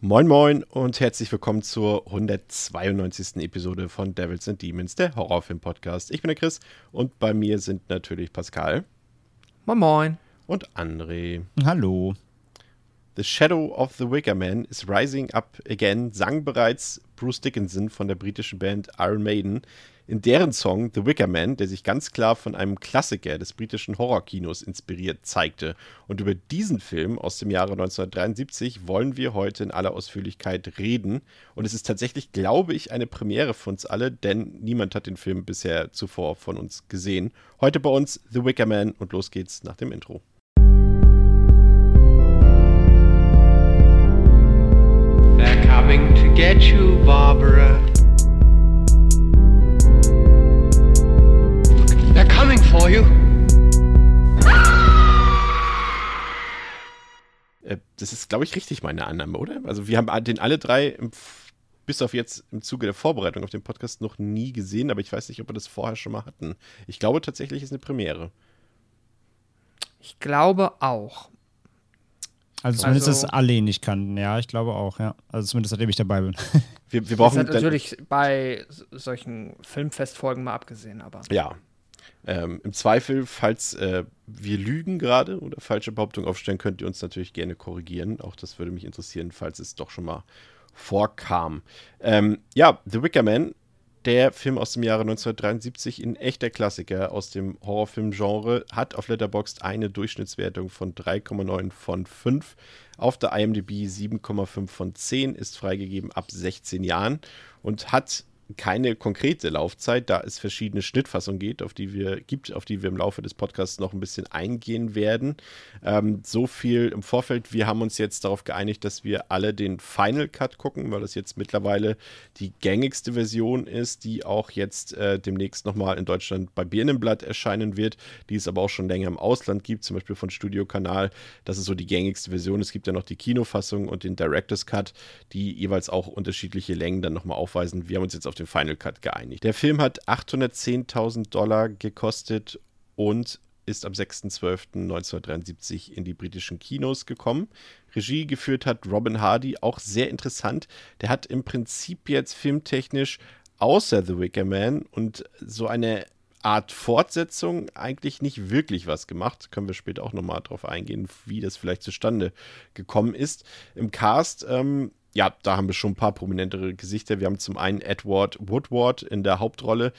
Moin Moin und herzlich willkommen zur 192. Episode von Devils and Demons, der Horrorfilm-Podcast. Ich bin der Chris und bei mir sind natürlich Pascal. Moin Moin. Und André. Hallo. The Shadow of the Wicker Man is Rising Up Again sang bereits Bruce Dickinson von der britischen Band Iron Maiden in deren Song The Wicker Man, der sich ganz klar von einem Klassiker des britischen Horrorkinos inspiriert zeigte. Und über diesen Film aus dem Jahre 1973 wollen wir heute in aller Ausführlichkeit reden. Und es ist tatsächlich, glaube ich, eine Premiere für uns alle, denn niemand hat den Film bisher zuvor von uns gesehen. Heute bei uns The Wicker Man und los geht's nach dem Intro. They're coming to get you, Barbara. Das ist, glaube ich, richtig meine Annahme, oder? Also wir haben den alle drei im, bis auf jetzt im Zuge der Vorbereitung auf den Podcast noch nie gesehen, aber ich weiß nicht, ob wir das vorher schon mal hatten. Ich glaube tatsächlich ist eine Premiere. Ich glaube auch. Also zumindest Also- das alle nicht kannten, ja, ich glaube auch, ja. Also zumindest seitdem ich dabei bin. Wir, wir Das brauchen hat dann- natürlich bei solchen Filmfestfolgen mal abgesehen, aber. Ja. Ähm, Im Zweifel, falls äh, wir lügen gerade oder falsche Behauptungen aufstellen, könnt ihr uns natürlich gerne korrigieren. Auch das würde mich interessieren, falls es doch schon mal vorkam. Ähm, ja, The Wicker Man, der Film aus dem Jahre 1973, ein echter Klassiker aus dem Horrorfilm-Genre, hat auf Letterboxd eine Durchschnittswertung von 3,9 von 5. Auf der IMDb 7,5 von 10, ist freigegeben ab 16 Jahren und hat keine konkrete Laufzeit, da es verschiedene Schnittfassungen geht, auf die wir, gibt, auf die wir im Laufe des Podcasts noch ein bisschen eingehen werden. Ähm, so viel im Vorfeld. Wir haben uns jetzt darauf geeinigt, dass wir alle den Final Cut gucken, weil das jetzt mittlerweile die gängigste Version ist, die auch jetzt äh, demnächst nochmal in Deutschland bei Birnenblatt erscheinen wird, die es aber auch schon länger im Ausland gibt, zum Beispiel von Studio Kanal. Das ist so die gängigste Version. Es gibt ja noch die Kinofassung und den Director's Cut, die jeweils auch unterschiedliche Längen dann nochmal aufweisen. Wir haben uns jetzt auf den Final Cut geeinigt. Der Film hat 810.000 Dollar gekostet und ist am 6.12.1973 in die britischen Kinos gekommen. Regie geführt hat Robin Hardy, auch sehr interessant. Der hat im Prinzip jetzt filmtechnisch außer The Wicker Man und so eine Art Fortsetzung eigentlich nicht wirklich was gemacht. Können wir später auch nochmal drauf eingehen, wie das vielleicht zustande gekommen ist. Im Cast, ähm, ja, da haben wir schon ein paar prominentere Gesichter. Wir haben zum einen Edward Woodward in der Hauptrolle.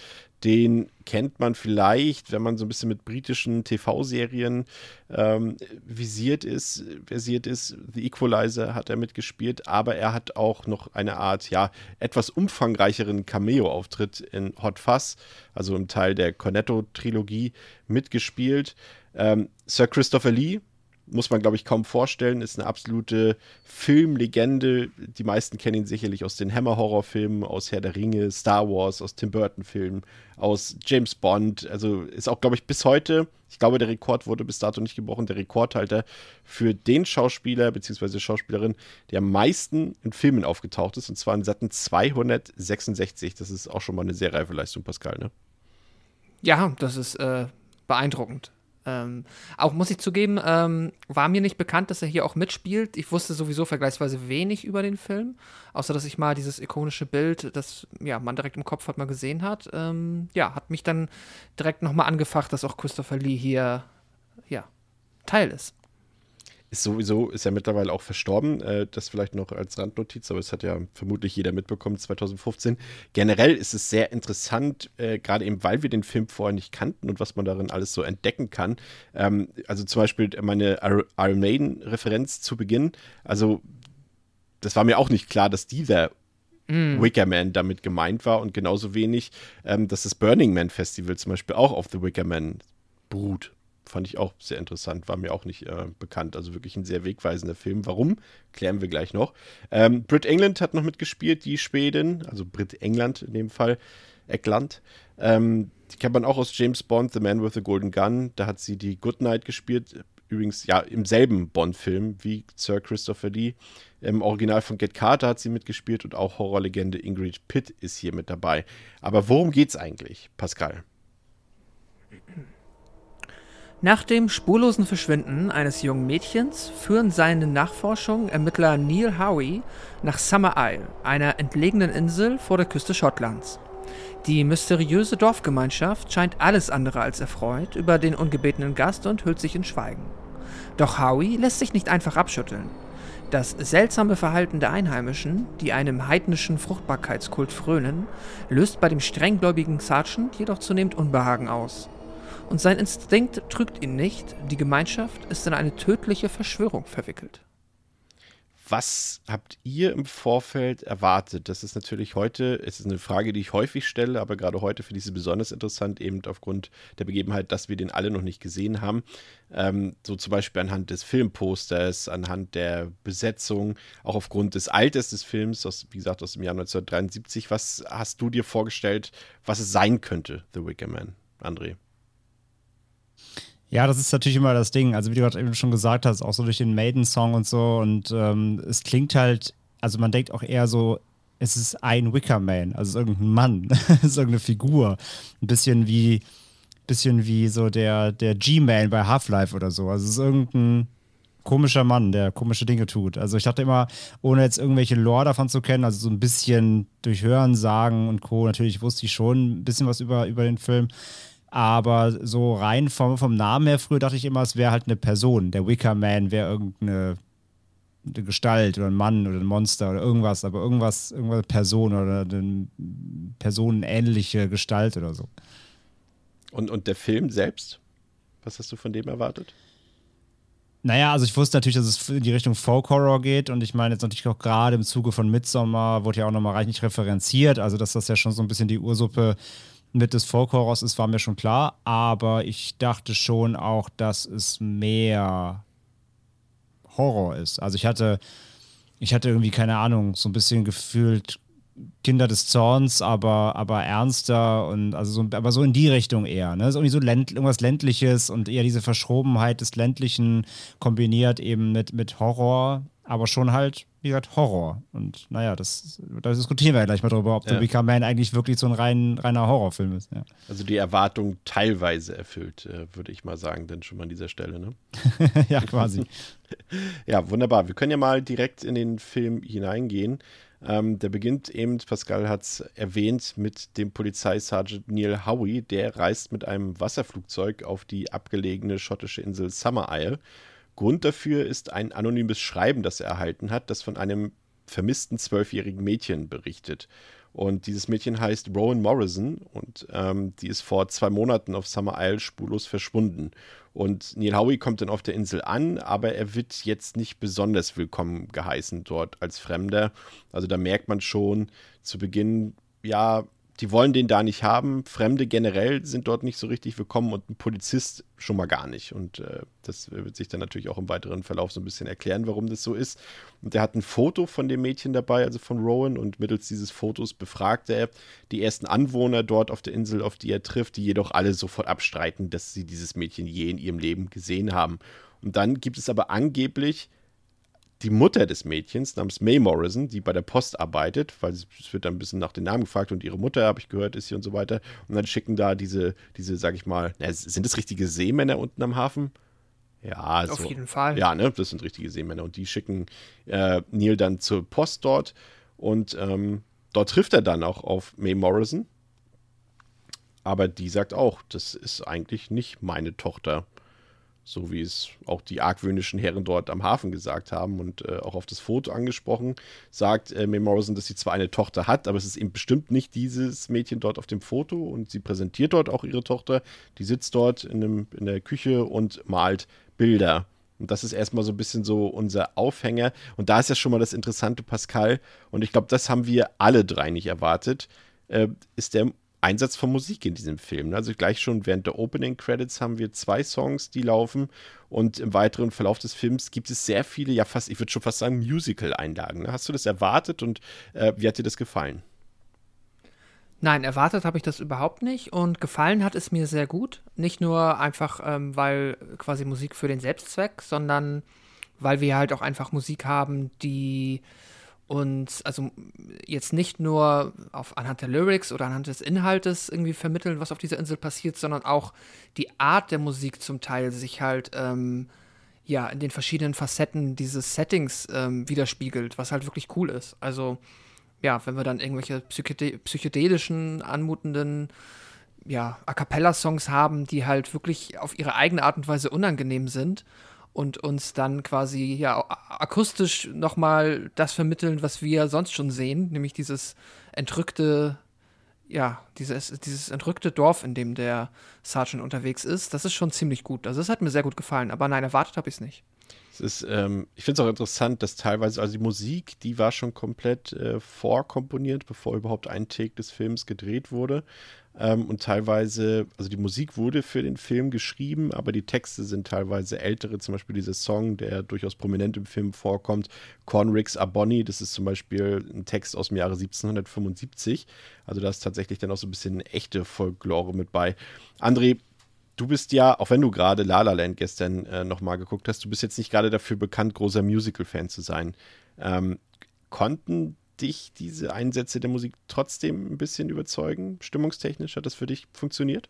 Den kennt man vielleicht, wenn man so ein bisschen mit britischen TV-Serien ähm, visiert ist, versiert ist. The Equalizer hat er mitgespielt, aber er hat auch noch eine Art, ja, etwas umfangreicheren Cameo-Auftritt in Hot Fuzz, also im Teil der Cornetto-Trilogie, mitgespielt. Ähm, Sir Christopher Lee, muss man, glaube ich, kaum vorstellen, ist eine absolute Filmlegende. Die meisten kennen ihn sicherlich aus den Hammer-Horror-Filmen, aus Herr der Ringe, Star Wars, aus Tim Burton-Filmen, aus James Bond. Also ist auch, glaube ich, bis heute, ich glaube, der Rekord wurde bis dato nicht gebrochen, der Rekordhalter für den Schauspieler bzw. Schauspielerin, der am meisten in Filmen aufgetaucht ist, und zwar in satten 266. Das ist auch schon mal eine sehr reife Leistung, Pascal, ne? Ja, das ist äh, beeindruckend. Ähm, auch muss ich zugeben, ähm, war mir nicht bekannt, dass er hier auch mitspielt. Ich wusste sowieso vergleichsweise wenig über den Film, außer dass ich mal dieses ikonische Bild, das ja, man direkt im Kopf hat, mal gesehen hat. Ähm, ja, hat mich dann direkt nochmal angefacht, dass auch Christopher Lee hier ja, Teil ist. Ist sowieso, ist ja mittlerweile auch verstorben. Äh, das vielleicht noch als Randnotiz, aber es hat ja vermutlich jeder mitbekommen, 2015. Generell ist es sehr interessant, äh, gerade eben, weil wir den Film vorher nicht kannten und was man darin alles so entdecken kann. Ähm, also zum Beispiel meine Ir- Iron Maiden-Referenz zu Beginn. Also, das war mir auch nicht klar, dass dieser Wicker Man damit gemeint war und genauso wenig, ähm, dass das Burning Man Festival zum Beispiel auch auf The Wicker Man beruht. Fand ich auch sehr interessant, war mir auch nicht äh, bekannt. Also wirklich ein sehr wegweisender Film. Warum? Klären wir gleich noch. Ähm, Brit England hat noch mitgespielt, die Schwedin, also Brit England in dem Fall. Eckland. Ähm, die kennt man auch aus James Bond, The Man with the Golden Gun. Da hat sie die Goodnight gespielt. Übrigens, ja, im selben Bond-Film wie Sir Christopher Lee. Im Original von Get Carter hat sie mitgespielt und auch Horrorlegende Ingrid Pitt ist hier mit dabei. Aber worum geht's eigentlich, Pascal? Nach dem spurlosen Verschwinden eines jungen Mädchens führen seine Nachforschungen Ermittler Neil Howie nach Summer Isle, einer entlegenen Insel vor der Küste Schottlands. Die mysteriöse Dorfgemeinschaft scheint alles andere als erfreut über den ungebetenen Gast und hüllt sich in Schweigen. Doch Howie lässt sich nicht einfach abschütteln. Das seltsame Verhalten der Einheimischen, die einem heidnischen Fruchtbarkeitskult frönen, löst bei dem strenggläubigen Sergeant jedoch zunehmend Unbehagen aus. Und sein Instinkt trügt ihn nicht, die Gemeinschaft ist in eine tödliche Verschwörung verwickelt. Was habt ihr im Vorfeld erwartet? Das ist natürlich heute, es ist eine Frage, die ich häufig stelle, aber gerade heute finde ich sie besonders interessant, eben aufgrund der Begebenheit, dass wir den alle noch nicht gesehen haben. Ähm, so zum Beispiel anhand des Filmposters, anhand der Besetzung, auch aufgrund des Alters des Films, aus, wie gesagt aus dem Jahr 1973. Was hast du dir vorgestellt, was es sein könnte, The Wicker Man, André? Ja, das ist natürlich immer das Ding. Also, wie du gerade eben schon gesagt hast, auch so durch den Maiden-Song und so. Und ähm, es klingt halt, also man denkt auch eher so, es ist ein Wickerman, also es ist irgendein Mann, es ist irgendeine Figur. Ein bisschen wie, bisschen wie so der, der G-Man bei Half-Life oder so. Also es ist irgendein komischer Mann, der komische Dinge tut. Also ich dachte immer, ohne jetzt irgendwelche Lore davon zu kennen, also so ein bisschen durch Hören, Sagen und Co. Natürlich wusste ich schon ein bisschen was über, über den Film. Aber so rein vom, vom Namen her, früher dachte ich immer, es wäre halt eine Person. Der Wicker Man wäre irgendeine eine Gestalt oder ein Mann oder ein Monster oder irgendwas, aber irgendwas, irgendwas Person oder eine personenähnliche Gestalt oder so. Und, und der Film selbst? Was hast du von dem erwartet? Naja, also ich wusste natürlich, dass es in die Richtung Folk Horror geht und ich meine jetzt natürlich auch gerade im Zuge von Midsommar wurde ja auch nochmal reichlich referenziert, also dass das ja schon so ein bisschen die Ursuppe mit des Folk-Horrors ist, war mir schon klar, aber ich dachte schon auch, dass es mehr Horror ist. Also ich hatte, ich hatte irgendwie, keine Ahnung, so ein bisschen gefühlt Kinder des Zorns, aber, aber ernster und also so, aber so in die Richtung eher. Ne? So irgendwie so Länd, irgendwas Ländliches und eher diese Verschrobenheit des Ländlichen kombiniert eben mit, mit Horror, aber schon halt wie gesagt, Horror. Und naja, das, da diskutieren wir ja gleich mal drüber, ob ja. The Wicker Man eigentlich wirklich so ein rein, reiner Horrorfilm ist. Ja. Also die Erwartung teilweise erfüllt, äh, würde ich mal sagen, denn schon mal an dieser Stelle, ne? ja, quasi. ja, wunderbar. Wir können ja mal direkt in den Film hineingehen. Ähm, der beginnt eben, Pascal hat es erwähnt, mit dem Polizeisergeant Neil Howie. Der reist mit einem Wasserflugzeug auf die abgelegene schottische Insel Summer Isle Grund dafür ist ein anonymes Schreiben, das er erhalten hat, das von einem vermissten zwölfjährigen Mädchen berichtet. Und dieses Mädchen heißt Rowan Morrison und ähm, die ist vor zwei Monaten auf Summer Isle spurlos verschwunden. Und Neil Howie kommt dann auf der Insel an, aber er wird jetzt nicht besonders willkommen geheißen dort als Fremder. Also da merkt man schon zu Beginn, ja, die wollen den da nicht haben. Fremde generell sind dort nicht so richtig willkommen und ein Polizist schon mal gar nicht. Und äh, das wird sich dann natürlich auch im weiteren Verlauf so ein bisschen erklären, warum das so ist. Und er hat ein Foto von dem Mädchen dabei, also von Rowan, und mittels dieses Fotos befragt er die ersten Anwohner dort auf der Insel, auf die er trifft, die jedoch alle sofort abstreiten, dass sie dieses Mädchen je in ihrem Leben gesehen haben. Und dann gibt es aber angeblich die Mutter des Mädchens namens May Morrison, die bei der Post arbeitet, weil es wird dann ein bisschen nach den Namen gefragt und ihre Mutter, habe ich gehört, ist hier und so weiter. Und dann schicken da diese, diese, sag ich mal, na, sind das richtige Seemänner unten am Hafen? Ja, also, auf jeden Fall. Ja, ne, das sind richtige Seemänner und die schicken äh, Neil dann zur Post dort und ähm, dort trifft er dann auch auf May Morrison. Aber die sagt auch, das ist eigentlich nicht meine Tochter so wie es auch die argwöhnischen Herren dort am Hafen gesagt haben und äh, auch auf das Foto angesprochen, sagt äh, May Morrison, dass sie zwar eine Tochter hat, aber es ist eben bestimmt nicht dieses Mädchen dort auf dem Foto und sie präsentiert dort auch ihre Tochter, die sitzt dort in, einem, in der Küche und malt Bilder. Und das ist erstmal so ein bisschen so unser Aufhänger. Und da ist ja schon mal das Interessante, Pascal, und ich glaube, das haben wir alle drei nicht erwartet, äh, ist der Einsatz von Musik in diesem Film. Also gleich schon während der Opening Credits haben wir zwei Songs, die laufen und im weiteren Verlauf des Films gibt es sehr viele, ja fast, ich würde schon fast sagen, Musical-Einlagen. Hast du das erwartet und äh, wie hat dir das gefallen? Nein, erwartet habe ich das überhaupt nicht und gefallen hat es mir sehr gut. Nicht nur einfach, ähm, weil quasi Musik für den Selbstzweck, sondern weil wir halt auch einfach Musik haben, die uns also jetzt nicht nur auf, anhand der Lyrics oder anhand des Inhaltes irgendwie vermitteln, was auf dieser Insel passiert, sondern auch die Art der Musik zum Teil sich halt ähm, ja in den verschiedenen Facetten dieses Settings ähm, widerspiegelt, was halt wirklich cool ist. Also ja, wenn wir dann irgendwelche psychede psychedelischen, anmutenden, ja, A Cappella-Songs haben, die halt wirklich auf ihre eigene Art und Weise unangenehm sind und uns dann quasi, ja, akustisch nochmal das vermitteln, was wir sonst schon sehen, nämlich dieses entrückte, ja, dieses, dieses entrückte Dorf, in dem der Sergeant unterwegs ist, das ist schon ziemlich gut. Also, das hat mir sehr gut gefallen, aber nein, erwartet habe ich es nicht. Ist, ähm, ich finde es auch interessant, dass teilweise, also die Musik, die war schon komplett äh, vorkomponiert, bevor überhaupt ein Take des Films gedreht wurde. Ähm, und teilweise, also die Musik wurde für den Film geschrieben, aber die Texte sind teilweise ältere. Zum Beispiel dieser Song, der durchaus prominent im Film vorkommt, Cornricks Abonny, das ist zum Beispiel ein Text aus dem Jahre 1775. Also da ist tatsächlich dann auch so ein bisschen echte Folklore mit bei. André, du bist ja, auch wenn du gerade La La Land gestern äh, nochmal geguckt hast, du bist jetzt nicht gerade dafür bekannt, großer Musical-Fan zu sein. Ähm, konnten dich diese Einsätze der Musik trotzdem ein bisschen überzeugen? Stimmungstechnisch hat das für dich funktioniert?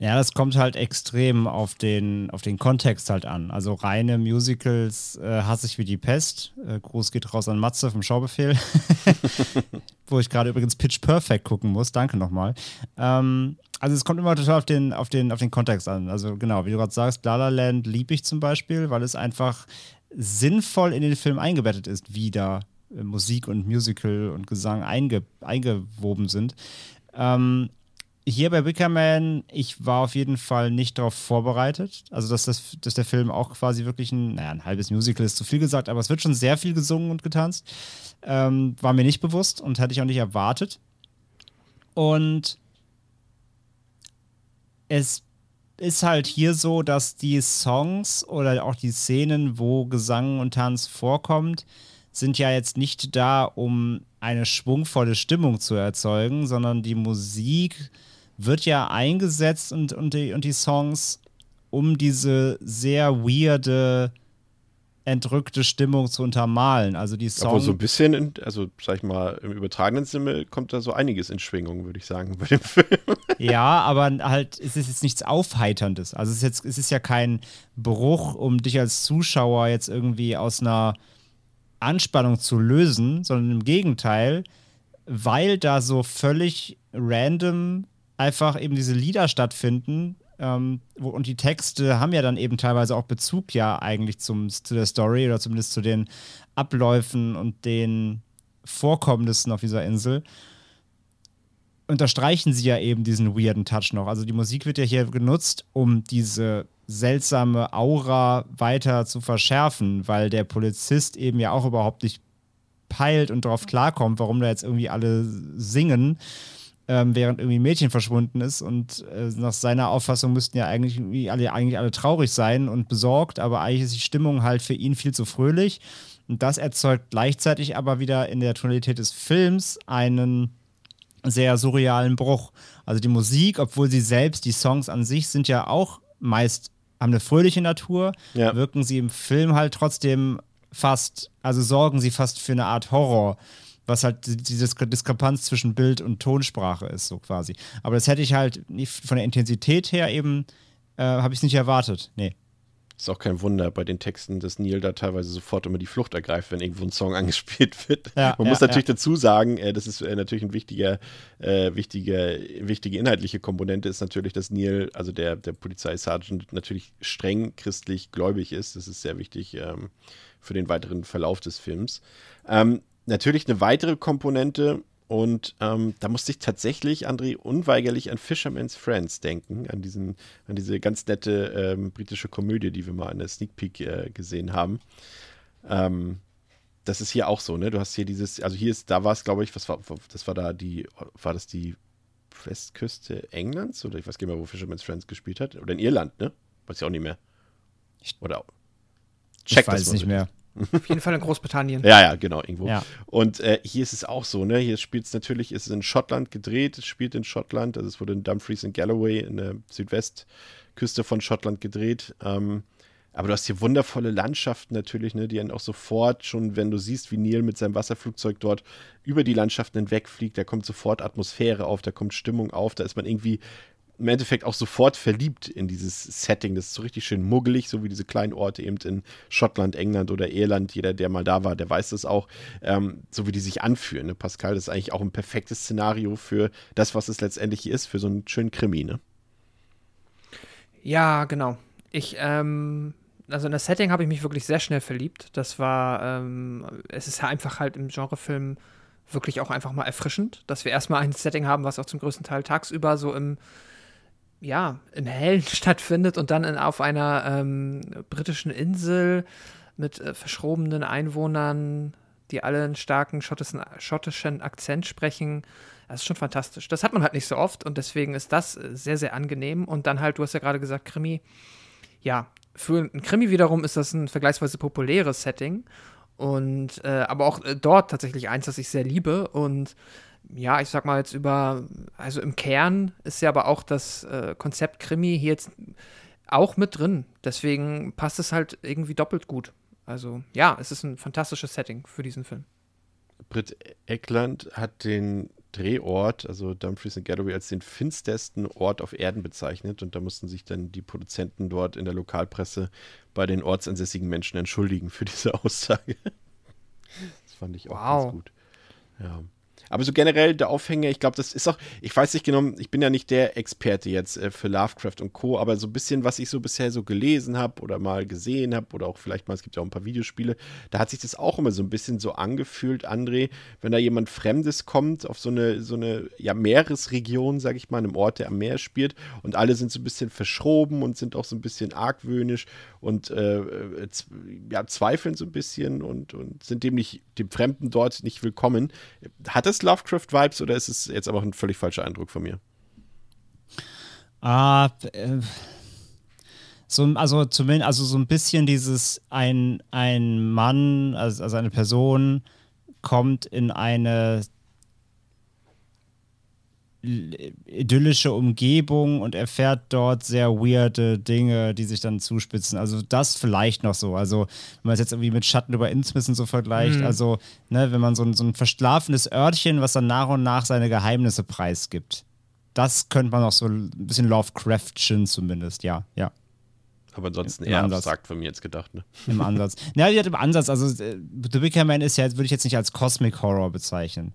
Ja, das kommt halt extrem auf den, auf den Kontext halt an. Also reine Musicals äh, hasse ich wie die Pest. Äh, Gruß geht raus an Matze vom Schaubefehl. Wo ich gerade übrigens Pitch Perfect gucken muss. Danke nochmal. Ähm, also es kommt immer total auf den, auf den, auf den Kontext an. Also genau, wie du gerade sagst, La La Land liebe ich zum Beispiel, weil es einfach sinnvoll in den Film eingebettet ist, wie da äh, Musik und Musical und Gesang einge, eingewoben sind. Ähm, hier bei Wickerman, ich war auf jeden Fall nicht darauf vorbereitet. Also, dass, das, dass der Film auch quasi wirklich ein, naja, ein halbes Musical ist zu viel gesagt, aber es wird schon sehr viel gesungen und getanzt. Ähm, war mir nicht bewusst und hätte ich auch nicht erwartet. Und es ist halt hier so, dass die Songs oder auch die Szenen, wo Gesang und Tanz vorkommt, sind ja jetzt nicht da, um eine schwungvolle Stimmung zu erzeugen, sondern die Musik wird ja eingesetzt und, und, die, und die Songs, um diese sehr weirde, entrückte Stimmung zu untermalen. Also die Songs. Aber so ein bisschen, in, also sag ich mal, im übertragenen Sinne kommt da so einiges in Schwingung, würde ich sagen, bei dem Film. Ja, aber halt, es ist jetzt nichts Aufheiterndes. Also es ist jetzt, es ist ja kein Bruch, um dich als Zuschauer jetzt irgendwie aus einer Anspannung zu lösen, sondern im Gegenteil, weil da so völlig random einfach eben diese Lieder stattfinden. Ähm, und die Texte haben ja dann eben teilweise auch Bezug ja eigentlich zum, zu der Story oder zumindest zu den Abläufen und den Vorkommnissen auf dieser Insel. Unterstreichen sie ja eben diesen weirden Touch noch. Also die Musik wird ja hier genutzt, um diese seltsame Aura weiter zu verschärfen, weil der Polizist eben ja auch überhaupt nicht peilt und darauf klarkommt, warum da jetzt irgendwie alle singen ähm, während irgendwie Mädchen verschwunden ist. Und äh, nach seiner Auffassung müssten ja eigentlich alle, eigentlich alle traurig sein und besorgt, aber eigentlich ist die Stimmung halt für ihn viel zu fröhlich. Und das erzeugt gleichzeitig aber wieder in der Tonalität des Films einen sehr surrealen Bruch. Also die Musik, obwohl sie selbst, die Songs an sich sind ja auch meist, haben eine fröhliche Natur, ja. wirken sie im Film halt trotzdem fast, also sorgen sie fast für eine Art Horror was halt diese Diskrepanz zwischen Bild und Tonsprache ist, so quasi. Aber das hätte ich halt nicht von der Intensität her eben, äh, habe ich es nicht erwartet. Nee. Ist auch kein Wunder bei den Texten, dass Neil da teilweise sofort immer die Flucht ergreift, wenn irgendwo ein Song angespielt wird. Ja, Man ja, muss natürlich ja. dazu sagen, äh, das ist äh, natürlich ein wichtiger, äh, wichtiger, wichtige inhaltliche Komponente ist natürlich, dass Neil, also der, der Polizeisergeant, natürlich streng christlich gläubig ist. Das ist sehr wichtig ähm, für den weiteren Verlauf des Films. Ähm, natürlich eine weitere Komponente und ähm, da musste ich tatsächlich, André, unweigerlich an Fisherman's Friends denken, an, diesen, an diese ganz nette ähm, britische Komödie, die wir mal in der Sneak Peek äh, gesehen haben. Ähm, das ist hier auch so, ne? Du hast hier dieses, also hier ist, da war es, glaube ich, was war, das war da die, war das die Westküste Englands? Oder ich weiß gar nicht mehr, wo Fisherman's Friends gespielt hat. Oder in Irland, ne? Weiß ich auch nicht mehr. Oder Check ich weiß es nicht mehr. Auf jeden Fall in Großbritannien. Ja, ja, genau, irgendwo. Ja. Und äh, hier ist es auch so, ne? Hier spielt es natürlich, ist es in Schottland gedreht, es spielt in Schottland, also es wurde in Dumfries und Galloway in der Südwestküste von Schottland gedreht. Ähm, aber du hast hier wundervolle Landschaften natürlich, ne, die dann auch sofort schon, wenn du siehst, wie Neil mit seinem Wasserflugzeug dort über die Landschaften hinwegfliegt, da kommt sofort Atmosphäre auf, da kommt Stimmung auf, da ist man irgendwie im Endeffekt auch sofort verliebt in dieses Setting. Das ist so richtig schön muggelig, so wie diese kleinen Orte eben in Schottland, England oder Irland. Jeder, der mal da war, der weiß das auch. Ähm, so wie die sich anfühlen. Ne? Pascal, das ist eigentlich auch ein perfektes Szenario für das, was es letztendlich ist, für so einen schönen Krimi. Ne? Ja, genau. Ich, ähm, also in das Setting habe ich mich wirklich sehr schnell verliebt. Das war, ähm, es ist einfach halt im Genrefilm wirklich auch einfach mal erfrischend, dass wir erstmal ein Setting haben, was auch zum größten Teil tagsüber so im, ja, im Hellen stattfindet und dann in, auf einer ähm, britischen Insel mit äh, verschrobenen Einwohnern, die alle einen starken schottischen, schottischen Akzent sprechen. Das ist schon fantastisch. Das hat man halt nicht so oft und deswegen ist das äh, sehr, sehr angenehm. Und dann halt, du hast ja gerade gesagt, Krimi. Ja, für einen Krimi wiederum ist das ein vergleichsweise populäres Setting. Und äh, aber auch äh, dort tatsächlich eins, das ich sehr liebe. Und ja, ich sag mal jetzt über, also im Kern ist ja aber auch das äh, Konzept Krimi hier jetzt auch mit drin. Deswegen passt es halt irgendwie doppelt gut. Also ja, es ist ein fantastisches Setting für diesen Film. Britt Eckland hat den Drehort, also Dumfries and Galloway, als den finstersten Ort auf Erden bezeichnet. Und da mussten sich dann die Produzenten dort in der Lokalpresse bei den ortsansässigen Menschen entschuldigen für diese Aussage. Das fand ich auch Wow. ganz gut. Ja. Aber so generell der Aufhänger, ich glaube, das ist auch, ich weiß nicht genau, ich bin ja nicht der Experte jetzt äh, für Lovecraft und Co., aber so ein bisschen, was ich so bisher so gelesen habe oder mal gesehen habe oder auch vielleicht mal, es gibt ja auch ein paar Videospiele, da hat sich das auch immer so ein bisschen so angefühlt, André, wenn da jemand Fremdes kommt auf so eine, so eine ja, Meeresregion, sag ich mal, einem Ort, der am Meer spielt und alle sind so ein bisschen verschroben und sind auch so ein bisschen argwöhnisch und äh, äh, ja, zweifeln so ein bisschen und, und sind dem nicht, dem Fremden dort nicht willkommen. Hat es Lovecraft-Vibes oder ist es jetzt aber ein völlig falscher Eindruck von mir? Ah, äh, so, also zumindest, also so ein bisschen dieses ein, ein Mann, also, also eine Person kommt in eine idyllische Umgebung und erfährt dort sehr weirde Dinge, die sich dann zuspitzen. Also das vielleicht noch so. Also wenn man es jetzt irgendwie mit Schatten über Innsmouth und so vergleicht, also ne, wenn man so ein, so ein verschlafenes Örtchen, was dann nach und nach seine Geheimnisse preisgibt. Das könnte man auch so ein bisschen Lovecraftchen zumindest, ja, ja. Aber ansonsten Im eher Ansatz. abstrakt von mir jetzt gedacht. Ne? Im Ansatz. Ja, die hat im Ansatz, also äh, The Wicker Man ist ja, würde ich jetzt nicht als Cosmic Horror bezeichnen.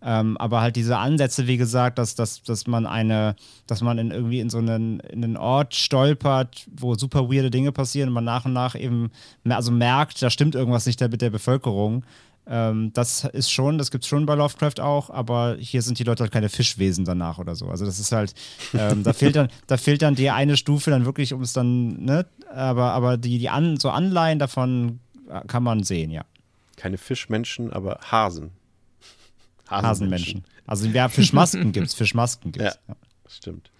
Ähm, aber halt diese Ansätze, wie gesagt, dass, dass, dass man eine, dass man in irgendwie in so einen, in einen Ort stolpert, wo super weirde Dinge passieren und man nach und nach eben also merkt, da stimmt irgendwas nicht mit der Bevölkerung. Ähm, das ist schon, das gibt es schon bei Lovecraft auch, aber hier sind die Leute halt keine Fischwesen danach oder so. Also das ist halt, ähm, da fehlt dann, da fehlt dann die eine Stufe dann wirklich, um es dann, ne, aber, aber die, die an, so Anleihen davon äh, kann man sehen, ja. Keine Fischmenschen, aber Hasen. Hasenmenschen. Also ja, Fischmasken gibt's, Fischmasken gibt's. Ja. Stimmt.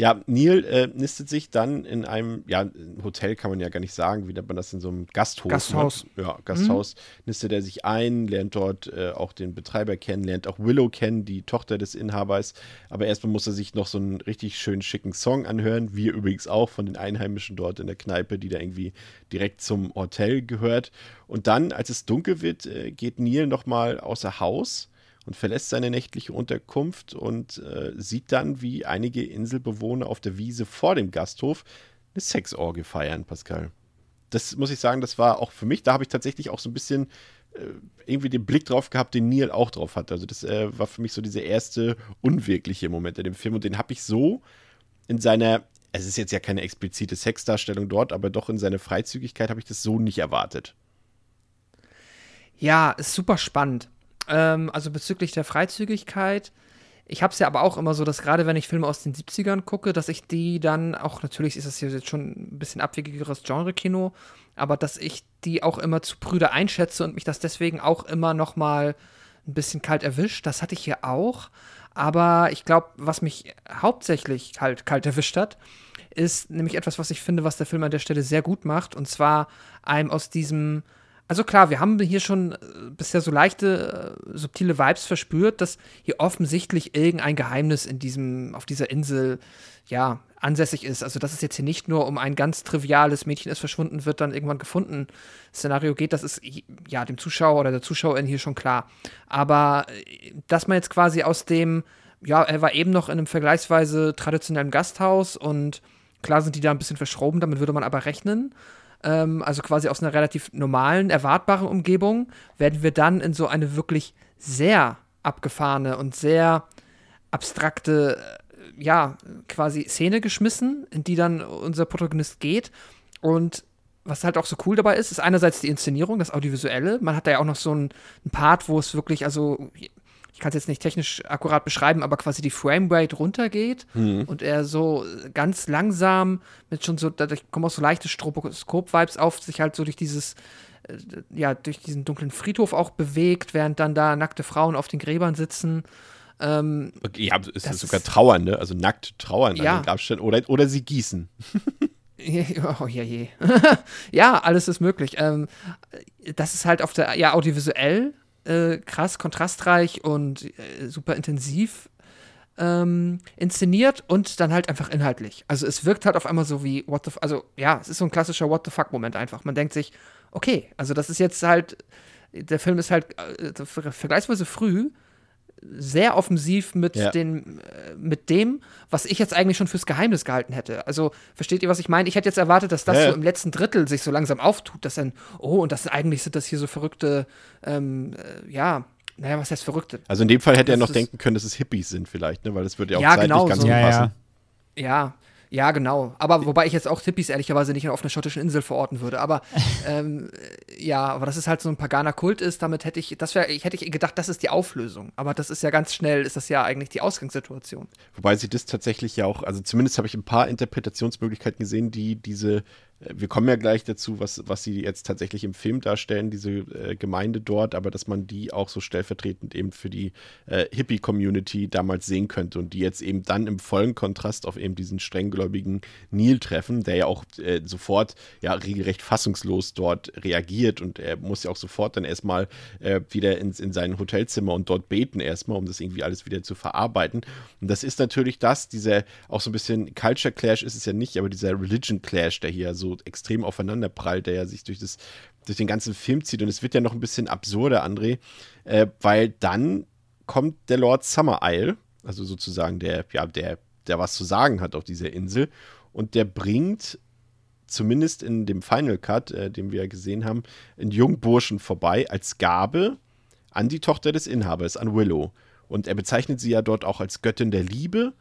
Ja, Neil äh, nistet sich dann in einem, ja, ein Hotel kann man ja gar nicht sagen, wie nennt man das in so einem Gasthaus? Gasthaus. Ne? Ja, Gasthaus. Nistet er sich ein, lernt dort äh, auch den Betreiber kennen, lernt auch Willow kennen, die Tochter des Inhabers. Aber erstmal muss er sich noch so einen richtig schönen, schicken Song anhören. Wir übrigens auch von den Einheimischen dort in der Kneipe, die da irgendwie direkt zum Hotel gehört. Und dann, als es dunkel wird, äh, geht Neil nochmal außer Haus und verlässt seine nächtliche Unterkunft und äh, sieht dann, wie einige Inselbewohner auf der Wiese vor dem Gasthof eine Sexorgie feiern, Pascal. Das muss ich sagen, das war auch für mich, da habe ich tatsächlich auch so ein bisschen äh, irgendwie den Blick drauf gehabt, den Neil auch drauf hat. Also das äh, war für mich so dieser erste unwirkliche Moment in dem Film und den habe ich so in seiner, es ist jetzt ja keine explizite Sexdarstellung dort, aber doch in seiner Freizügigkeit habe ich das so nicht erwartet. Ja, ist super spannend. Ähm, also bezüglich der Freizügigkeit. Ich habe es ja aber auch immer so, dass gerade wenn ich Filme aus den 70ern gucke, dass ich die dann auch, natürlich ist das hier jetzt schon ein bisschen abwegigeres Genre-Kino, aber dass ich die auch immer zu prüde einschätze und mich das deswegen auch immer noch mal ein bisschen kalt erwischt. Das hatte ich hier auch. Aber ich glaube, was mich hauptsächlich halt kalt erwischt hat, ist nämlich etwas, was ich finde, was der Film an der Stelle sehr gut macht. Und zwar einem aus diesem also klar, wir haben hier schon äh, bisher so leichte, äh, subtile Vibes verspürt, dass hier offensichtlich irgendein Geheimnis in diesem, auf dieser Insel, ja, ansässig ist. Also, dass es jetzt hier nicht nur um ein ganz triviales Mädchen ist verschwunden, wird dann irgendwann gefunden Szenario geht, das ist ja dem Zuschauer oder der Zuschauerin hier schon klar. Aber äh, dass man jetzt quasi aus dem, ja, er war eben noch in einem vergleichsweise traditionellen Gasthaus und klar sind die da ein bisschen verschroben, damit würde man aber rechnen ähm, also quasi aus einer relativ normalen, erwartbaren Umgebung, werden wir dann in so eine wirklich sehr abgefahrene und sehr abstrakte, äh, ja, quasi Szene geschmissen, in die dann unser Protagonist geht. Und was halt auch so cool dabei ist, ist einerseits die Inszenierung, das Audiovisuelle. Man hat da ja auch noch so einen, einen Part, wo es wirklich, also ich kann es jetzt nicht technisch akkurat beschreiben, aber quasi die Framerate runtergeht mhm. und er so ganz langsam mit schon so, dadurch kommen auch so leichte Stroboskop-Vibes auf, sich halt so durch dieses, äh, ja, durch diesen dunklen Friedhof auch bewegt, während dann da nackte Frauen auf den Gräbern sitzen. Ähm, ja, es ist sogar trauern, ne? Also nackt trauern ja. an den Grabstätten oder, oder sie gießen. Oh je, je. ja, alles ist möglich. Ähm, das ist halt auf der, ja, audiovisuell äh, krass kontrastreich und äh, super intensiv ähm, inszeniert und dann halt einfach inhaltlich. Also es wirkt halt auf einmal so wie What the also ja, es ist so ein klassischer What the fuck Moment einfach. Man denkt sich, okay, also das ist jetzt halt der Film ist halt äh, vergleichsweise früh sehr offensiv mit, ja. den, äh, mit dem, was ich jetzt eigentlich schon fürs Geheimnis gehalten hätte. Also, versteht ihr, was ich meine? Ich hätte jetzt erwartet, dass das ja. so im letzten Drittel sich so langsam auftut, dass dann, oh, und das eigentlich sind das hier so verrückte, ähm, äh, ja, naja, was heißt verrückte? Also in dem Fall hätte er noch denken können, dass es Hippies sind vielleicht, ne? Weil das würde ja auch ja, zeitlich genau ganz so. gut passen. Ja, ja. Ja, genau. Aber wobei ich jetzt auch Tippis ehrlicherweise nicht auf einer schottischen Insel verorten würde. Aber ähm, ja, aber dass es halt so ein Paganer-Kult ist, damit hätte ich, das wäre, ich hätte ich gedacht, das ist die Auflösung. Aber das ist ja ganz schnell, ist das ja eigentlich die Ausgangssituation. Wobei sie das tatsächlich ja auch, also zumindest habe ich ein paar Interpretationsmöglichkeiten gesehen, die diese wir kommen ja gleich dazu, was, was sie jetzt tatsächlich im Film darstellen, diese äh, Gemeinde dort, aber dass man die auch so stellvertretend eben für die äh, Hippie-Community damals sehen könnte und die jetzt eben dann im vollen Kontrast auf eben diesen strenggläubigen Neil treffen, der ja auch äh, sofort ja regelrecht fassungslos dort reagiert und er muss ja auch sofort dann erstmal äh, wieder ins, in sein Hotelzimmer und dort beten erstmal, um das irgendwie alles wieder zu verarbeiten. Und das ist natürlich das, dieser auch so ein bisschen Culture Clash ist es ja nicht, aber dieser Religion Clash, der hier so extrem aufeinander prallt, der ja sich durch, das, durch den ganzen Film zieht. Und es wird ja noch ein bisschen absurder, André, äh, weil dann kommt der Lord Summer Isle, also sozusagen der, ja, der, der was zu sagen hat auf dieser Insel. Und der bringt zumindest in dem Final Cut, äh, den wir gesehen haben, einen jungen Burschen vorbei als Gabe an die Tochter des Inhabers, an Willow. Und er bezeichnet sie ja dort auch als Göttin der Liebe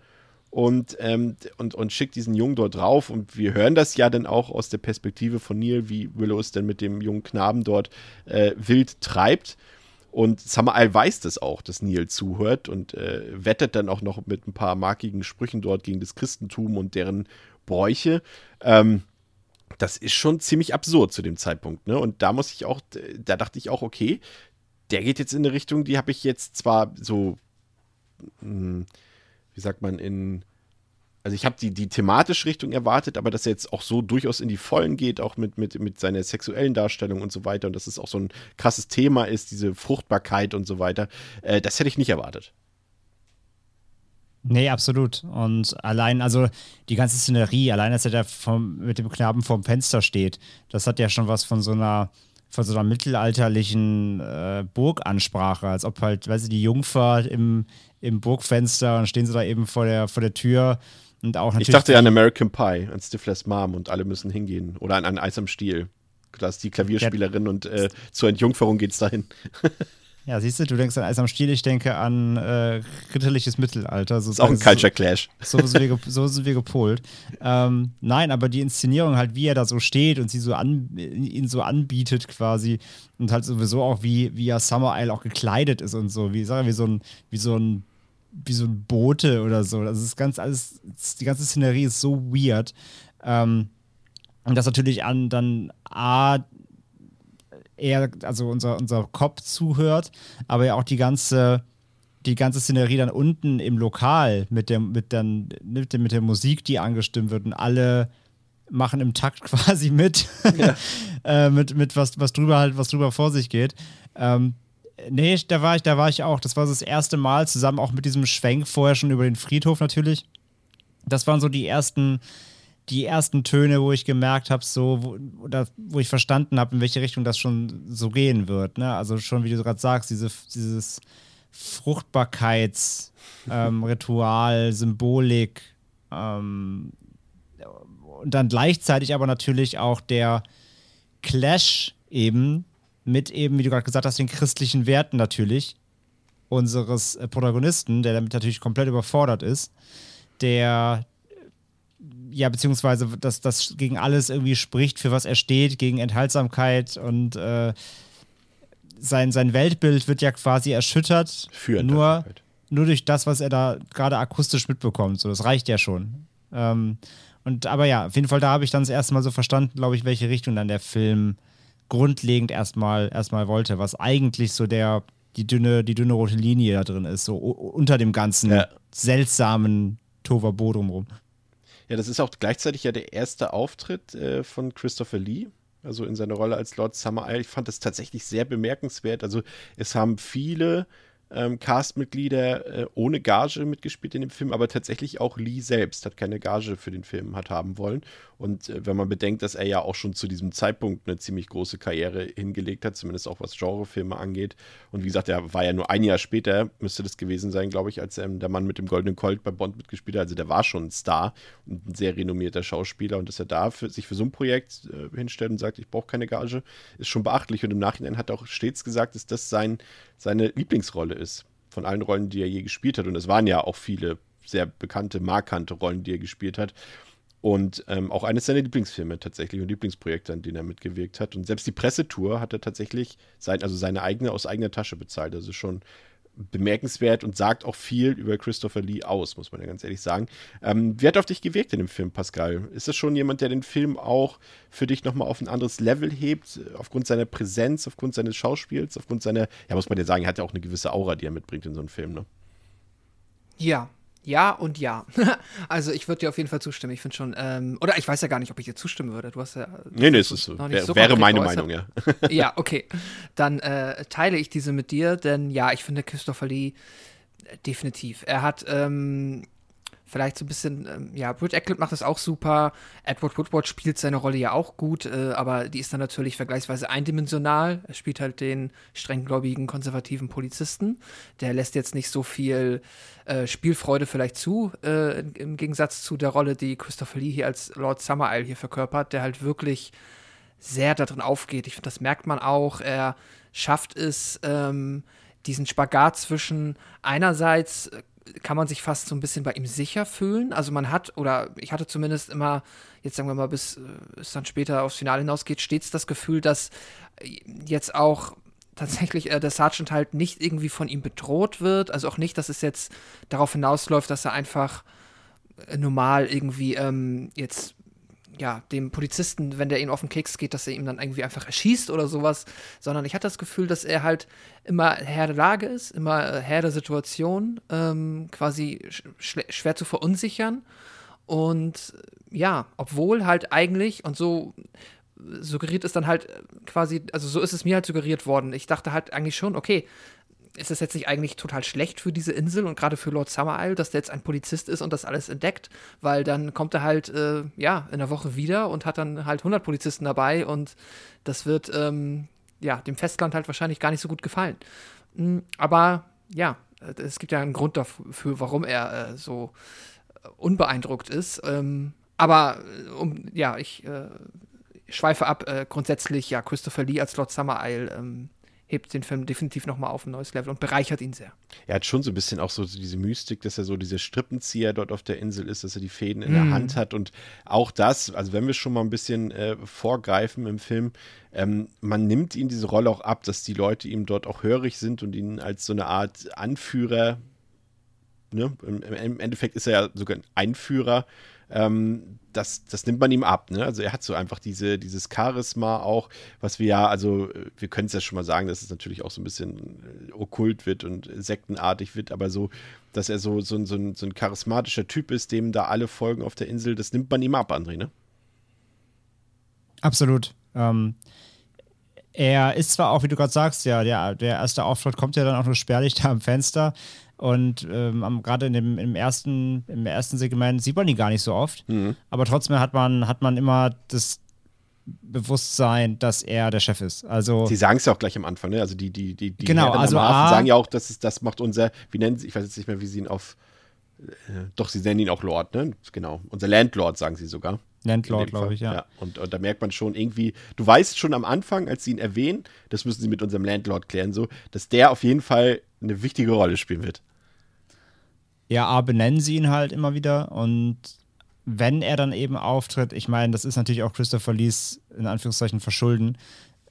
und, ähm, und, und schickt diesen Jungen dort drauf. Und wir hören das ja dann auch aus der Perspektive von Neil, wie Willow es dann mit dem jungen Knaben dort äh, wild treibt. Und Summer Isle weiß das auch, dass Neil zuhört und äh, wettet dann auch noch mit ein paar markigen Sprüchen dort gegen das Christentum und deren Bräuche. Ähm, das ist schon ziemlich absurd zu dem Zeitpunkt. Ne? Und da muss ich auch, da dachte ich auch, okay, der geht jetzt in eine Richtung, die habe ich jetzt zwar so. Mh, hm, wie sagt man, in. Also ich habe die, die thematische Richtung erwartet, aber dass er jetzt auch so durchaus in die Vollen geht, auch mit, mit, mit seiner sexuellen Darstellung und so weiter und dass es auch so ein krasses Thema ist, diese Fruchtbarkeit und so weiter, äh, das hätte ich nicht erwartet. Nee, absolut. Und allein, also die ganze Szenerie, allein, dass er da vom, mit dem Knaben vorm Fenster steht, das hat ja schon was von so einer, von so einer mittelalterlichen äh, Burgansprache, als ob halt, weißt du, die Jungfer im, im Burgfenster und stehen sie da eben vor der, vor der Tür. Und auch ich dachte ja an American Pie, an Stiflers Mom und alle müssen hingehen. Oder an, an Eis am Stiel. Da ist die Klavierspielerin ja. und äh, zur Entjungferung geht es dahin. Ja, siehst du, du denkst an Eis am Stiel, ich denke an äh, ritterliches Mittelalter. So, ist auch ein Culture Clash. So, so, sind, wir, so sind wir gepolt. Ähm, nein, aber die Inszenierung halt, wie er da so steht und sie so an, ihn so anbietet quasi und halt sowieso auch, wie, wie ja Summer Isle auch gekleidet ist und so, wie, sag ich, wie so ein, wie so ein wie so ein Bote oder so. Das ist ganz alles, die ganze Szenerie ist so weird. Ähm, und das natürlich an dann A, er, also unser, unser Kopf zuhört, aber ja auch die ganze, die ganze Szenerie dann unten im Lokal mit der, mit, dann, mit, der, mit der Musik, die angestimmt wird und alle machen im Takt quasi mit, ja. äh, mit, mit was, was drüber halt, was drüber vor sich geht. Ähm, nee, da war ich, da war ich auch. Das war so das erste Mal, zusammen auch mit diesem Schwenk vorher schon über den Friedhof natürlich. Das waren so die ersten, die ersten Töne, wo ich gemerkt habe, so, wo, oder, wo ich verstanden habe, in welche Richtung das schon so gehen wird. Ne? Also schon, wie du gerade sagst, diese, dieses Fruchtbarkeitsritual, ähm, Symbolik, ähm, und dann gleichzeitig aber natürlich auch der Clash eben mit eben, wie du gerade gesagt hast, den christlichen Werten natürlich unseres äh, Protagonisten, der damit natürlich komplett überfordert ist, der ja, beziehungsweise dass das gegen alles irgendwie spricht, für was er steht, gegen Enthaltsamkeit und äh, sein, sein Weltbild wird ja quasi erschüttert. Für nur, nur durch das, was er da gerade akustisch mitbekommt. So, das reicht ja schon. Ähm, und aber ja, auf jeden Fall, da habe ich dann das erste Mal so verstanden, glaube ich, welche Richtung dann der Film grundlegend erstmal erstmal wollte, was eigentlich so der die dünne die dünne rote Linie da drin ist, so unter dem ganzen ja. seltsamen Tovabo drumherum. Ja, das ist auch gleichzeitig ja der erste Auftritt äh, von Christopher Lee, also in seiner Rolle als Lord Summer Isle. Ich fand das tatsächlich sehr bemerkenswert. Also es haben viele ähm, Castmitglieder äh, ohne Gage mitgespielt in dem Film, aber tatsächlich auch Lee selbst hat keine Gage für den Film hat haben wollen. Und äh, wenn man bedenkt, dass er ja auch schon zu diesem Zeitpunkt eine ziemlich große Karriere hingelegt hat, zumindest auch was Genrefilme angeht. Und wie gesagt, er war ja nur ein Jahr später, müsste das gewesen sein, glaube ich, als ähm, der Mann mit dem goldenen Colt bei Bond mitgespielt hat. Also der war schon ein Star und ein sehr renommierter Schauspieler. Und dass er da für, sich für so ein Projekt äh, hinstellt und sagt, ich brauche keine Gage, ist schon beachtlich. Und im Nachhinein hat er auch stets gesagt, dass das sein, seine Lieblingsrolle ist von allen Rollen, die er je gespielt hat. Und es waren ja auch viele sehr bekannte, markante Rollen, die er gespielt hat. Und ähm, auch eines seiner Lieblingsfilme tatsächlich und Lieblingsprojekte, an denen er mitgewirkt hat. Und selbst die Pressetour hat er tatsächlich sein, also seine eigene aus eigener Tasche bezahlt. Also schon bemerkenswert und sagt auch viel über Christopher Lee aus, muss man ja ganz ehrlich sagen. Ähm, wie hat auf dich gewirkt in dem Film, Pascal? Ist das schon jemand, der den Film auch für dich nochmal auf ein anderes Level hebt, aufgrund seiner Präsenz, aufgrund seines Schauspiels, aufgrund seiner, ja, muss man ja sagen, er hat ja auch eine gewisse Aura, die er mitbringt in so einem Film, ne? Ja, ja und ja. also ich würde dir auf jeden Fall zustimmen. Ich finde schon, ähm, oder ich weiß ja gar nicht, ob ich dir zustimmen würde. Du hast ja. Nee, nee, es ist, wär, so wäre meine geäußert. Meinung, ja. ja, okay. Dann äh, teile ich diese mit dir, denn ja, ich finde Christopher Lee definitiv. Er hat ähm, vielleicht so ein bisschen, ähm, ja, Britt Eckland macht das auch super. Edward Woodward spielt seine Rolle ja auch gut, äh, aber die ist dann natürlich vergleichsweise eindimensional. Er spielt halt den strenggläubigen, konservativen Polizisten. Der lässt jetzt nicht so viel äh, Spielfreude vielleicht zu, äh, im Gegensatz zu der Rolle, die Christopher Lee hier als Lord Summer Isle hier verkörpert, der halt wirklich sehr darin aufgeht. Ich finde, das merkt man auch. Er schafft es, ähm, diesen Spagat zwischen einerseits kann man sich fast so ein bisschen bei ihm sicher fühlen. Also man hat, oder ich hatte zumindest immer, jetzt sagen wir mal, bis äh, es dann später aufs Finale hinausgeht, stets das Gefühl, dass jetzt auch tatsächlich äh, der Sergeant halt nicht irgendwie von ihm bedroht wird. Also auch nicht, dass es jetzt darauf hinausläuft, dass er einfach äh, normal irgendwie ähm, jetzt ja, dem Polizisten, wenn der ihm auf den Keks geht, dass er ihm dann irgendwie einfach erschießt oder sowas, sondern ich hatte das Gefühl, dass er halt immer Herr der Lage ist, immer äh, Herr der Situation, ähm, quasi sch schwer zu verunsichern. Und ja, obwohl halt eigentlich, und so suggeriert es dann halt quasi, also so ist es mir halt suggeriert worden. Ich dachte halt eigentlich schon, okay, ist es jetzt nicht eigentlich total schlecht für diese Insel und gerade für Lord Summer Isle, dass der jetzt ein Polizist ist und das alles entdeckt, weil dann kommt er halt, äh, ja, in der Woche wieder und hat dann halt 100 Polizisten dabei und das wird, ähm, ja, dem Festland halt wahrscheinlich gar nicht so gut gefallen. Mhm, aber ja, es gibt ja einen Grund dafür, warum er äh, so unbeeindruckt ist. Ähm, aber äh, um, ja, ich äh, schweife ab. Äh, grundsätzlich, ja, Christopher Lee als Lord Summer Isle ähm, hebt den Film definitiv nochmal auf ein neues Level und bereichert ihn sehr. Er hat schon so ein bisschen auch so diese Mystik, dass er so dieser Strippenzieher dort auf der Insel ist, dass er die Fäden in mm. der mhm. Hand hat und auch das, also wenn wir schon mal ein bisschen äh, vorgreifen im Film, ähm, man nimmt ihm diese Rolle auch ab, dass die Leute ihm dort auch hörig sind und ihn als so eine Art Anführer, ne? Im, im Endeffekt ist er ja sogar ein Einführer ähm, das, das nimmt man ihm ab. Ne? Also er hat so einfach diese, dieses Charisma auch, was wir ja, also wir können es ja schon mal sagen, dass es natürlich auch so ein bisschen äh, okkult wird und sektenartig wird, aber so, dass er so, so, so, ein, so ein charismatischer Typ ist, dem da alle folgen auf der Insel, das nimmt man ihm ab, André, ne? Absolut. Ähm, er ist zwar auch, wie du gerade sagst, ja, der, der erste Auftritt kommt ja dann auch nur spärlich da am Fenster. Und ähm, gerade in dem, im, ersten, im ersten Segment sieht man ihn gar nicht so oft. Mhm. Aber trotzdem hat man, hat man immer das Bewusstsein, dass er der Chef ist. Also Sie sagen es ja auch gleich am Anfang, ne? Also die, die, die, die Genau, Herren am also Hafen A- sagen ja auch, dass es, das macht unser, wie nennen sie, ich weiß jetzt nicht mehr, wie sie ihn auf, äh, doch, sie nennen ihn auch Lord, ne? Genau. Unser Landlord, sagen sie sogar. Landlord, glaube ich, ja. Und, und da merkt man schon irgendwie, du weißt schon am Anfang, als sie ihn erwähnen, das müssen sie mit unserem Landlord klären, so, dass der auf jeden Fall eine wichtige Rolle spielen wird. Ja, A, benennen sie ihn halt immer wieder und wenn er dann eben auftritt, ich meine, das ist natürlich auch Christopher Lees in Anführungszeichen verschulden.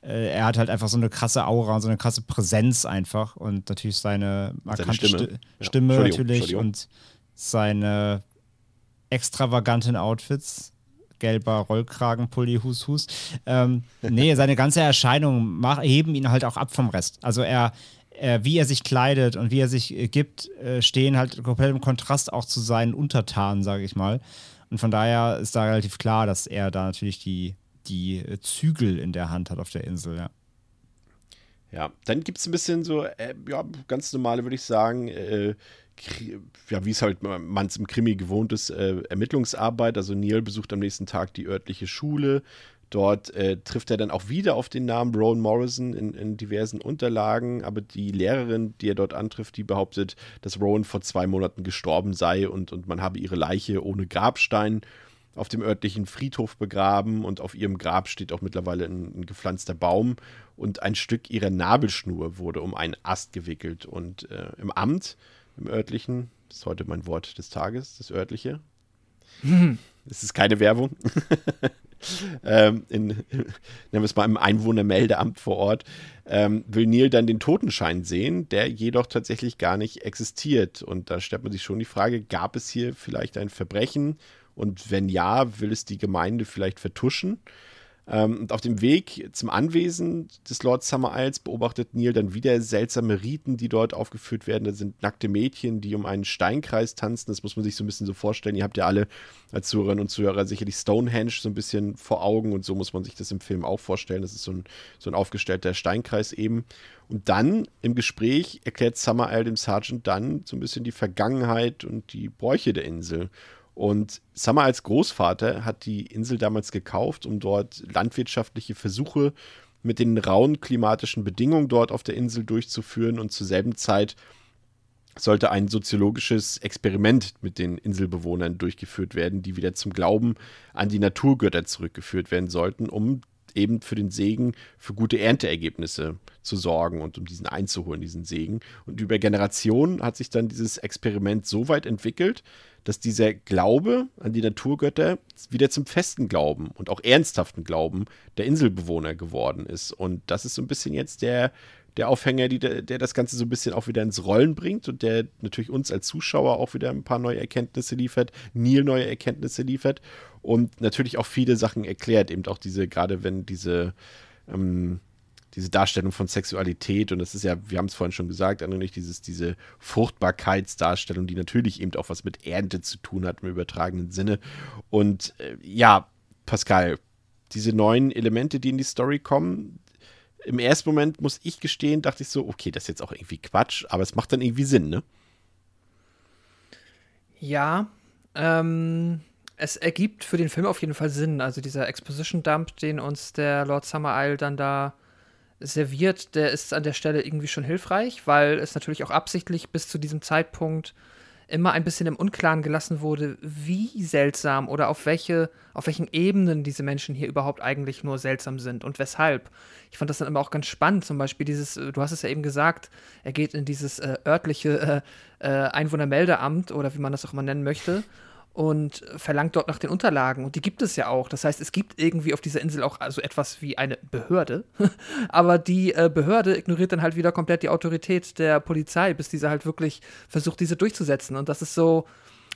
Äh, er hat halt einfach so eine krasse Aura und so eine krasse Präsenz einfach und natürlich seine markante Stimme. Sti- Ja. Stimme Entschuldigung, natürlich Entschuldigung. und seine extravaganten Outfits. Gelber Rollkragenpulli, Hus, Hus. Ähm, nee, seine ganze Erscheinung mach, heben ihn halt auch ab vom Rest. Also er, äh, wie er sich kleidet und wie er sich äh, gibt, äh, stehen halt komplett im Kontrast auch zu seinen Untertanen, sage ich mal. Und von daher ist da relativ klar, dass er da natürlich die, die äh, Zügel in der Hand hat auf der Insel, ja. Ja, dann gibt es ein bisschen so, äh, ja, ganz normale, würde ich sagen, äh, ja, wie es halt man es im Krimi gewohnt ist, äh, Ermittlungsarbeit. Also Neil besucht am nächsten Tag die örtliche Schule. Dort äh, trifft er dann auch wieder auf den Namen Rowan Morrison in, in diversen Unterlagen, aber die Lehrerin, die er dort antrifft, die behauptet, dass Rowan vor zwei Monaten gestorben sei und, und man habe ihre Leiche ohne Grabstein auf dem örtlichen Friedhof begraben und auf ihrem Grab steht auch mittlerweile ein, ein gepflanzter Baum und ein Stück ihrer Nabelschnur wurde um einen Ast gewickelt und äh, im Amt, im örtlichen, das ist heute mein Wort des Tages, das örtliche. Es ist keine Werbung. ähm, in, nennen mal im Einwohnermeldeamt vor Ort, ähm, will Neil dann den Totenschein sehen, der jedoch tatsächlich gar nicht existiert. Und da stellt man sich schon die Frage, gab es hier vielleicht ein Verbrechen? Und wenn ja, will es die Gemeinde vielleicht vertuschen? Ähm, und auf dem Weg zum Anwesen des Lord Summer Isles beobachtet Neil dann wieder seltsame Riten, die dort aufgeführt werden. Da sind nackte Mädchen, die um einen Steinkreis tanzen. Das muss man sich so ein bisschen so vorstellen. Ihr habt ja alle als Zuhörerinnen und Zuhörer sicherlich Stonehenge so ein bisschen vor Augen und so muss man sich das im Film auch vorstellen. Das ist so ein, so ein aufgestellter Steinkreis eben. Und dann im Gespräch erklärt Summer Isle dem Sergeant dann so ein bisschen die Vergangenheit und die Bräuche der Insel. Und Summer als Großvater hat die Insel damals gekauft, um dort landwirtschaftliche Versuche mit den rauen klimatischen Bedingungen dort auf der Insel durchzuführen. Und zur selben Zeit sollte ein soziologisches Experiment mit den Inselbewohnern durchgeführt werden, die wieder zum Glauben an die Naturgötter zurückgeführt werden sollten, um eben für den Segen für gute Ernteergebnisse zu sorgen und um diesen einzuholen, diesen Segen. Und über Generationen hat sich dann dieses Experiment so weit entwickelt, dass dieser Glaube an die Naturgötter wieder zum festen Glauben und auch ernsthaften Glauben der Inselbewohner geworden ist. Und das ist so ein bisschen jetzt der, der Aufhänger, die, der, das Ganze so ein bisschen auch wieder ins Rollen bringt und der natürlich uns als Zuschauer auch wieder ein paar neue Erkenntnisse liefert, Neil neue Erkenntnisse liefert und natürlich auch viele Sachen erklärt, eben auch diese, gerade wenn diese, ähm, diese Darstellung von Sexualität und das ist ja, wir haben es vorhin schon gesagt, nicht dieses, diese Fruchtbarkeitsdarstellung, die natürlich eben auch was mit Ernte zu tun hat im übertragenen Sinne. Und äh, ja, Pascal, diese neuen Elemente, die in die Story kommen, im ersten Moment muss ich gestehen, dachte ich so, okay, das ist jetzt auch irgendwie Quatsch, aber es macht dann irgendwie Sinn, ne? Ja, ähm, es ergibt für den Film auf jeden Fall Sinn. Also dieser Exposition-Dump, den uns der Lord Summer Isle dann da serviert, der ist an der Stelle irgendwie schon hilfreich, weil es natürlich auch absichtlich bis zu diesem Zeitpunkt immer ein bisschen im Unklaren gelassen wurde, wie seltsam oder auf welche, auf welchen Ebenen diese Menschen hier überhaupt eigentlich nur seltsam sind und weshalb. Ich fand das dann immer auch ganz spannend, zum Beispiel dieses, äh, du hast es ja eben gesagt, er geht in dieses äh, örtliche äh, äh, Einwohnermeldeamt oder wie man das auch immer nennen möchte und verlangt dort nach den Unterlagen. Und die gibt es ja auch. Das heißt, es gibt irgendwie auf dieser Insel auch also etwas wie eine Behörde. Aber die äh, Behörde ignoriert dann halt wieder komplett die Autorität der Polizei, bis diese halt wirklich versucht, diese durchzusetzen. Und das ist so,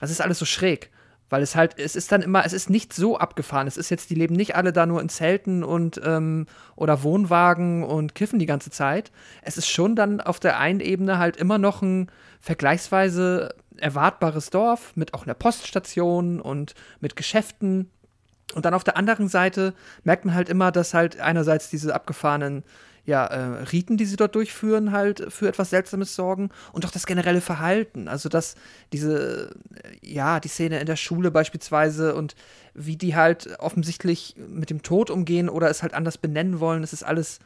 das ist alles so schräg. Weil es halt, es ist dann immer, es ist nicht so abgefahren. Es ist jetzt, die leben nicht alle da nur in Zelten und ähm, oder Wohnwagen und kiffen die ganze Zeit. Es ist schon dann auf der einen Ebene halt immer noch ein vergleichsweise erwartbares Dorf mit auch einer Poststation und mit Geschäften Und dann auf der anderen Seite merkt man halt immer, dass halt einerseits diese abgefahrenen ja, äh, Riten, die sie dort durchführen, halt für etwas Seltsames sorgen und auch das generelle Verhalten. Also, dass diese, äh, ja, die Szene in der Schule beispielsweise und wie die halt offensichtlich mit dem Tod umgehen oder es halt anders benennen wollen, es ist alles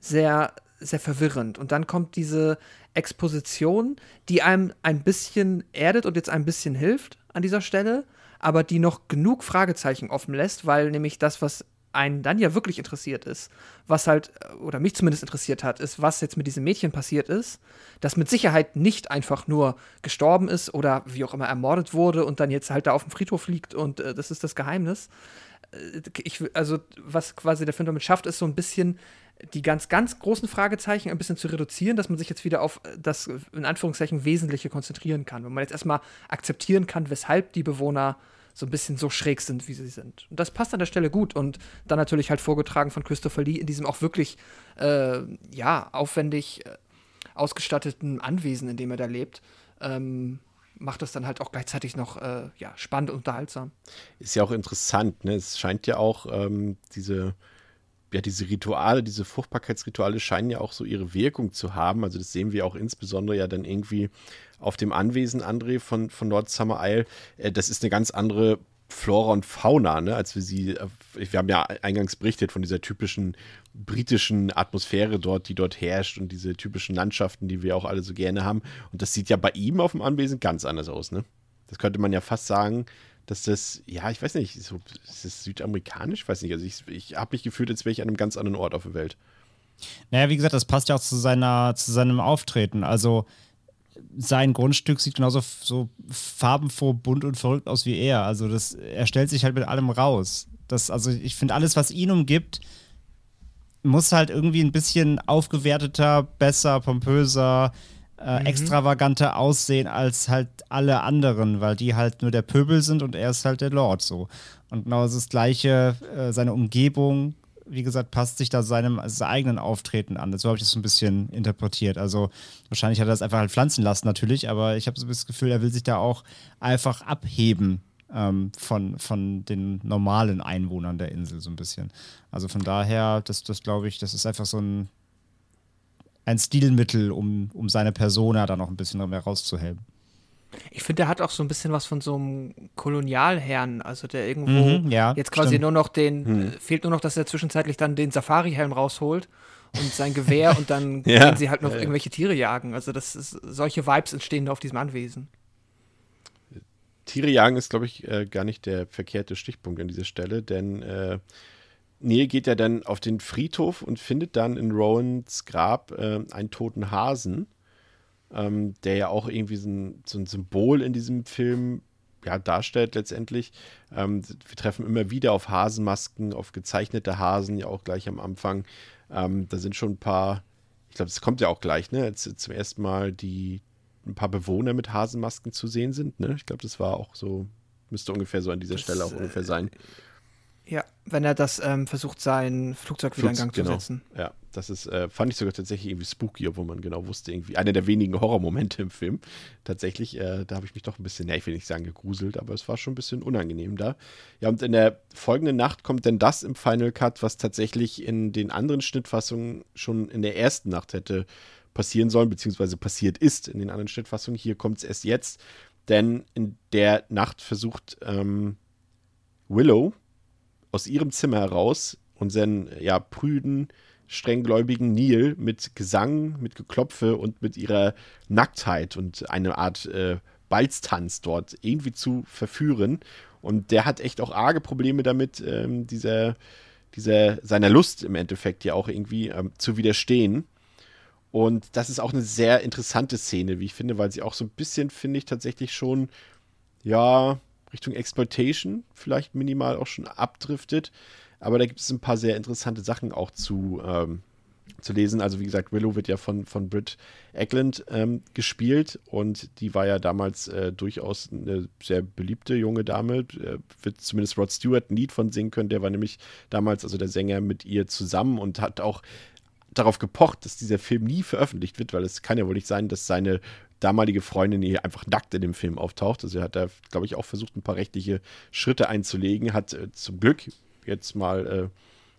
sehr, sehr verwirrend. Und dann kommt diese Exposition, die einem ein bisschen erdet und jetzt ein bisschen hilft an dieser Stelle, aber die noch genug Fragezeichen offen lässt, weil nämlich das, was einen dann ja wirklich interessiert ist, was halt, oder mich zumindest interessiert hat, ist, was jetzt mit diesem Mädchen passiert ist, das mit Sicherheit nicht einfach nur gestorben ist oder wie auch immer ermordet wurde und dann jetzt halt da auf dem Friedhof liegt und äh, das ist das Geheimnis. Äh, ich, also, was quasi der Film damit schafft, ist so ein bisschen die ganz, ganz großen Fragezeichen ein bisschen zu reduzieren, dass man sich jetzt wieder auf das in Anführungszeichen Wesentliche konzentrieren kann. Wenn man jetzt erstmal akzeptieren kann, weshalb die Bewohner so ein bisschen so schräg sind, wie sie sind. Und das passt an der Stelle gut. Und dann natürlich halt vorgetragen von Christopher Lee in diesem auch wirklich, äh, ja, aufwendig äh, ausgestatteten Anwesen, in dem er da lebt. Ähm, macht das dann halt auch gleichzeitig noch äh, ja, spannend und unterhaltsam. Ist ja auch interessant, ne? Es scheint ja auch ähm, diese ja, diese Rituale, diese Fruchtbarkeitsrituale scheinen ja auch so ihre Wirkung zu haben. Also das sehen wir auch insbesondere ja dann irgendwie auf dem Anwesen André von, von Nord Summer Isle. Äh, das ist eine ganz andere Flora und Fauna, ne, als wir sie, äh, wir haben ja eingangs berichtet von dieser typischen britischen Atmosphäre dort, die dort herrscht und diese typischen Landschaften, die wir auch alle so gerne haben. Und das sieht ja bei ihm auf dem Anwesen ganz anders aus, ne? Das könnte man ja fast sagen, dass das, ja, ich weiß nicht, so, ist das südamerikanisch? Ich weiß nicht, also ich, ich habe mich gefühlt, als wäre ich an einem ganz anderen Ort auf der Welt. Naja, wie gesagt, das passt ja auch zu, seiner, zu seinem Auftreten. Also sein Grundstück sieht genauso so farbenfroh, bunt und verrückt aus wie er. Also das, er stellt sich halt mit allem raus. Das, also ich finde, alles, was ihn umgibt, muss halt irgendwie ein bisschen aufgewerteter, besser, pompöser, äh, mhm. extravaganter aussehen als halt alle anderen, weil die halt nur der Pöbel sind und er ist halt der Lord so. Und genau das gleiche, äh, seine Umgebung, wie gesagt, passt sich da seinem, seinem eigenen Auftreten an. So habe ich das so ein bisschen interpretiert. Also wahrscheinlich hat er das einfach halt pflanzen lassen natürlich, aber ich habe so das Gefühl, er will sich da auch einfach abheben ähm, von, von den normalen Einwohnern der Insel so ein bisschen. Also von daher, das, das glaube ich, das ist einfach so ein ein Stilmittel, um, um seine Persona da noch ein bisschen mehr rauszuheben. Ich finde, der hat auch so ein bisschen was von so einem Kolonialherrn, also der irgendwo mhm, ja, jetzt quasi stimmt. nur noch den, mhm. fehlt nur noch, dass er zwischenzeitlich dann den Safari-Helm rausholt und sein Gewehr und dann ja. gehen sie halt noch ja, irgendwelche Tiere jagen. Also das ist, solche Vibes entstehen da auf diesem Anwesen. Tiere jagen ist, glaube ich, äh, gar nicht der verkehrte Stichpunkt an dieser Stelle, denn äh, Neil geht ja dann auf den Friedhof und findet dann in Rowans Grab äh, einen toten Hasen, ähm, der ja auch irgendwie so ein, so ein, Symbol in diesem Film ja, darstellt letztendlich. Ähm, wir treffen immer wieder auf Hasenmasken, auf gezeichnete Hasen, ja auch gleich am Anfang. Ähm, da sind schon ein paar, ich glaube, das kommt ja auch gleich, ne? Als zum ersten Mal die ein paar Bewohner mit Hasenmasken zu sehen sind, ne? Ich glaube, das war auch so, müsste ungefähr so an dieser das, Stelle auch ungefähr sein. Ja, wenn er das ähm, versucht, sein Flugzeug wieder in Gang genau. zu setzen. Ja, das ist, äh, fand ich sogar tatsächlich irgendwie spooky, obwohl man genau wusste, irgendwie einer der wenigen Horrormomente im Film. Tatsächlich, äh, da habe ich mich doch ein bisschen, ja, ich will nicht sagen gegruselt, aber es war schon ein bisschen unangenehm da. Ja, und in der folgenden Nacht kommt dann das im Final Cut, was tatsächlich in den anderen Schnittfassungen schon in der ersten Nacht hätte passieren sollen, beziehungsweise passiert ist in den anderen Schnittfassungen. Hier kommt es erst jetzt, denn in der Nacht versucht ähm, Willow, aus ihrem Zimmer heraus unseren ja, prüden, strenggläubigen Neil mit Gesang, mit Geklopfe und mit ihrer Nacktheit und eine Art äh, Balztanz dort irgendwie zu verführen. Und der hat echt auch arge Probleme damit, ähm, dieser, dieser, seiner Lust im Endeffekt ja auch irgendwie ähm, zu widerstehen. Und das ist auch eine sehr interessante Szene, wie ich finde, weil sie auch so ein bisschen, finde ich, tatsächlich schon, ja, Richtung Exploitation vielleicht minimal auch schon abdriftet. Aber da gibt es ein paar sehr interessante Sachen auch zu, ähm, zu lesen. Also wie gesagt, Willow wird ja von, von Britt Eklund ähm, gespielt und die war ja damals äh, durchaus eine sehr beliebte junge Dame. Äh, wird zumindest Rod Stewart ein Lied von singen können. Der war nämlich damals also der Sänger mit ihr zusammen und hat auch darauf gepocht, dass dieser Film nie veröffentlicht wird, weil es kann ja wohl nicht sein, dass seine damalige Freundin hier einfach nackt in dem Film auftaucht. Also er hat da, glaube ich, auch versucht, ein paar rechtliche Schritte einzulegen. Hat äh, zum Glück jetzt mal äh,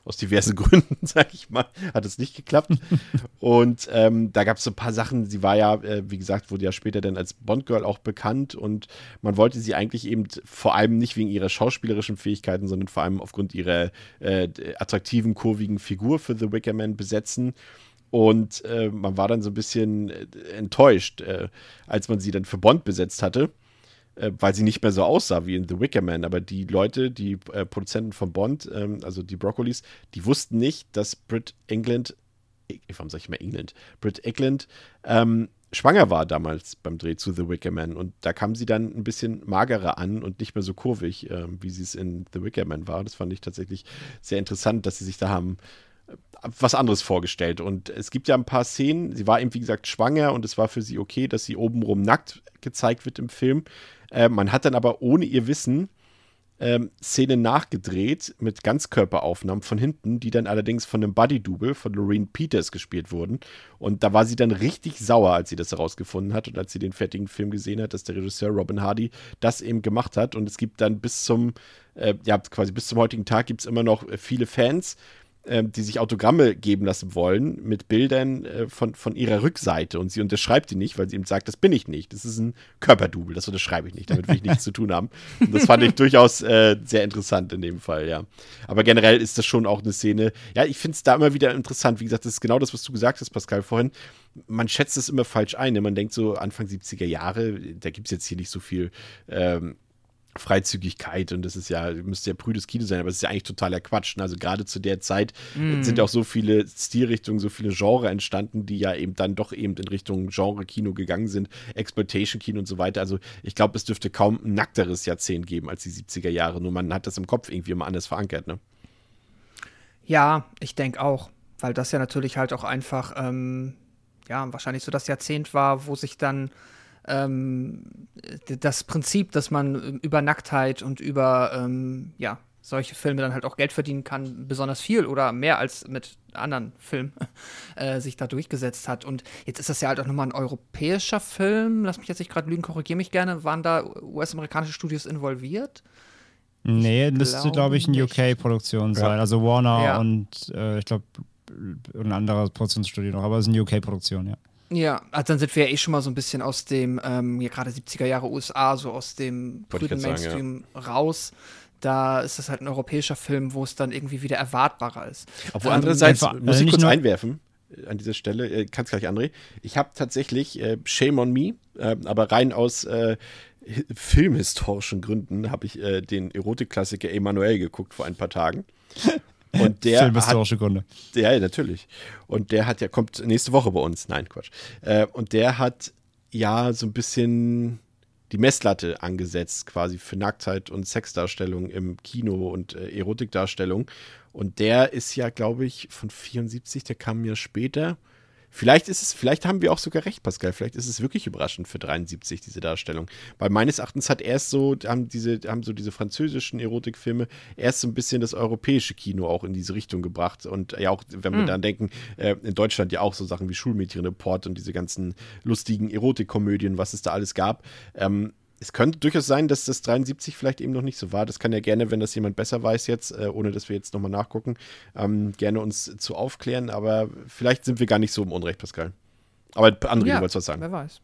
aus diversen Gründen, sage ich mal, hat es nicht geklappt. und ähm, da gab es so ein paar Sachen. Sie war ja, äh, wie gesagt, wurde ja später dann als Bond-Girl auch bekannt und man wollte sie eigentlich eben vor allem nicht wegen ihrer schauspielerischen Fähigkeiten, sondern vor allem aufgrund ihrer äh, attraktiven, kurvigen Figur für The Wicker Man besetzen. Und äh, man war dann so ein bisschen äh, enttäuscht, äh, als man sie dann für Bond besetzt hatte äh, weil sie nicht mehr so aussah wie in The Wicker Man. Aber die Leute, die äh, Produzenten von Bond, ähm, also die Broccolis, die wussten nicht, dass Brit England, äh, warum sag ich mal England, Brit England ähm, schwanger war damals beim Dreh zu The Wicker Man. Und da kam sie dann ein bisschen magerer an und nicht mehr so kurvig, äh, wie sie es in The Wicker Man war. Das fand ich tatsächlich sehr interessant, dass sie sich da haben was anderes vorgestellt. Und es gibt ja ein paar Szenen, sie war eben, wie gesagt, schwanger und es war für sie okay, dass sie obenrum nackt gezeigt wird im Film. Äh, man hat dann aber ohne ihr Wissen ähm, Szenen nachgedreht mit Ganzkörperaufnahmen von hinten, die dann allerdings von einem Buddy-Double von Lorraine Peters gespielt wurden. Und da war sie dann richtig sauer, als sie das herausgefunden hat und als sie den fertigen Film gesehen hat, dass der Regisseur Robin Hardy das eben gemacht hat. Und es gibt dann bis zum, äh, ja, quasi bis zum heutigen Tag gibt es immer noch äh, viele Fans, ähm, die sich Autogramme geben lassen wollen mit Bildern äh, von, von ihrer Rückseite und sie unterschreibt die nicht, weil sie ihm sagt, das bin ich nicht, das ist ein Körperdouble, das unterschreibe ich nicht, damit will ich nichts zu tun haben. Und das fand ich durchaus äh, sehr interessant in dem Fall, ja. Aber generell ist das schon auch eine Szene, ja, ich finde es da immer wieder interessant, wie gesagt, das ist genau das, was du gesagt hast, Pascal, vorhin. Man schätzt es immer falsch ein, ne? man denkt so Anfang 70er Jahre, da gibt es jetzt hier nicht so viel ähm, Freizügigkeit und das ist ja, müsste ja prüdes Kino sein, aber es ist ja eigentlich totaler Quatsch. Ne? Also gerade zu der Zeit mm. sind auch so viele Stilrichtungen, so viele Genre entstanden, die ja eben dann doch eben in Richtung Genre-Kino gegangen sind, Exploitation-Kino und so weiter. Also ich glaube, es dürfte kaum ein nackteres Jahrzehnt geben als die 70er Jahre, nur man hat das im Kopf irgendwie immer anders verankert, ne? Ja, ich denke auch, weil das ja natürlich halt auch einfach, ähm, ja, wahrscheinlich so das Jahrzehnt war, wo sich dann ähm, das Prinzip, dass man über Nacktheit und über ähm, ja, solche Filme dann halt auch Geld verdienen kann, besonders viel oder mehr als mit anderen Filmen äh, sich da durchgesetzt hat. Und jetzt ist das ja halt auch nochmal ein europäischer Film. Lass mich jetzt nicht gerade lügen, korrigiere mich gerne. Waren da US-amerikanische Studios involviert? Nee, ich müsste, glaube ich, eine UK-Produktion sein. Also Warner ja. und äh, ich glaube, ein anderer Produktionsstudio noch, aber es ist eine UK-Produktion, ja. Ja, also dann sind wir ja eh schon mal so ein bisschen aus dem, ähm, ja gerade 70er Jahre USA, so aus dem prüden Mainstream sagen, ja. raus. Da ist das halt ein europäischer Film, wo es dann irgendwie wieder erwartbarer ist. Obwohl ähm, andererseits, muss also ich kurz einwerfen, äh, an dieser Stelle, äh, kannst gleich, André. Ich habe tatsächlich, äh, Shame on Me, äh, aber rein aus äh, filmhistorischen Gründen habe ich äh, den Erotikklassiker Emanuel geguckt vor ein paar Tagen. Und der Filmhistorische Gründe. Ja, natürlich. Und der hat ja, kommt nächste Woche bei uns. Nein, Quatsch. Äh, und der hat ja so ein bisschen die Messlatte angesetzt, quasi für Nacktheit und Sexdarstellung im Kino und äh, Erotikdarstellung. Und der ist ja, glaube ich, von 74, der kam ja später. Vielleicht ist es, vielleicht haben wir auch sogar recht, Pascal. Vielleicht ist es wirklich überraschend für 73, diese Darstellung. Weil meines Erachtens hat erst so, haben diese, haben so diese französischen Erotikfilme erst so ein bisschen das europäische Kino auch in diese Richtung gebracht. Und ja, auch, wenn wir mhm. dann denken, äh, in Deutschland ja auch so Sachen wie Schulmädchenreport und diese ganzen lustigen Erotikkomödien, was es da alles gab. Ähm, es könnte durchaus sein, dass das 73 vielleicht eben noch nicht so war. Das kann ja gerne, wenn das jemand besser weiß jetzt, äh, ohne dass wir jetzt nochmal nachgucken, ähm, gerne uns zu aufklären. Aber vielleicht sind wir gar nicht so im Unrecht, Pascal. Aber André, ja, du wolltest was sagen. Wer weiß.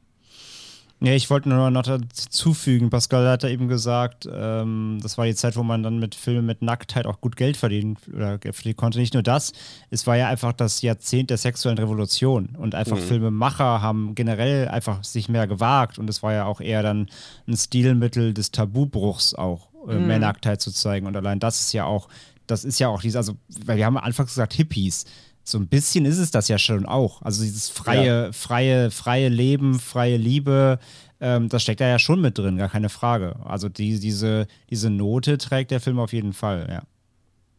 Ja, ich wollte nur noch dazufügen, Pascal hat da eben gesagt, ähm, das war die Zeit, wo man dann mit Filmen mit Nacktheit auch gut Geld verdienen oder verdienen konnte. Nicht nur das, es war ja einfach das Jahrzehnt der sexuellen Revolution und einfach mhm. Filmemacher haben generell einfach sich mehr gewagt und es war ja auch eher dann ein Stilmittel des Tabubruchs auch, äh, mhm. mehr Nacktheit zu zeigen und allein das ist ja auch, das ist ja auch dieses, also, weil wir haben anfangs gesagt Hippies, so ein bisschen ist es das ja schon auch. Also dieses freie, ja. freie, freie Leben, freie Liebe, ähm, das steckt da ja schon mit drin, gar keine Frage. Also die, diese, diese Note trägt der Film auf jeden Fall, ja.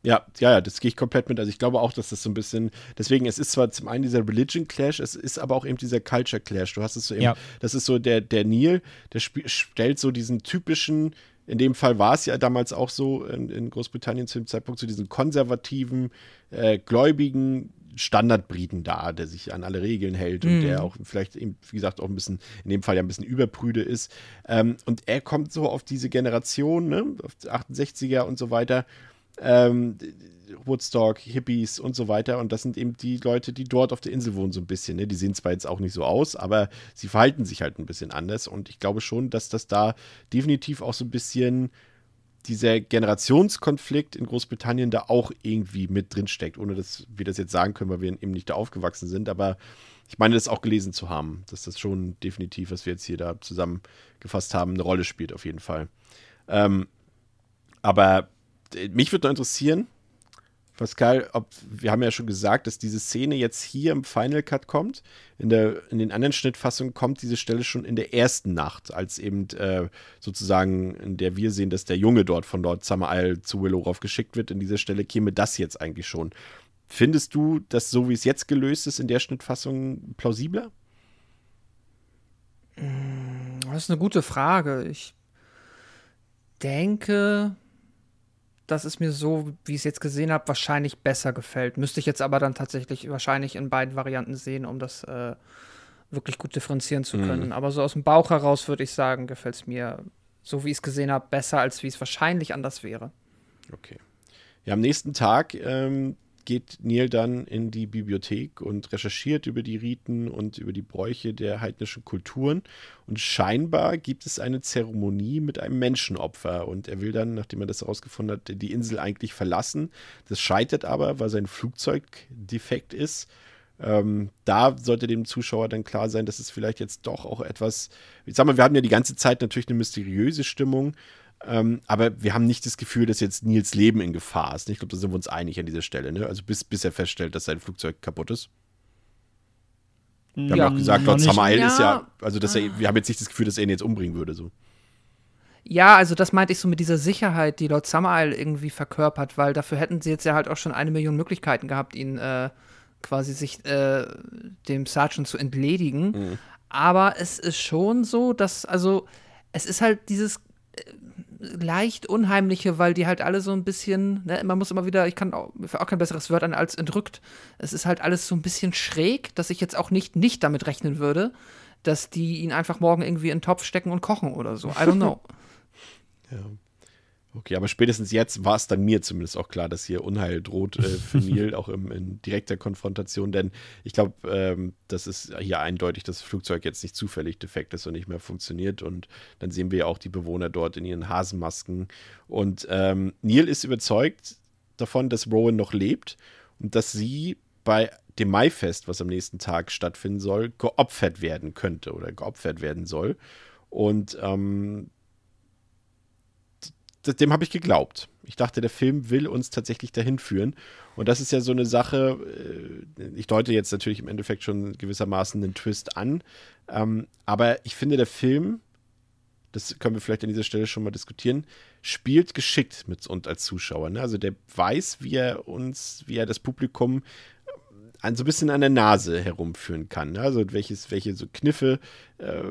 Ja, ja, ja, das gehe ich komplett mit. Also ich glaube auch, dass das so ein bisschen, deswegen, es ist zwar zum einen dieser Religion Clash, es ist aber auch eben dieser Culture Clash. Du hast es so eben, ja. das ist so der, der Neil, der stellt so diesen typischen, in dem Fall war es ja damals auch so in, in Großbritannien zu dem Zeitpunkt, so diesen konservativen, äh, gläubigen Standardbriten dar, der sich an alle Regeln hält Mhm. und der auch vielleicht, eben, wie gesagt, auch ein bisschen, in dem Fall ja ein bisschen überprüde ist. Ähm, und er kommt so auf diese Generation, ne, auf die 68er und so weiter. Ähm, Woodstock, Hippies und so weiter. Und das sind eben die Leute, die dort auf der Insel wohnen, so ein bisschen. Ne? Die sehen zwar jetzt auch nicht so aus, aber sie verhalten sich halt ein bisschen anders. Und ich glaube schon, dass das da definitiv auch so ein bisschen dieser Generationskonflikt in Großbritannien da auch irgendwie mit drin steckt, ohne dass wir das jetzt sagen können, weil wir eben nicht da aufgewachsen sind. Aber ich meine, das auch gelesen zu haben, dass das schon definitiv, was wir jetzt hier da zusammengefasst haben, eine Rolle spielt, auf jeden Fall. Ähm, aber äh, mich würde noch interessieren, Pascal, ob, wir haben ja schon gesagt, dass diese Szene jetzt hier im Final Cut kommt. In, der, in den anderen Schnittfassungen kommt diese Stelle schon in der ersten Nacht, als eben äh, sozusagen, in der wir sehen, dass der Junge dort von Lord Isle zu Willow Willow geschickt wird. In dieser Stelle käme das jetzt eigentlich schon. Findest du, dass so wie es jetzt gelöst ist, in der Schnittfassung plausibler? Das ist eine gute Frage. Ich denke, dass es mir so, wie ich es jetzt gesehen habe, wahrscheinlich besser gefällt. Müsste ich jetzt aber dann tatsächlich wahrscheinlich in beiden Varianten sehen, um das äh, wirklich gut differenzieren zu können. Aber so aus dem Bauch heraus würde ich sagen, gefällt es mir, so wie ich es gesehen habe, besser, als wie es wahrscheinlich anders wäre. Okay. Ja, am nächsten Tag ähm, geht Neil dann in die Bibliothek und recherchiert über die Riten und über die Bräuche der heidnischen Kulturen. Und scheinbar gibt es eine Zeremonie mit einem Menschenopfer. Und er will dann, nachdem er das herausgefunden hat, die Insel eigentlich verlassen. Das scheitert aber, weil sein Flugzeug defekt ist. Ähm, da sollte dem Zuschauer dann klar sein, dass es vielleicht jetzt doch auch etwas, ich sag mal, wir haben ja die ganze Zeit natürlich eine mysteriöse Stimmung, ähm, aber wir haben nicht das Gefühl, dass jetzt Nils Leben in Gefahr ist. Ich glaube, da sind wir uns einig an dieser Stelle. Ne? Also bis, bis er feststellt, dass sein Flugzeug kaputt ist. Wir haben ja auch gesagt, Lord. Summer Isle ist ja, Ja. also dass er, wir haben jetzt nicht das Gefühl, dass er ihn jetzt umbringen würde. So. Ja, also das meinte ich so mit dieser Sicherheit, die Lord Summer Isle irgendwie verkörpert, weil dafür hätten sie jetzt ja halt auch schon eine Million Möglichkeiten gehabt, ihn äh, quasi sich äh, dem Sergeant zu entledigen. Aber es ist schon so, dass, also, es ist halt dieses äh, leicht Unheimliche, weil die halt alle so ein bisschen, ne, man muss immer wieder, ich kann auch, auch kein besseres Wort an als entrückt. Es ist halt alles so ein bisschen schräg, dass ich jetzt auch nicht, nicht damit rechnen würde, dass die ihn einfach morgen irgendwie in den Topf stecken und kochen oder so. I don't know. Okay, aber spätestens jetzt war es dann mir zumindest auch klar, dass hier Unheil droht äh, für Neil, auch im, in direkter Konfrontation, denn ich glaube, ähm, das ist hier eindeutig, dass das Flugzeug jetzt nicht zufällig defekt ist und nicht mehr funktioniert. Und dann sehen wir ja auch die Bewohner dort in ihren Hasenmasken. Und ähm, Neil ist überzeugt davon, dass Rowan noch lebt und dass sie bei dem Maifest, was am nächsten Tag stattfinden soll, geopfert werden könnte oder geopfert werden soll. Und ähm, dem habe ich geglaubt. Ich dachte, der Film will uns tatsächlich dahin führen. Und das ist ja so eine Sache, äh, ich deute jetzt natürlich im Endeffekt schon gewissermaßen einen Twist an. Ähm, aber ich finde, der Film, das können wir vielleicht an dieser Stelle schon mal diskutieren, spielt geschickt mit uns als Zuschauer. Ne? Also der weiß, wie er uns, wie er das Publikum an, so ein bisschen an der Nase herumführen kann. Ne? Also welches, welche so Kniffe, äh,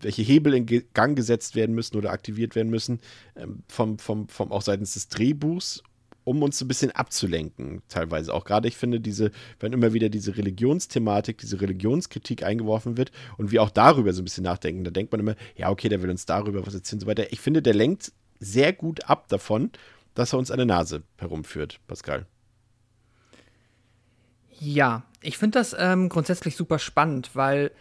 welche Hebel in Gang gesetzt werden müssen oder aktiviert werden müssen, ähm, vom, vom, vom, auch seitens des Drehbuchs, um uns so ein bisschen abzulenken, teilweise. Auch gerade, ich finde, diese, wenn immer wieder diese Religionsthematik, diese Religionskritik eingeworfen wird und wir auch darüber so ein bisschen nachdenken, da denkt man immer, ja, okay, der will uns darüber was erzählen und so weiter. Ich finde, der lenkt sehr gut ab davon, dass er uns an der Nase herumführt, Pascal. Ja, ich finde das ähm, grundsätzlich super spannend, weil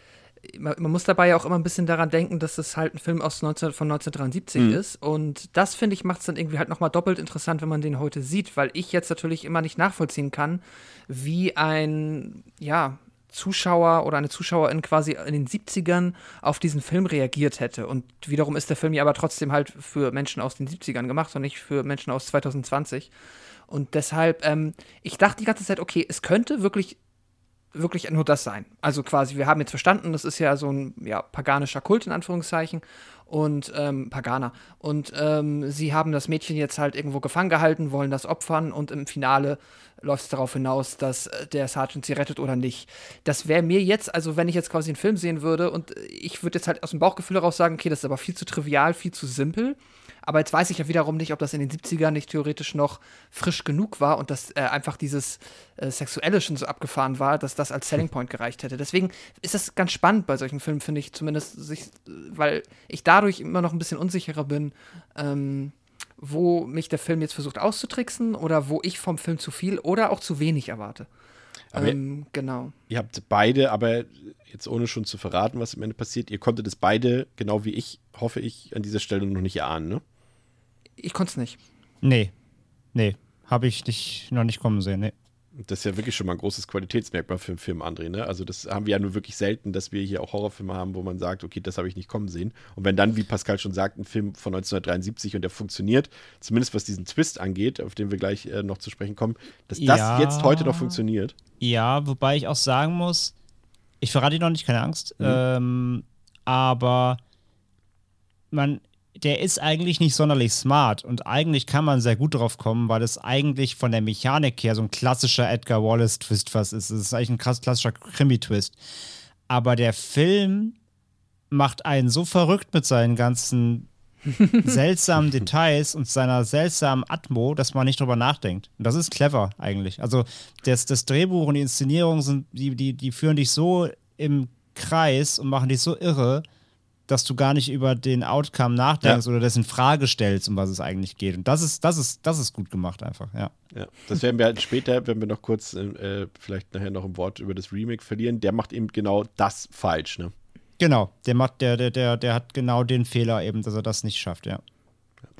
man, man muss dabei ja auch immer ein bisschen daran denken, dass es halt ein Film aus 19, von 1973 ist. Und das, finde ich, macht es dann irgendwie halt nochmal doppelt interessant, wenn man den heute sieht, weil ich jetzt natürlich immer nicht nachvollziehen kann, wie ein, ja, Zuschauer oder eine Zuschauerin quasi in den 70ern auf diesen Film reagiert hätte. Und wiederum ist der Film ja aber trotzdem halt für Menschen aus den 70ern gemacht und nicht für Menschen aus 2020. Und deshalb, ähm, ich dachte die ganze Zeit, okay, es könnte wirklich, wirklich nur das sein. Also quasi, wir haben jetzt verstanden, das ist ja so ein ja, paganischer Kult in Anführungszeichen und ähm, Paganer. Und ähm, sie haben das Mädchen jetzt halt irgendwo gefangen gehalten, wollen das opfern und im Finale läuft es darauf hinaus, dass äh, der Sergeant sie rettet oder nicht. Das wäre mir jetzt, also wenn ich jetzt quasi einen Film sehen würde und ich würde jetzt halt aus dem Bauchgefühl heraus sagen, okay, das ist aber viel zu trivial, viel zu simpel. Aber jetzt weiß ich ja wiederum nicht, ob das in den 70ern nicht theoretisch noch frisch genug war und dass äh, einfach dieses äh, Sexuelle schon so abgefahren war, dass das als Selling Point gereicht hätte. Deswegen ist das ganz spannend bei solchen Filmen, finde ich zumindest, sich, weil ich dadurch immer noch ein bisschen unsicherer bin, ähm, wo mich der Film jetzt versucht auszutricksen oder wo ich vom Film zu viel oder auch zu wenig erwarte. Ähm, genau. Ihr habt beide, aber jetzt ohne schon zu verraten, was am Ende passiert, ihr konntet es beide, genau wie ich, hoffe ich, an dieser Stelle noch nicht erahnen, ne? Ich konnte es nicht. Nee. Nee. Habe ich nicht, noch nicht kommen sehen. Nee. Das ist ja wirklich schon mal ein großes Qualitätsmerkmal für einen Film, André. Ne? Also, das haben wir ja nur wirklich selten, dass wir hier auch Horrorfilme haben, wo man sagt, okay, das habe ich nicht kommen sehen. Und wenn dann, wie Pascal schon sagt, ein Film von 1973 und der funktioniert, zumindest was diesen Twist angeht, auf den wir gleich äh, noch zu sprechen kommen, dass das Ja. jetzt heute noch funktioniert. Ja, wobei ich auch sagen muss, ich verrate dir noch nicht, keine Angst, ähm, aber man, der ist eigentlich nicht sonderlich smart und eigentlich kann man sehr gut drauf kommen, weil es eigentlich von der Mechanik her so ein klassischer Edgar Wallace-Twist fast ist. Es ist eigentlich ein krass klassischer Krimi-Twist. Aber der Film macht einen so verrückt mit seinen ganzen seltsamen Details und seiner seltsamen Atmo, dass man nicht drüber nachdenkt. Und das ist clever eigentlich. Also das, das Drehbuch und die Inszenierung sind, die, die, die führen dich so im Kreis und machen dich so irre, dass du gar nicht über den Outcome nachdenkst Ja. oder das in Frage stellst, um was es eigentlich geht. Und das ist, das ist, das ist gut gemacht einfach, ja. Ja, das werden wir halt später, wenn wir noch kurz äh, vielleicht nachher noch ein Wort über das Remake verlieren, der macht eben genau das falsch, ne? Genau, der macht, der, der, der, der hat genau den Fehler eben, dass er das nicht schafft, ja.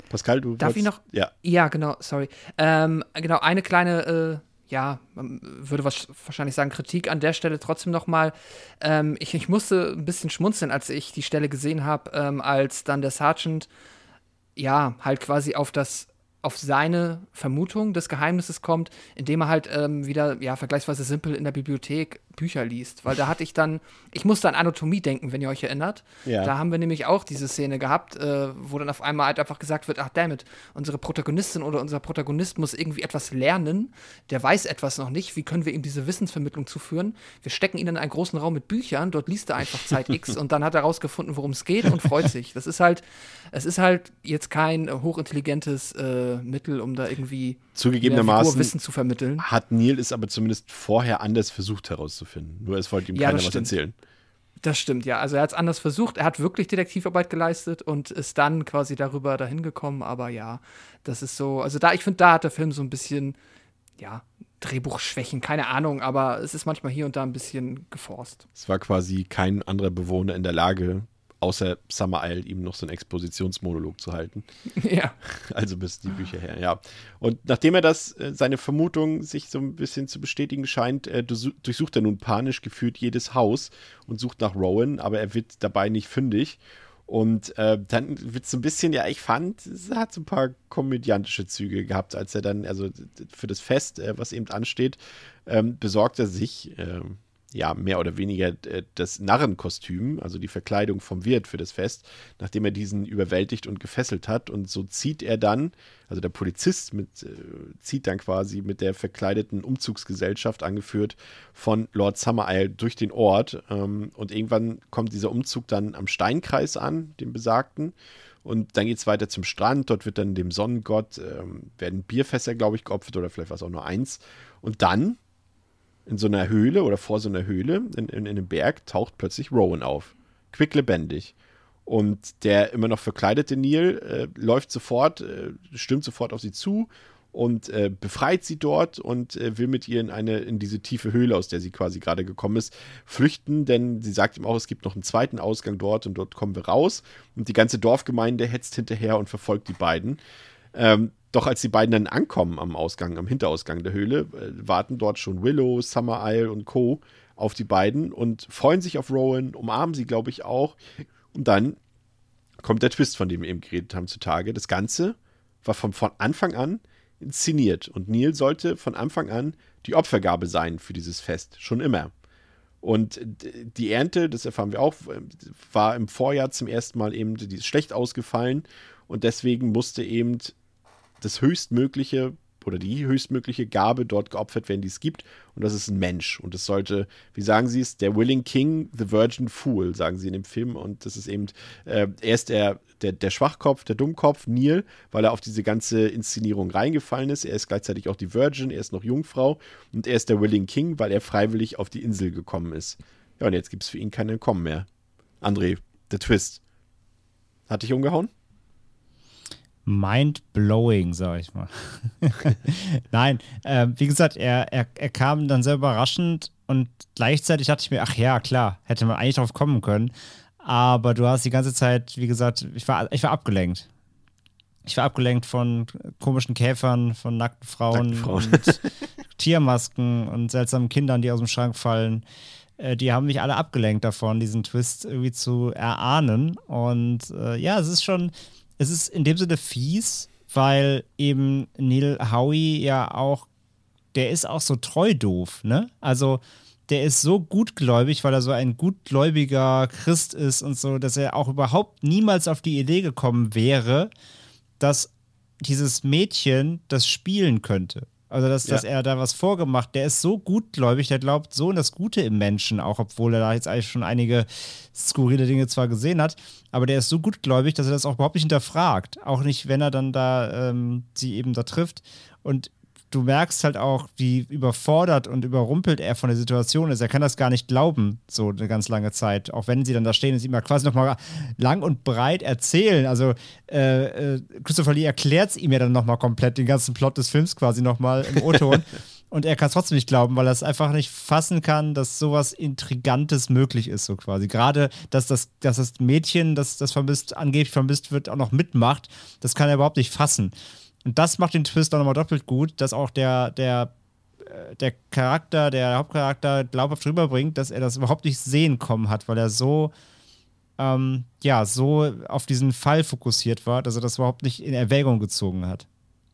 Pascal, du Darf ich noch- Ja, Ja, genau, sorry. Ähm, genau, eine kleine, äh, ja, man würde was, wahrscheinlich sagen, Kritik an der Stelle trotzdem noch mal. Ähm, ich, ich musste ein bisschen schmunzeln, als ich die Stelle gesehen habe, ähm, als dann der Sergeant, ja, halt quasi auf das auf seine Vermutung des Geheimnisses kommt, indem er halt ähm, wieder, ja, vergleichsweise simpel in der Bibliothek Bücher liest. Weil da hatte ich dann, ich musste an Anatomie denken, wenn ihr euch erinnert. Ja. Da haben wir nämlich auch diese Szene gehabt, äh, wo dann auf einmal halt einfach gesagt wird, ach damit, unsere Protagonistin oder unser Protagonist muss irgendwie etwas lernen, der weiß etwas noch nicht, wie können wir ihm diese Wissensvermittlung zuführen? Wir stecken ihn in einen großen Raum mit Büchern, dort liest er einfach Zeit X und dann hat er rausgefunden, worum es geht und freut sich. Das ist halt, es ist halt jetzt kein hochintelligentes äh, Mittel, um da irgendwie zugegebenermaßen Wissen zu vermitteln. hat Neil es aber zumindest vorher anders versucht herauszufinden. Nur es wollte ihm Ja, keiner was erzählen. Das stimmt, ja. Also er hat es anders versucht. Er hat wirklich Detektivarbeit geleistet und ist dann quasi darüber dahin gekommen. Aber ja, das ist so. Also da, ich finde, da hat der Film so ein bisschen, ja, Drehbuchschwächen, keine Ahnung, aber es ist manchmal hier und da ein bisschen geforst. Es war quasi kein anderer Bewohner in der Lage, außer Summer Isle, ihm noch so einen Expositionsmonolog zu halten. ja. Also bis die Bücher her, ja. Und nachdem er das, äh, seine Vermutung sich so ein bisschen zu bestätigen scheint, äh, durchsu- durchsucht er nun panisch gefühlt jedes Haus und sucht nach Rowan, aber er wird dabei nicht fündig. Und äh, dann wird es so ein bisschen, ja, ich fand, es hat so ein paar komödiantische Züge gehabt, als er dann, also für das Fest, äh, was eben ansteht, ähm, besorgt er sich, ähm, ja, mehr oder weniger äh, das Narrenkostüm, also die Verkleidung vom Wirt für das Fest, nachdem er diesen überwältigt und gefesselt hat. Und so zieht er dann, also der Polizist mit, äh, zieht dann quasi mit der verkleideten Umzugsgesellschaft, angeführt von Lord Summer Isle, durch den Ort. Ähm, und irgendwann kommt dieser Umzug dann am Steinkreis an, dem besagten. Und dann geht es weiter zum Strand. Dort wird dann dem Sonnengott, ähm, werden Bierfässer, glaube ich, geopfert oder vielleicht war es auch nur eins. Und dann in so einer Höhle oder vor so einer Höhle in, in, in einem Berg taucht plötzlich Rowan auf. Quicklebendig. Und der immer noch verkleidete Neil äh, läuft sofort, äh, stürmt sofort auf sie zu und äh, befreit sie dort und äh, will mit ihr in eine in diese tiefe Höhle, aus der sie quasi gerade gekommen ist, flüchten, denn sie sagt ihm auch, es gibt noch einen zweiten Ausgang dort und dort kommen wir raus. Und die ganze Dorfgemeinde hetzt hinterher und verfolgt die beiden. Ähm, doch als die beiden dann ankommen am Ausgang, am Hinterausgang der Höhle, äh, warten dort schon Willow, Summer Isle und Co. auf die beiden und freuen sich auf Rowan, umarmen sie, glaube ich, auch. Und dann kommt der Twist, von dem wir eben geredet haben, zutage. Das Ganze war von, von Anfang an inszeniert und Neil sollte von Anfang an die Opfergabe sein für dieses Fest, schon immer. Und die Ernte, das erfahren wir auch, war im Vorjahr zum ersten Mal eben schlecht ausgefallen und deswegen musste eben das höchstmögliche oder die höchstmögliche Gabe dort geopfert werden, die es gibt. Und das ist ein Mensch. Und es sollte, wie sagen sie es, der Willing King, the Virgin Fool, sagen sie in dem Film. Und das ist eben, äh, er ist der, der, der Schwachkopf, der Dummkopf, Neil, weil er auf diese ganze Inszenierung reingefallen ist. Er ist gleichzeitig auch die Virgin, er ist noch Jungfrau. Und er ist der Willing King, weil er freiwillig auf die Insel gekommen ist. Ja, und jetzt gibt es für ihn kein Entkommen mehr. André, der Twist. Hat dich umgehauen? Mind-blowing, sag ich mal. Nein, äh, wie gesagt, er, er, er kam dann sehr überraschend und gleichzeitig dachte ich mir, ach ja, klar, hätte man eigentlich drauf kommen können. Aber du hast die ganze Zeit, wie gesagt, ich war, ich war abgelenkt. Ich war abgelenkt von komischen Käfern, von nackten Frauen, nackten Frauen. und Tiermasken und seltsamen Kindern, die aus dem Schrank fallen. Äh, die haben mich alle abgelenkt davon, diesen Twist irgendwie zu erahnen. Und äh, ja, es ist schon, es ist in dem Sinne fies, weil eben Neil Howie ja auch, der ist auch so treu doof, ne? Also der ist so gutgläubig, weil er so ein gutgläubiger Christ ist und so, dass er auch überhaupt niemals auf die Idee gekommen wäre, dass dieses Mädchen das spielen könnte. Also, dass, ja. dass er da was vorgemacht, der ist so gutgläubig, der glaubt so in das Gute im Menschen, auch obwohl er da jetzt eigentlich schon einige skurrile Dinge zwar gesehen hat, aber der ist so gutgläubig, dass er das auch überhaupt nicht hinterfragt. Auch nicht, wenn er dann da ähm, sie eben da trifft. Und du merkst halt auch, wie überfordert und überrumpelt er von der Situation ist. Er kann das gar nicht glauben, so eine ganz lange Zeit. Auch wenn sie dann da stehen und sie ihm quasi nochmal lang und breit erzählen. Also äh, äh, Christopher Lee erklärt es ihm ja dann nochmal komplett, den ganzen Plot des Films quasi nochmal im O-Ton. und er kann es trotzdem nicht glauben, weil er es einfach nicht fassen kann, dass sowas Intrigantes möglich ist, so quasi. Gerade, dass das, dass das Mädchen, das, das vermisst, angeblich vermisst wird, auch noch mitmacht, das kann er überhaupt nicht fassen. Und das macht den Twist dann nochmal doppelt gut, dass auch der, der, äh, der Charakter, der Hauptcharakter glaubhaft rüberbringt, dass er das überhaupt nicht sehen kommen hat, weil er so, ähm, ja, so auf diesen Fall fokussiert war, dass er das überhaupt nicht in Erwägung gezogen hat.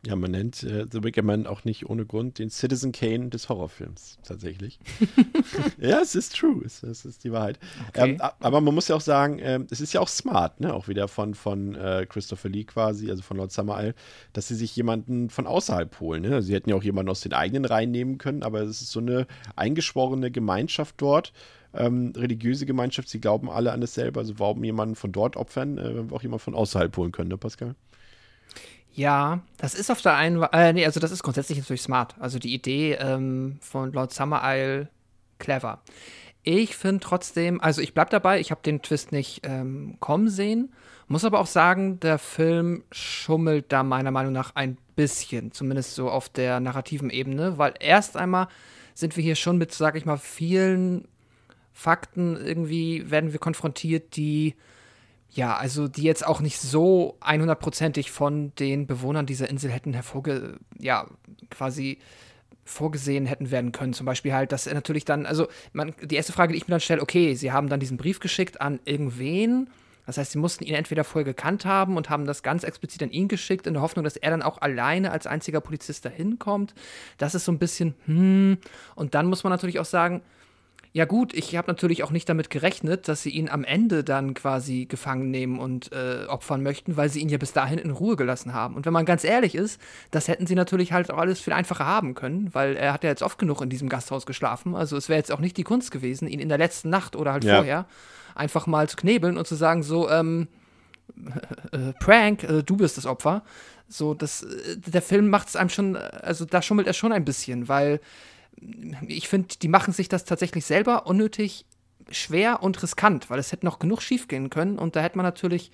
Ja, man nennt äh, The Wicker Man auch nicht ohne Grund den Citizen Kane des Horrorfilms, tatsächlich. ja, es ist true, es, es ist die Wahrheit. Okay. Ähm, aber man muss ja auch sagen, ähm, es ist ja auch smart, ne? auch wieder von, von äh, Christopher Lee quasi, also von Lord Summerisle, dass sie sich jemanden von außerhalb holen. Ne? Sie hätten ja auch jemanden aus den eigenen Reihen nehmen können, aber es ist so eine eingeschworene Gemeinschaft dort. Ähm, religiöse Gemeinschaft, sie glauben alle an dasselbe, also warum jemanden von dort opfern, äh, wenn wir auch jemanden von außerhalb holen können, ne, Pascal? Ja, das ist auf der einen, äh, nee, also das ist grundsätzlich natürlich smart. Also die Idee ähm, von Lord Summer Isle clever. Ich finde trotzdem, also ich bleib dabei, ich habe den Twist nicht ähm, kommen sehen, muss aber auch sagen, der Film schummelt da meiner Meinung nach ein bisschen, zumindest so auf der narrativen Ebene, weil erst einmal sind wir hier schon mit, sag ich mal, vielen Fakten irgendwie werden wir konfrontiert, die ja, also die jetzt auch nicht so 100%ig von den Bewohnern dieser Insel hätten hervorge... ja, quasi vorgesehen hätten werden können. Zum Beispiel halt, dass er natürlich dann, also man, die erste Frage, die ich mir dann stelle, okay, sie haben dann diesen Brief geschickt an irgendwen. Das heißt, sie mussten ihn entweder vorher gekannt haben und haben das ganz explizit an ihn geschickt, in der Hoffnung, dass er dann auch alleine als einziger Polizist dahin kommt. Das ist so ein bisschen, hm. Und dann muss man natürlich auch sagen, ja gut, ich habe natürlich auch nicht damit gerechnet, dass sie ihn am Ende dann quasi gefangen nehmen und äh, opfern möchten, weil sie ihn ja bis dahin in Ruhe gelassen haben. Und wenn man ganz ehrlich ist, das hätten sie natürlich halt auch alles viel einfacher haben können, weil er hat ja jetzt oft genug in diesem Gasthaus geschlafen. Also es wäre jetzt auch nicht die Kunst gewesen, ihn in der letzten Nacht oder halt ja. vorher einfach mal zu knebeln und zu sagen, so, ähm, äh, Prank, äh, du bist das Opfer. So, das, äh, der Film macht es einem schon, also da schummelt er schon ein bisschen, weil ich finde, die machen sich das tatsächlich selber unnötig schwer und riskant, weil es hätte noch genug schief gehen können und da hätte man natürlich,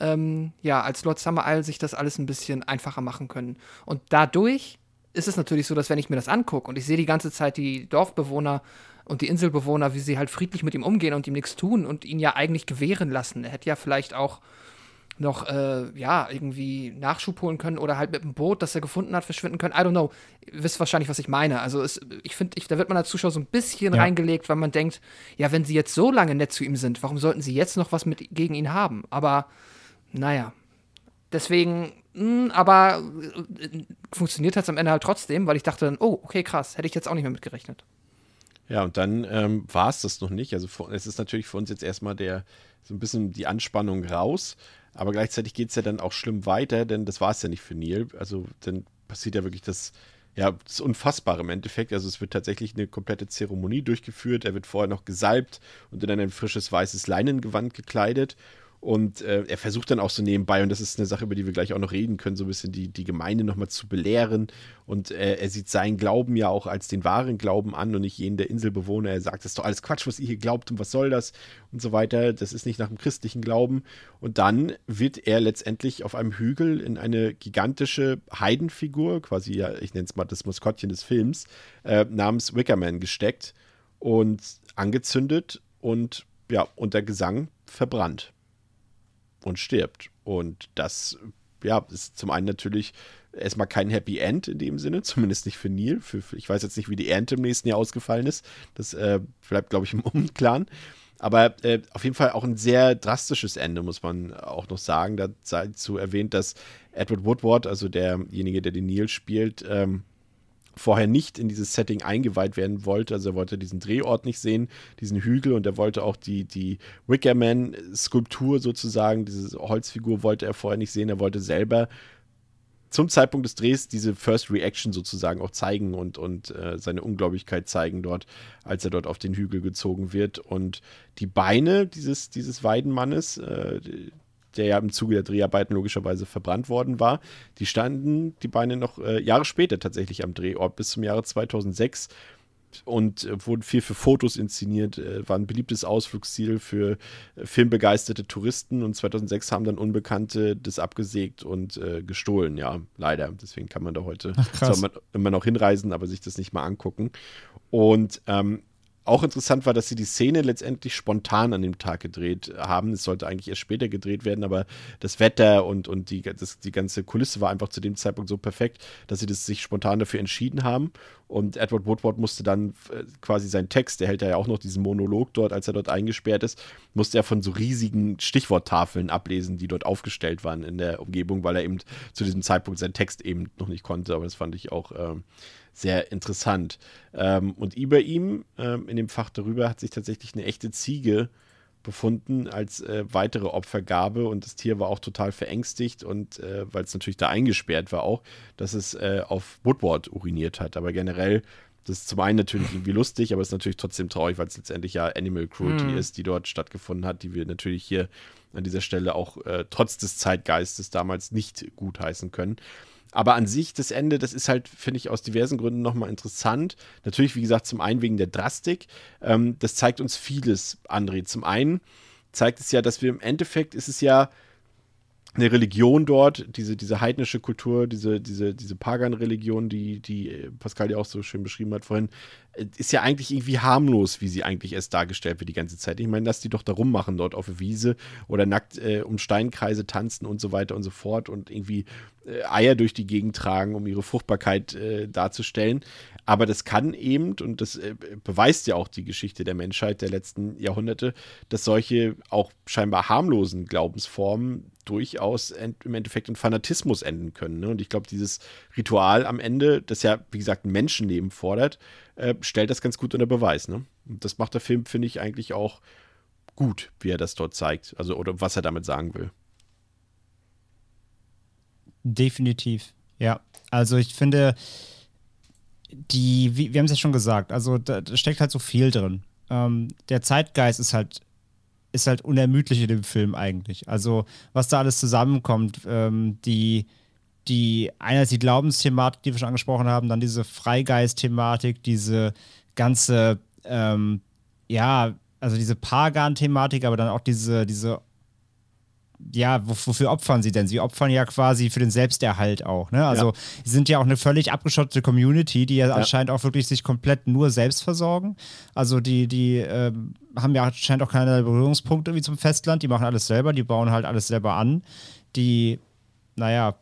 ähm, ja, als Lord Summer Isle sich das alles ein bisschen einfacher machen können. Und dadurch ist es natürlich so, dass wenn ich mir das angucke und ich sehe die ganze Zeit die Dorfbewohner und die Inselbewohner, wie sie halt friedlich mit ihm umgehen und ihm nichts tun und ihn ja eigentlich gewähren lassen. Er hätte ja vielleicht auch noch, äh, ja, irgendwie Nachschub holen können oder halt mit dem Boot, das er gefunden hat, verschwinden können. I don't know. Ihr wisst wahrscheinlich, was ich meine. Also es, ich finde, da wird man als Zuschauer so ein bisschen ja. reingelegt, weil man denkt, ja, wenn sie jetzt so lange nett zu ihm sind, warum sollten sie jetzt noch was mit gegen ihn haben? Aber naja. Deswegen, mh, hm, aber äh, funktioniert hat es am Ende halt trotzdem, weil ich dachte dann, oh, okay, krass, hätte ich jetzt auch nicht mehr mitgerechnet. Ja, und dann ähm, war es das noch nicht. Also es ist natürlich für uns jetzt erstmal der so ein bisschen die Anspannung raus. Aber gleichzeitig geht es ja dann auch schlimm weiter, denn das war es ja nicht für Neil. Also, denn passiert ja wirklich das, ja, das Unfassbare im Endeffekt. Also es wird tatsächlich eine komplette Zeremonie durchgeführt. Er wird vorher noch gesalbt und in ein frisches weißes Leinengewand gekleidet. Und äh, er versucht dann auch so nebenbei, und das ist eine Sache, über die wir gleich auch noch reden können, so ein bisschen die, die Gemeinde nochmal zu belehren. Und äh, er sieht seinen Glauben ja auch als den wahren Glauben an und nicht jenen der Inselbewohner. Er sagt, das ist doch alles Quatsch, was ihr hier glaubt und was soll das und so weiter. Das ist nicht nach dem christlichen Glauben. Und dann wird er letztendlich auf einem Hügel in eine gigantische Heidenfigur, quasi, ja, ich nenne es mal das Maskottchen des Films, äh, namens Wickerman gesteckt und angezündet und ja, unter Gesang verbrannt und stirbt. Und das, ja, ist zum einen natürlich erstmal kein Happy End in dem Sinne, zumindest nicht für Neil. Für, für, ich weiß jetzt nicht, wie die Ernte im nächsten Jahr ausgefallen ist. Das äh, bleibt, glaube ich, im Unklaren. Aber äh, auf jeden Fall auch ein sehr drastisches Ende, muss man auch noch sagen. Dazu erwähnt, dass Edward Woodward, also derjenige, der den Neil spielt, ähm, vorher nicht in dieses Setting eingeweiht werden wollte. Also er wollte diesen Drehort nicht sehen, diesen Hügel und er wollte auch die, die Wickerman-Skulptur sozusagen, diese Holzfigur wollte er vorher nicht sehen. Er wollte selber zum Zeitpunkt des Drehs diese First Reaction sozusagen auch zeigen und, und äh, seine Unglaublichkeit zeigen dort, als er dort auf den Hügel gezogen wird. Und die Beine dieses, dieses Weidenmannes, äh, der ja im Zuge der Dreharbeiten logischerweise verbrannt worden war. Die standen, die Beine, noch äh, Jahre später tatsächlich am Drehort, bis zum Jahre 2006 und äh, wurden viel für Fotos inszeniert, äh, war ein beliebtes Ausflugsziel für äh, filmbegeisterte Touristen und 2006 haben dann Unbekannte das abgesägt und äh, gestohlen, ja, leider. Deswegen kann man da heute Ach, immer noch hinreisen, aber sich das nicht mal angucken. Und ähm, auch interessant war, dass sie die Szene letztendlich spontan an dem Tag gedreht haben. Es sollte eigentlich erst später gedreht werden, aber das Wetter und, und die, das, die ganze Kulisse war einfach zu dem Zeitpunkt so perfekt, dass sie das sich spontan dafür entschieden haben. Und Edward Woodward musste dann äh, quasi seinen Text, der hält ja auch noch diesen Monolog dort, als er dort eingesperrt ist, musste er von so riesigen Stichworttafeln ablesen, die dort aufgestellt waren in der Umgebung, weil er eben zu diesem Zeitpunkt seinen Text eben noch nicht konnte. Aber das fand ich auch. Äh, sehr interessant. Ähm, und über ihm, ähm, in dem Fach darüber, hat sich tatsächlich eine echte Ziege befunden als äh, weitere Opfergabe und das Tier war auch total verängstigt und äh, weil es natürlich da eingesperrt war auch, dass es äh, auf Woodward uriniert hat. Aber generell, das ist zum einen natürlich irgendwie lustig, aber es ist natürlich trotzdem traurig, weil es letztendlich ja Animal Cruelty mm. ist, die dort stattgefunden hat, die wir natürlich hier an dieser Stelle auch äh, trotz des Zeitgeistes damals nicht gutheißen können. Aber an sich, das Ende, das ist halt, finde ich, aus diversen Gründen nochmal interessant. Natürlich, wie gesagt, zum einen wegen der Drastik. Ähm, das zeigt uns vieles, André. Zum einen zeigt es ja, dass wir im Endeffekt, ist es ja eine Religion dort, diese, diese heidnische Kultur, diese, diese, diese Pagan-Religion, die, die äh, Pascal ja auch so schön beschrieben hat vorhin, äh, ist ja eigentlich irgendwie harmlos, wie sie eigentlich erst dargestellt wird die ganze Zeit. Ich meine, dass die doch da rummachen dort auf der Wiese oder nackt äh, um Steinkreise tanzen und so weiter und so fort und irgendwie äh, Eier durch die Gegend tragen, um ihre Fruchtbarkeit äh, darzustellen. Aber das kann eben, und das äh, beweist ja auch die Geschichte der Menschheit der letzten Jahrhunderte, dass solche auch scheinbar harmlosen Glaubensformen durchaus im Endeffekt in Fanatismus enden können. Ne? Und ich glaube, dieses Ritual am Ende, das ja, wie gesagt, ein Menschenleben fordert, äh, stellt das ganz gut unter Beweis. Ne? Und das macht der Film, finde ich, eigentlich auch gut, wie er das dort zeigt. Also, oder was er damit sagen will. Definitiv, ja. Also ich finde, die, wie, wir haben es ja schon gesagt, also da, da, steckt halt so viel drin. Ähm, der Zeitgeist ist halt, ist halt unermüdlich in dem Film eigentlich. Also, was da alles zusammenkommt, ähm, die, die, einerseits die Glaubensthematik, die wir schon angesprochen haben, dann diese Freigeist-Thematik, diese ganze, ähm, ja, also diese Pagan-Thematik, aber dann auch diese, diese ja, wofür opfern sie denn? Sie opfern ja quasi für den Selbsterhalt auch. Ne? Also, ja. sie sind ja auch eine völlig abgeschottete Community, die ja, ja, anscheinend auch wirklich sich komplett nur selbst versorgen. Also, die, die ähm, haben ja anscheinend auch keine Berührungspunkte wie zum Festland. Die machen alles selber, die bauen halt alles selber an. Die, naja,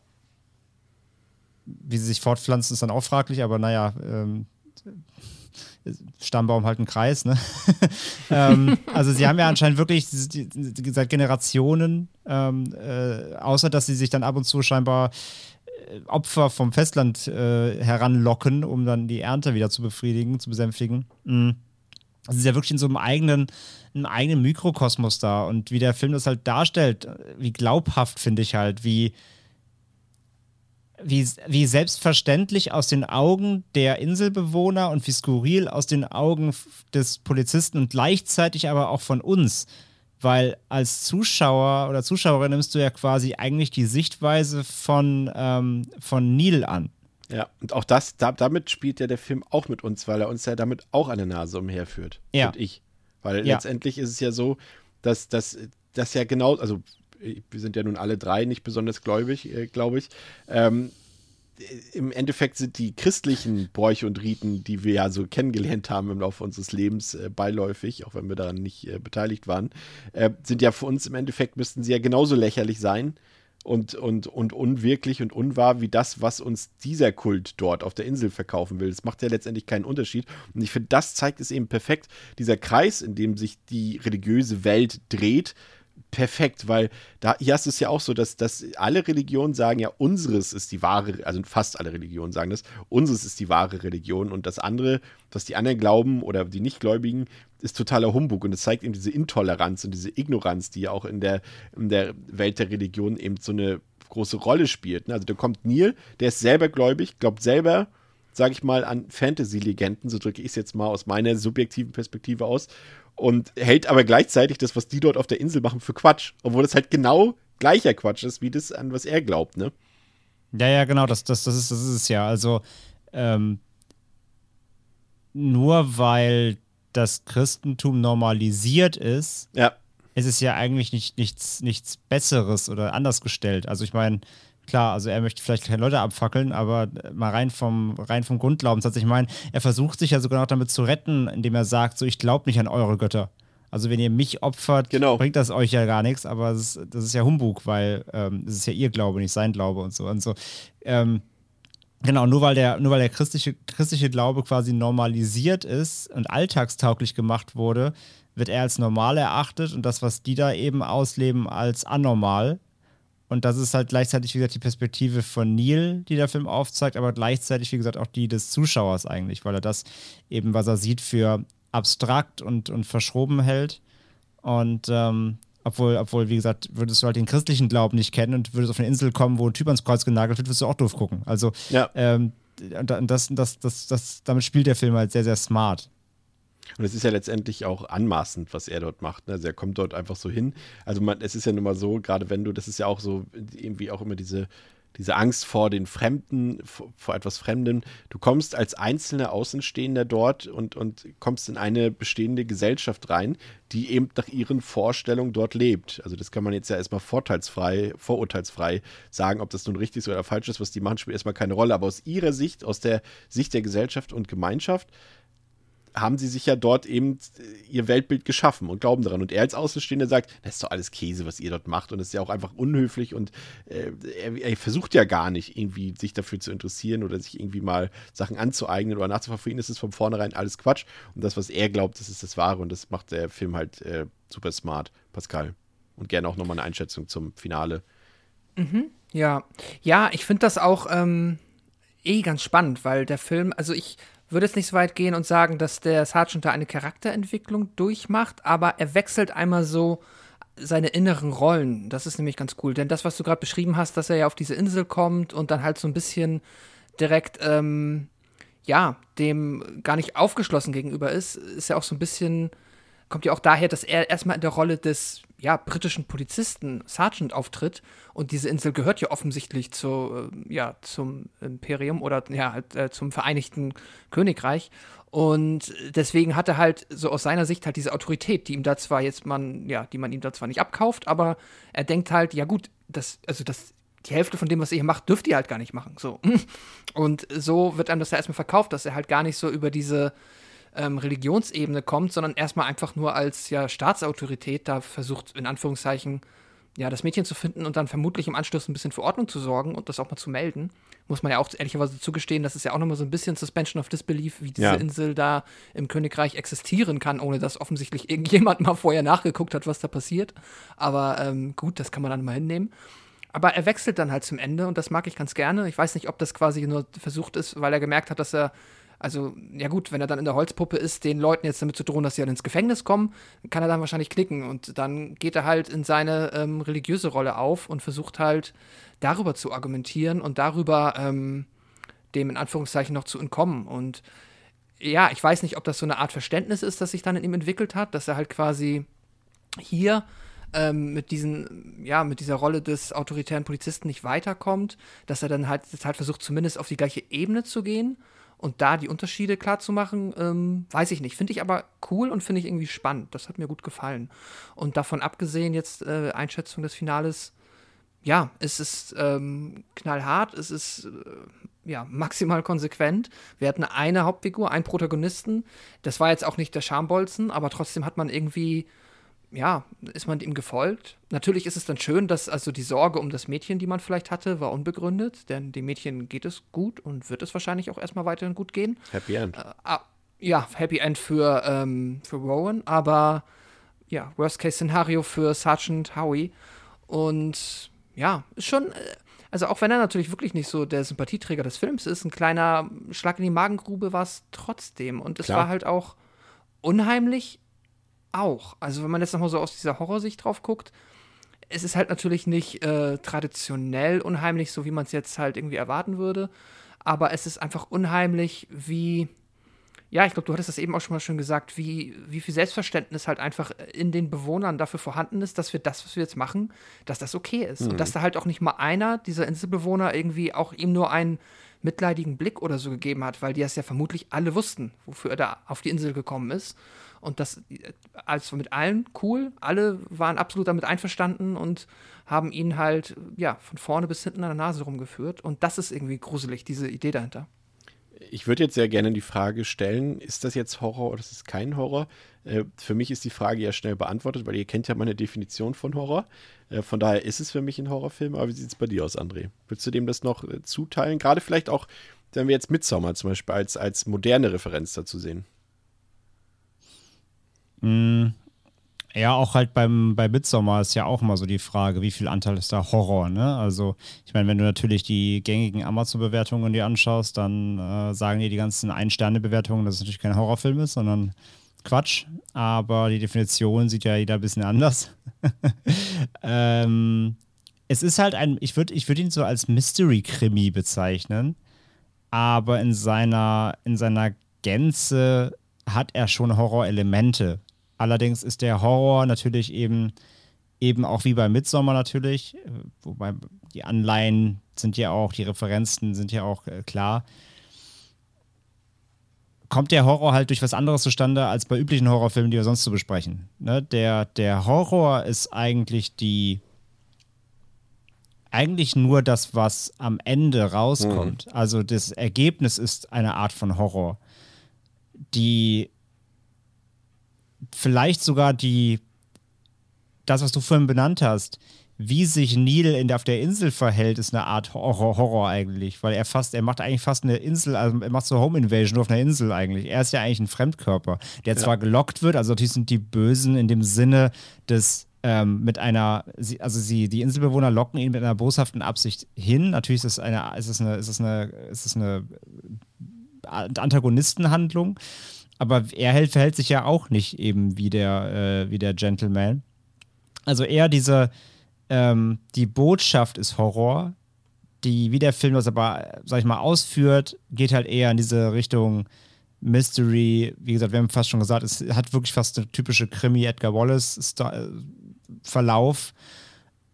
wie sie sich fortpflanzen, ist dann auch fraglich, aber naja, ähm, Stammbaum halt ein Kreis, ne? ähm, also sie haben ja anscheinend wirklich seit Generationen, ähm, äh, außer dass sie sich dann ab und zu scheinbar äh, Opfer vom Festland äh, heranlocken, um dann die Ernte wieder zu befriedigen, zu besänftigen. Mhm. Also sie ist ja wirklich in so einem eigenen, einem eigenen Mikrokosmos da. Und wie der Film das halt darstellt, wie glaubhaft finde ich halt, wie, wie, wie selbstverständlich aus den Augen der Inselbewohner und wie skurril aus den Augen des Polizisten und gleichzeitig aber auch von uns. Weil als Zuschauer oder Zuschauerin nimmst du ja quasi eigentlich die Sichtweise von, ähm, von Neil an. Ja, und auch das, da, damit spielt ja der Film auch mit uns, weil er uns ja damit auch an der Nase umherführt. Ja. Und ich. Weil Ja. letztendlich ist es ja so, dass das dass ja genau, also wir sind ja nun alle drei nicht besonders gläubig, äh, glaube ich. Ähm, im Endeffekt sind die christlichen Bräuche und Riten, die wir ja so kennengelernt haben im Laufe unseres Lebens, äh, beiläufig, auch wenn wir daran nicht äh, beteiligt waren, äh, sind ja für uns im Endeffekt, müssten sie ja genauso lächerlich sein und, und, und unwirklich und unwahr wie das, was uns dieser Kult dort auf der Insel verkaufen will. Das macht ja letztendlich keinen Unterschied. Und ich finde, das zeigt es eben perfekt, dieser Kreis, in dem sich die religiöse Welt dreht, perfekt, weil da hier hast du es ja auch so, dass, dass alle Religionen sagen ja, unseres ist die wahre, also fast alle Religionen sagen das, unseres ist die wahre Religion und das andere, was die anderen glauben oder die Nichtgläubigen, ist totaler Humbug und es zeigt eben diese Intoleranz und diese Ignoranz, die ja auch in der, in der Welt der Religion eben so eine große Rolle spielt. ne? Also da kommt Neil, der ist selber gläubig, glaubt selber, sage ich mal, an Fantasy-Legenden, so drücke ich es jetzt mal aus meiner subjektiven Perspektive aus, und hält aber gleichzeitig das, was die dort auf der Insel machen, für Quatsch. Obwohl das halt genau gleicher Quatsch ist, wie das, an was er glaubt, ne? Ja, ja, genau, das, das, das, ist, das ist es ja. Also, ähm, nur weil das Christentum normalisiert ist, Ja. ist es ja eigentlich nicht, nichts, nichts Besseres oder anders gestellt. Also ich meine, klar, also er möchte vielleicht keine Leute abfackeln, aber mal rein vom, rein vom Grundglaubenssatz. Ich meine, er versucht sich ja sogar noch damit zu retten, indem er sagt, so ich glaube nicht an eure Götter. Also wenn ihr mich opfert, Genau. bringt das euch ja gar nichts, aber das ist, das ist ja Humbug, weil ähm, es ist ja ihr Glaube, nicht sein Glaube und so und so. Ähm, Genau, nur weil der, nur weil der christliche, christliche Glaube quasi normalisiert ist und alltagstauglich gemacht wurde, wird er als normal erachtet und das, was die da eben ausleben, als anormal. Und das ist halt gleichzeitig, wie gesagt, die Perspektive von Neil, die der Film aufzeigt, aber gleichzeitig, wie gesagt, auch die des Zuschauers eigentlich, weil er das eben, was er sieht, für abstrakt und, und verschroben hält. Und ähm, obwohl, obwohl, wie gesagt, würdest du halt den christlichen Glauben nicht kennen und würdest auf eine Insel kommen, wo ein Typ ans Kreuz genagelt wird, würdest du auch doof gucken. Also, Ja. ähm, und das, das, das, das, damit spielt der Film halt sehr, sehr smart. Und es ist ja letztendlich auch anmaßend, was er dort macht. Ne? Also er kommt dort einfach so hin. Also man, es ist ja nun mal so, gerade wenn du, das ist ja auch so irgendwie auch immer diese, diese Angst vor den Fremden, vor, etwas Fremdem. Du kommst als einzelner Außenstehender dort und, und kommst in eine bestehende Gesellschaft rein, die eben nach ihren Vorstellungen dort lebt. Also das kann man jetzt ja erstmal vorteilsfrei, vorurteilsfrei sagen, ob das nun richtig ist oder falsch ist, was die machen, spielt erstmal keine Rolle. Aber aus ihrer Sicht, aus der Sicht der Gesellschaft und Gemeinschaft, haben sie sich ja dort eben äh, ihr Weltbild geschaffen und glauben daran. Und er als Außenstehender sagt, das ist doch alles Käse, was ihr dort macht. Und es ist ja auch einfach unhöflich und äh, er, er versucht ja gar nicht irgendwie sich dafür zu interessieren oder sich irgendwie mal Sachen anzueignen oder nachzuverfolgen. Es ist von vornherein alles Quatsch. Und das, was er glaubt, das ist das Wahre. Und das macht der Film halt äh, super smart, Pascal. Und gerne auch nochmal eine Einschätzung zum Finale. Ja, ja, ich finde das auch ähm, eh ganz spannend, weil der Film, also ich würde jetzt nicht so weit gehen und sagen, dass der Sergeant da eine Charakterentwicklung durchmacht, aber er wechselt einmal so seine inneren Rollen. Das ist nämlich ganz cool, denn das, was du gerade beschrieben hast, dass er ja auf diese Insel kommt und dann halt so ein bisschen direkt, ähm, ja, dem gar nicht aufgeschlossen gegenüber ist, ist ja auch so ein bisschen kommt ja auch daher, dass er erstmal in der Rolle des ja, britischen Polizisten Sergeant auftritt und diese Insel gehört ja offensichtlich zu, äh, ja, zum Imperium oder ja, halt, äh, zum Vereinigten Königreich. Und deswegen hat er halt so aus seiner Sicht halt diese Autorität, die ihm da zwar jetzt man, ja, die man ihm da zwar nicht abkauft, aber er denkt halt, ja gut, das, also das, die Hälfte von dem, was ihr hier macht, dürft ihr halt gar nicht machen. So. Und so wird einem das ja erstmal verkauft, dass er halt gar nicht so über diese ähm, Religionsebene kommt, sondern erstmal einfach nur als ja, Staatsautorität da versucht, in Anführungszeichen, ja, das Mädchen zu finden und dann vermutlich im Anschluss ein bisschen für Ordnung zu sorgen und das auch mal zu melden. Muss man ja auch ehrlicherweise zugestehen, das ist ja auch nochmal so ein bisschen Suspension of Disbelief, wie diese Ja. Insel da im Königreich existieren kann, ohne dass offensichtlich irgendjemand mal vorher nachgeguckt hat, was da passiert. Aber ähm, gut, das kann man dann mal hinnehmen. Aber er wechselt dann halt zum Ende und das mag ich ganz gerne. Ich weiß nicht, ob das quasi nur versucht ist, weil er gemerkt hat, dass er Also, ja gut, wenn er dann in der Holzpuppe ist, den Leuten jetzt damit zu drohen, dass sie dann ins Gefängnis kommen, kann er dann wahrscheinlich knicken. Und dann geht er halt in seine ähm, religiöse Rolle auf und versucht halt darüber zu argumentieren und darüber ähm, dem in Anführungszeichen noch zu entkommen. Und ja, ich weiß nicht, ob das so eine Art Verständnis ist, das sich dann in ihm entwickelt hat, dass er halt quasi hier ähm, mit diesen, ja, mit dieser Rolle des autoritären Polizisten nicht weiterkommt, dass er dann halt, halt versucht, zumindest auf die gleiche Ebene zu gehen und da die Unterschiede klar zu machen, ähm, weiß ich nicht. Finde ich aber cool und finde ich irgendwie spannend. Das hat mir gut gefallen. Und davon abgesehen, jetzt äh, Einschätzung des Finales, ja, es ist ähm, knallhart, es ist äh, ja, maximal konsequent. Wir hatten eine Hauptfigur, einen Protagonisten. Das war jetzt auch nicht der Schambolzen, aber trotzdem hat man irgendwie ja, ist man ihm gefolgt. Natürlich ist es dann schön, dass also die Sorge um das Mädchen, die man vielleicht hatte, war unbegründet, denn dem Mädchen geht es gut und wird es wahrscheinlich auch erstmal weiterhin gut gehen. Happy End. Äh, ah, ja, Happy End für, ähm, für Rowan, aber ja, Worst-Case-Szenario für Sergeant Howie. Und ja, ist schon, äh, also auch wenn er natürlich wirklich nicht so der Sympathieträger des Films ist, ein kleiner Schlag in die Magengrube war es trotzdem. Und es Klar. war halt auch unheimlich auch. Also wenn man jetzt nochmal so aus dieser Horrorsicht drauf guckt, es ist halt natürlich nicht äh, traditionell unheimlich, so wie man es jetzt halt irgendwie erwarten würde. Aber es ist einfach unheimlich, wie, ja, ich glaube, du hattest das eben auch schon mal schön gesagt, wie, wie viel Selbstverständnis halt einfach in den Bewohnern dafür vorhanden ist, dass wir das, was wir jetzt machen, dass das okay ist. Und dass da halt auch nicht mal einer dieser Inselbewohner irgendwie auch ihm nur einen mitleidigen Blick oder so gegeben hat, weil die das ja vermutlich alle wussten, wofür er da auf die Insel gekommen ist. Und das, also mit allen cool, alle waren absolut damit einverstanden und haben ihn halt, ja, von vorne bis hinten an der Nase rumgeführt. Und das ist irgendwie gruselig, diese Idee dahinter. Ich würde jetzt sehr gerne die Frage stellen, ist das jetzt Horror oder ist es kein Horror? Äh, für mich ist die Frage ja schnell beantwortet, weil ihr kennt ja meine Definition von Horror. Äh, von daher ist es für mich ein Horrorfilm. Aber wie sieht es bei dir aus, André? Willst du dem das noch äh, zuteilen? Gerade vielleicht auch, wenn wir jetzt Midsommar zum Beispiel als, als moderne Referenz dazu sehen. Mm, Ja, auch halt beim, bei Midsommar ist ja auch immer so die Frage, wie viel Anteil ist da Horror, ne? Also, ich meine, wenn du natürlich die gängigen Amazon-Bewertungen dir anschaust, dann äh, sagen dir die ganzen Ein-Sterne-Bewertungen, dass es natürlich kein Horrorfilm ist, sondern Quatsch. Aber die Definition sieht ja jeder ein bisschen anders. ähm, es ist halt ein, ich würde ich würd ihn so als Mystery-Krimi bezeichnen, aber in seiner, in seiner Gänze hat er schon Horrorelemente. Allerdings ist der Horror natürlich eben, eben auch wie bei Midsommar natürlich, äh, wobei die Anleihen sind ja auch, die Referenzen sind ja auch äh, klar. Kommt der Horror halt durch was anderes zustande als bei üblichen Horrorfilmen, die wir sonst so besprechen. Ne? Der, der Horror ist eigentlich die, eigentlich nur das, was am Ende rauskommt. Also das Ergebnis ist eine Art von Horror, die vielleicht sogar die, das, was du vorhin benannt hast, wie sich Neil in auf der Insel verhält, ist eine Art Horror, Horror eigentlich, weil er fast, er macht eigentlich fast eine Insel, also er macht so Home Invasion nur auf einer Insel eigentlich. Er ist ja eigentlich ein Fremdkörper, der zwar gelockt wird, also natürlich sind die Bösen in dem Sinne des ähm, mit einer, also sie, die Inselbewohner locken ihn mit einer boshaften Absicht hin. Natürlich ist es eine, ist es eine, ist es eine, ist es eine Antagonistenhandlung, aber er hält, verhält sich ja auch nicht eben wie der, äh, wie der Gentleman. Also eher diese, ähm, die Botschaft ist Horror, die, wie der Film das aber, sag ich mal, ausführt, geht halt eher in diese Richtung Mystery. Wie gesagt, wir haben fast schon gesagt, es hat wirklich fast eine typische Krimi-Edgar Wallace-Verlauf.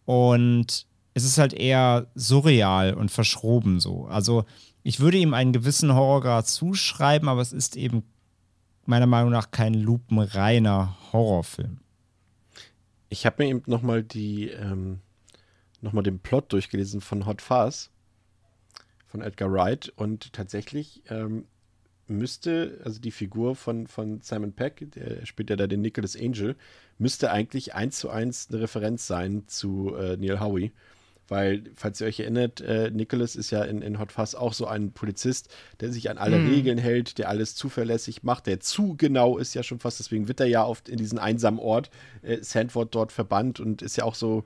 Und es ist halt eher surreal und verschroben so. Also ich würde ihm einen gewissen Horrorgrad zuschreiben, aber es ist eben meiner Meinung nach kein lupenreiner Horrorfilm. Ich habe mir eben nochmal die, ähm, nochmal den Plot durchgelesen von Hot Fuzz von Edgar Wright und tatsächlich ähm, müsste, also die Figur von, von Simon Peck, der spielt ja da den Nicholas Angel, müsste eigentlich eins zu eins eine Referenz sein zu äh, Neil Howie. Weil, falls ihr euch erinnert, äh, Nicholas ist ja in, in Hot Fuzz auch so ein Polizist, der sich an alle Regeln hält, der alles zuverlässig macht, der zu genau ist ja schon fast, deswegen wird er ja oft in diesen einsamen Ort, äh, Sandford dort verbannt und ist ja auch so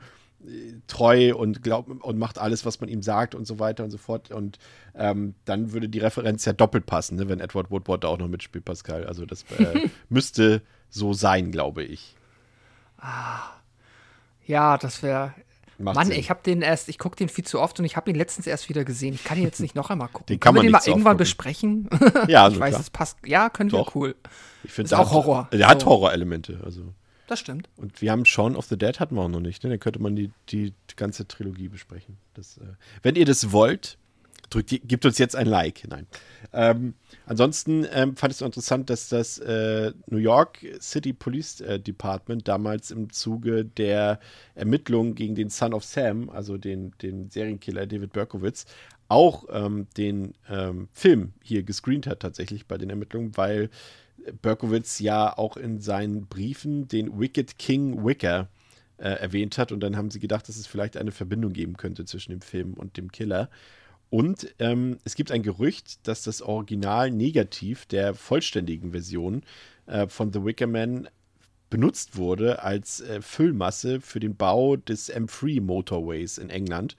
treu und glaubt und macht alles, was man ihm sagt und so weiter und so fort. Und ähm, dann würde die Referenz ja doppelt passen, ne, wenn Edward Woodward da auch noch mitspielt, Pascal. Also das äh, müsste so sein, glaube ich. Ah. Ja, das wäre. Mann, Sinn. ich habe den erst, ich gucke den viel zu oft und ich habe ihn letztens erst wieder gesehen. Ich kann ihn jetzt nicht noch einmal gucken. Den kann können wir den mal irgendwann besprechen? Ja, ich so weiß, klar. es passt. Ja, können Doch. wir cool. Ich finde, auch Horror. Der hat So. Horrorelemente. Also. Das stimmt. Und wir haben Shaun of the Dead hatten wir auch noch nicht. Ne? Dann könnte man die, die, ganze Trilogie besprechen. Das, äh, wenn ihr das wollt, drückt, gebt uns jetzt ein Like. Nein. Ähm, ansonsten ähm, fand ich es interessant, dass das äh, New York City Police äh, Department damals im Zuge der Ermittlungen gegen den Son of Sam, also den, den Serienkiller David Berkowitz, auch ähm, den ähm, Film hier gescreent hat tatsächlich bei den Ermittlungen, weil Berkowitz ja auch in seinen Briefen den Wicked King Wicker äh, erwähnt hat und dann haben sie gedacht, dass es vielleicht eine Verbindung geben könnte zwischen dem Film und dem Killer. Und ähm, es gibt ein Gerücht, dass das Original Negativ der vollständigen Version äh, von The Wicker Man benutzt wurde als äh, Füllmasse für den Bau des M3 Motorways in England.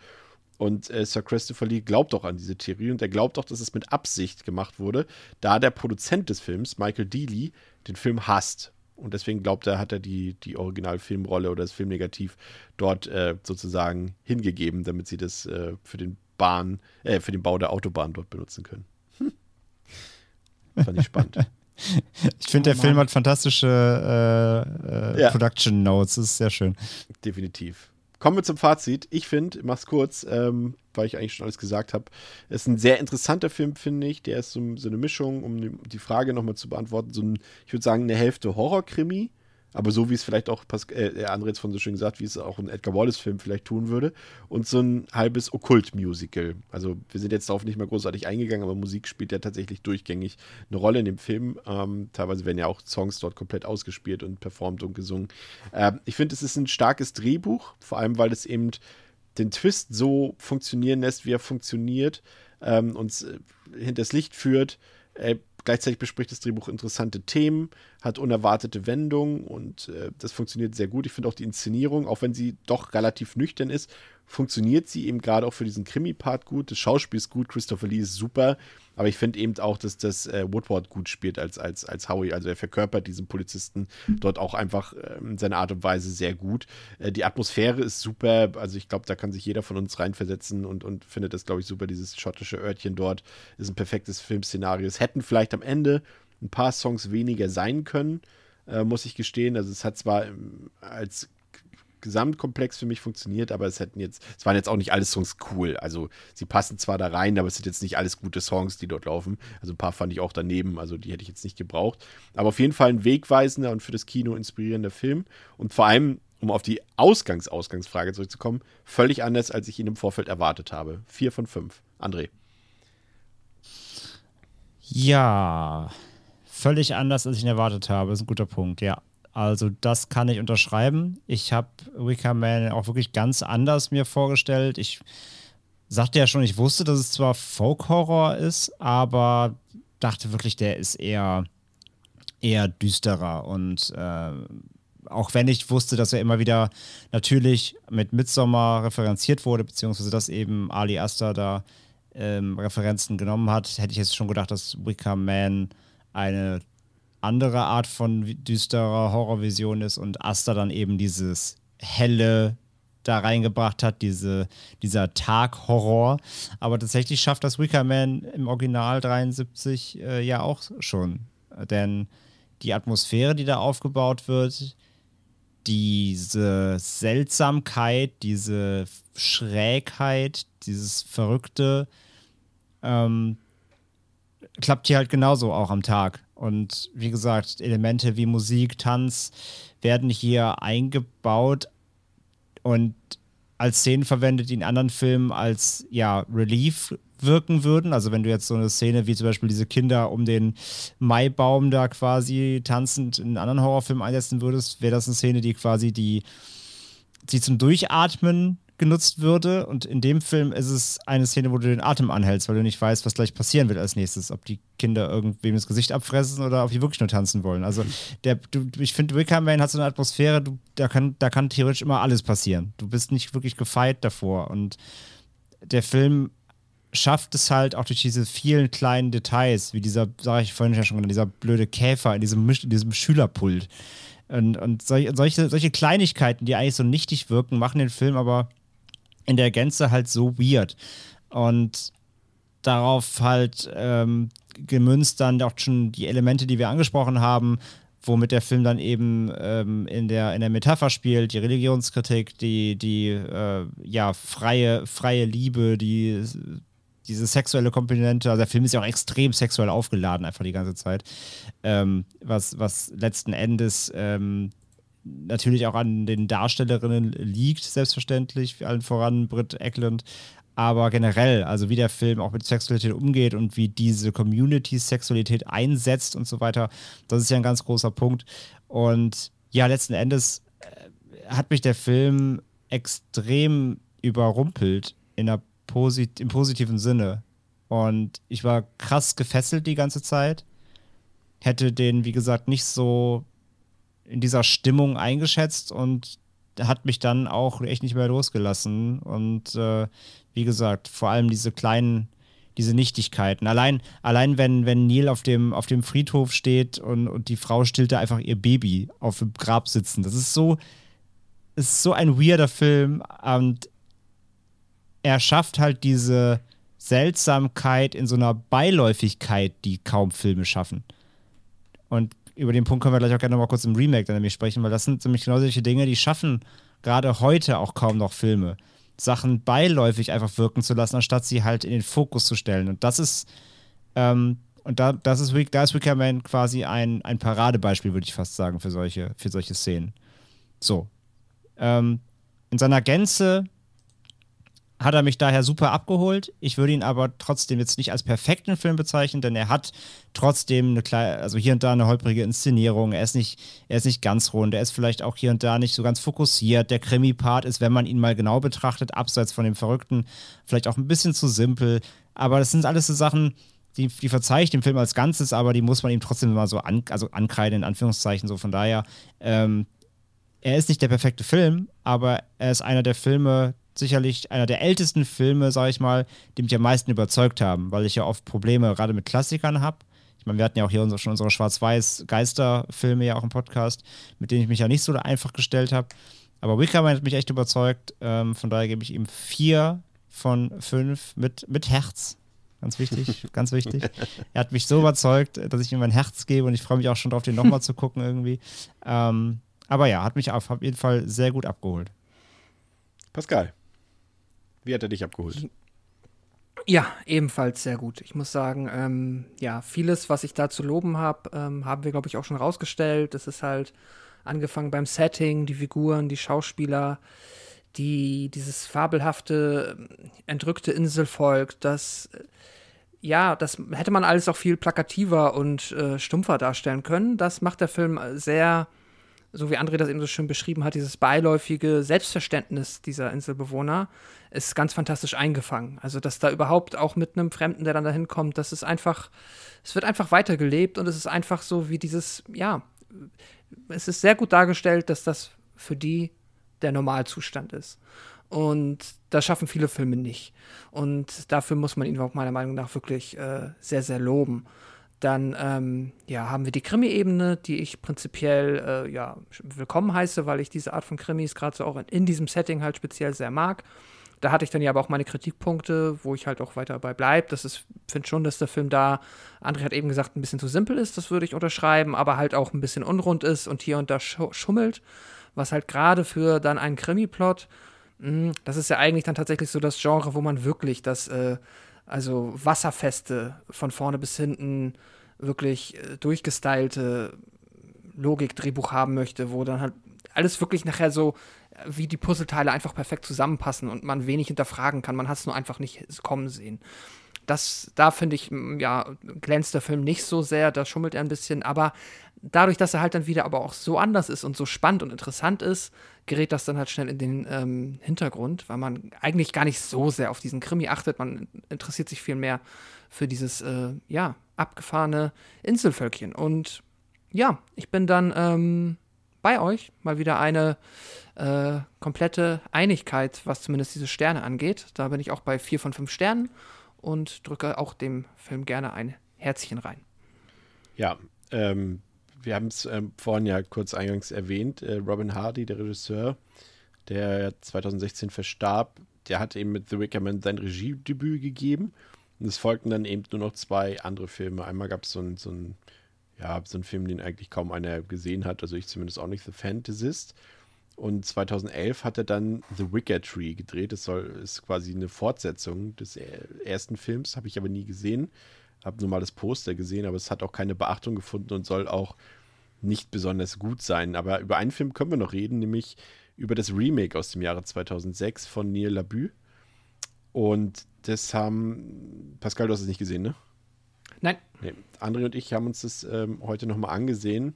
Und äh, Sir Christopher Lee glaubt auch an diese Theorie und er glaubt auch, dass es mit Absicht gemacht wurde, da der Produzent des Films, Michael Dealey, den Film hasst. Und deswegen glaubt er, hat er die, die Originalfilmrolle oder das Filmnegativ dort äh, sozusagen hingegeben, damit sie das äh, für den Bahn, äh, für den Bau der Autobahn dort benutzen können. Hm. Fand ich spannend. Ich finde, Oh der Film Mann. hat fantastische äh, äh, Ja. Production Notes. Das ist sehr schön. Definitiv. Kommen wir zum Fazit. Ich finde, mach's kurz, ähm, weil ich eigentlich schon alles gesagt habe. Es ist ein sehr interessanter Film, finde ich. Der ist so, so eine Mischung, um die- die Frage nochmal zu beantworten. So ein, ich würde sagen, eine Hälfte Horrorkrimi, aber so wie es vielleicht auch Pas äh, André jetzt von so schön gesagt, wie es auch ein Edgar Wallace-Film vielleicht tun würde. Und so ein halbes Okkult-Musical. Also, wir sind jetzt darauf nicht mehr großartig eingegangen, aber Musik spielt ja tatsächlich durchgängig eine Rolle in dem Film. Ähm, teilweise werden ja auch Songs dort komplett ausgespielt und performt und gesungen. Ähm, ich finde, es ist ein starkes Drehbuch, vor allem, weil es eben den Twist so funktionieren lässt, wie er funktioniert, ähm, uns äh, hinters Licht führt. Äh, gleichzeitig bespricht das Drehbuch interessante Themen, hat unerwartete Wendungen und äh, das funktioniert sehr gut. Ich finde auch die Inszenierung, auch wenn sie doch relativ nüchtern ist, funktioniert sie eben gerade auch für diesen Krimi-Part gut. Das Schauspiel ist gut, Christopher Lee ist super, aber ich finde eben auch, dass das äh, Woodward gut spielt als, als, als Howie. Also er verkörpert diesen Polizisten dort auch einfach ähm, in seiner Art und Weise sehr gut. Äh, die Atmosphäre ist super, also ich glaube, da kann sich jeder von uns reinversetzen und, und findet das, glaube ich, super. Dieses schottische Örtchen dort ist ein perfektes Filmszenario. Es hätten vielleicht am Ende ein paar Songs weniger sein können, äh, muss ich gestehen. Also es hat zwar ähm, als Gesamtkomplex für mich funktioniert, aber es hätten jetzt, es waren jetzt auch nicht alle Songs cool. Also sie passen zwar da rein, aber es sind jetzt nicht alles gute Songs, die dort laufen. Also ein paar fand ich auch daneben, also die hätte ich jetzt nicht gebraucht. Aber auf jeden Fall ein wegweisender und für das Kino inspirierender Film und vor allem, um auf die Ausgangs-Ausgangsfrage zurückzukommen, völlig anders, als ich ihn im Vorfeld erwartet habe. Vier von fünf. André. Ja, völlig anders, als ich ihn erwartet habe. ist ein guter Punkt, ja. Also das kann ich unterschreiben. Ich habe Wicker Man auch wirklich ganz anders mir vorgestellt. Ich sagte ja schon, ich wusste, dass es zwar Folk-Horror ist, aber dachte wirklich, der ist eher, eher düsterer. Und äh, auch wenn ich wusste, dass er immer wieder natürlich mit Midsommar referenziert wurde, beziehungsweise dass eben Ali Aster da ähm, Referenzen genommen hat, hätte ich jetzt schon gedacht, dass Wicker Man eine andere Art von düsterer Horrorvision ist und Asta dann eben dieses helle da reingebracht hat, diese, dieser Tag-Horror. Aber tatsächlich schafft das Wicker Man im Original 73 äh, ja auch schon. Denn die Atmosphäre, die da aufgebaut wird, diese Seltsamkeit, diese Schrägheit, dieses Verrückte, ähm, klappt hier halt genauso auch am Tag. Und wie gesagt, Elemente wie Musik, Tanz werden hier eingebaut und als Szenen verwendet, die in anderen Filmen als ja, Relief wirken würden. Also wenn du jetzt so eine Szene wie zum Beispiel diese Kinder um den Maibaum da quasi tanzend in einen anderen Horrorfilm einsetzen würdest, wäre das eine Szene, die quasi die sie zum Durchatmen genutzt würde. Und in dem Film ist es eine Szene, wo du den Atem anhältst, weil du nicht weißt, was gleich passieren wird als nächstes. Ob die Kinder irgendwem das Gesicht abfressen oder ob die wirklich nur tanzen wollen. Also der, du, ich finde, Wicker Man hat so eine Atmosphäre, du, da, kann, da kann theoretisch immer alles passieren. Du bist nicht wirklich gefeit davor. Und der Film schafft es halt auch durch diese vielen kleinen Details, wie dieser, sage ich vorhin ja schon, dieser blöde Käfer in diesem, in diesem Schülerpult. Und, und solche, solche Kleinigkeiten, die eigentlich so nichtig wirken, machen den Film aber in der Gänze halt so weird. Und darauf halt ähm, gemünzt dann auch schon die Elemente, die wir angesprochen haben, womit der Film dann eben ähm, in, der, in der Metapher spielt, die Religionskritik, die, die äh, ja, freie, freie Liebe, die, diese sexuelle Komponente, also der Film ist ja auch extrem sexuell aufgeladen, einfach die ganze Zeit. Ähm, was, was letzten Endes ähm, natürlich auch an den Darstellerinnen liegt, selbstverständlich, allen voran Britt Eklund. Aber generell, also wie der Film auch mit Sexualität umgeht und wie diese Community Sexualität einsetzt und so weiter, das ist ja ein ganz großer Punkt. Und ja, letzten Endes äh, hat mich der Film extrem überrumpelt in der Posit im positiven Sinne. Und ich war krass gefesselt die ganze Zeit. Hätte den, wie gesagt, nicht so in dieser Stimmung eingeschätzt und hat mich dann auch echt nicht mehr losgelassen. Und äh, wie gesagt, vor allem diese kleinen, diese Nichtigkeiten. Allein, allein wenn, wenn Neil auf dem, auf dem Friedhof steht und, und die Frau stillt da einfach ihr Baby auf dem Grab sitzen. Das ist so, ist so ein weirder Film. Und er schafft halt diese Seltsamkeit in so einer Beiläufigkeit, die kaum Filme schaffen. Und über den Punkt können wir gleich auch gerne noch mal kurz im Remake dann nämlich sprechen, weil das sind nämlich genau solche Dinge, die schaffen gerade heute auch kaum noch Filme. Sachen beiläufig einfach wirken zu lassen, anstatt sie halt in den Fokus zu stellen. Und das ist, ähm, und da, das ist, da ist Wicker Man quasi ein, ein Paradebeispiel, würde ich fast sagen, für solche, für solche Szenen. So. Ähm, in seiner Gänze hat er mich daher super abgeholt. Ich würde ihn aber trotzdem jetzt nicht als perfekten Film bezeichnen, denn er hat trotzdem eine kleine, also hier und da eine holprige Inszenierung. Er ist nicht, er ist nicht ganz rund. Er ist vielleicht auch hier und da nicht so ganz fokussiert. Der Krimi-Part ist, wenn man ihn mal genau betrachtet, abseits von dem Verrückten, vielleicht auch ein bisschen zu simpel. Aber das sind alles so Sachen, die, die verzeihe ich dem Film als Ganzes, aber die muss man ihm trotzdem mal so an, also ankreiden, in Anführungszeichen. So von daher, ähm, er ist nicht der perfekte Film, aber er ist einer der Filme, sicherlich einer der ältesten Filme, sage ich mal, die mich am meisten überzeugt haben, weil ich ja oft Probleme gerade mit Klassikern habe. Ich meine, wir hatten ja auch hier unsere, schon unsere Schwarz-Weiß-Geister-Filme ja auch im Podcast, mit denen ich mich ja nicht so einfach gestellt habe. Aber Wickerman hat mich echt überzeugt. Ähm, von daher gebe ich ihm vier von fünf mit, mit Herz. Ganz wichtig, ganz wichtig. Er hat mich so überzeugt, dass ich ihm mein Herz gebe und ich freue mich auch schon darauf, den nochmal zu gucken irgendwie. Ähm, aber ja, hat mich auf jeden Fall sehr gut abgeholt. Pascal. Wie hat er dich abgeholt? Ja, ebenfalls sehr gut. Ich muss sagen, ähm, ja, vieles, was ich da zu loben habe, ähm, haben wir, glaube ich, auch schon rausgestellt. Es ist halt angefangen beim Setting, die Figuren, die Schauspieler, die, dieses fabelhafte, entrückte Inselvolk, das, ja, das hätte man alles auch viel plakativer und äh, stumpfer darstellen können. Das macht der Film sehr so wie André das eben so schön beschrieben hat, dieses beiläufige Selbstverständnis dieser Inselbewohner ist ganz fantastisch eingefangen. Also, dass da überhaupt auch mit einem Fremden, der dann dahin kommt, das ist einfach, es wird einfach weitergelebt und es ist einfach so wie dieses, ja, es ist sehr gut dargestellt, dass das für die der Normalzustand ist. Und das schaffen viele Filme nicht. Und dafür muss man ihn auch meiner Meinung nach wirklich äh, sehr, sehr loben. Dann ähm, ja, haben wir die Krimi-Ebene, die ich prinzipiell äh, ja, willkommen heiße, weil ich diese Art von Krimis gerade so auch in, in, diesem Setting halt speziell sehr mag. Da hatte ich dann ja aber auch meine Kritikpunkte, wo ich halt auch weiter dabei bleibe. Das ist, finde schon, dass der Film da, André hat eben gesagt, ein bisschen zu simpel ist, das würde ich unterschreiben, aber halt auch ein bisschen unrund ist und hier und da schummelt, was halt gerade für dann einen Krimi-Plot, hm, das ist ja eigentlich dann tatsächlich so das Genre, wo man wirklich das äh, also wasserfeste, von vorne bis hinten wirklich äh, durchgestylte Logik-Drehbuch haben möchte, wo dann halt alles wirklich nachher so wie die Puzzleteile einfach perfekt zusammenpassen und man wenig hinterfragen kann. Man hat es nur einfach nicht kommen sehen. das, da finde ich, ja, glänzt der Film nicht so sehr, da schummelt er ein bisschen, aber dadurch, dass er halt dann wieder aber auch so anders ist und so spannend und interessant ist, gerät das dann halt schnell in den ähm, Hintergrund, weil man eigentlich gar nicht so sehr auf diesen Krimi achtet. Man interessiert sich viel mehr für dieses, äh, ja, abgefahrene Inselvölkchen. Und ja, ich bin dann ähm, bei euch. Mal wieder eine äh, komplette Einigkeit, was zumindest diese Sterne angeht. Da bin ich auch bei vier von fünf Sternen und drücke auch dem Film gerne ein Herzchen rein. Ja, ähm, wir haben es ähm, vorhin ja kurz eingangs erwähnt. Äh, Robin Hardy, der Regisseur, der 2016 verstarb, der hat eben mit The Wicker Man sein Regiedebüt gegeben. Und es folgten dann eben nur noch zwei andere Filme. Einmal gab es so ein, so ein ja, so ein Film, den eigentlich kaum einer gesehen hat, also ich zumindest auch nicht, The Fantasist. Und 2011 hat er dann The Wicker Tree gedreht. Das soll, ist quasi eine Fortsetzung des ersten Films, habe ich aber nie gesehen. Habe nur mal das Poster gesehen, aber es hat auch keine Beachtung gefunden und soll auch nicht besonders gut sein. Aber über einen Film können wir noch reden, nämlich über das Remake aus dem Jahre 2006 von Neil Labue. Und das haben, Pascal, du hast es nicht gesehen, ne? Nein. Nee. André und ich haben uns das ähm, heute nochmal angesehen.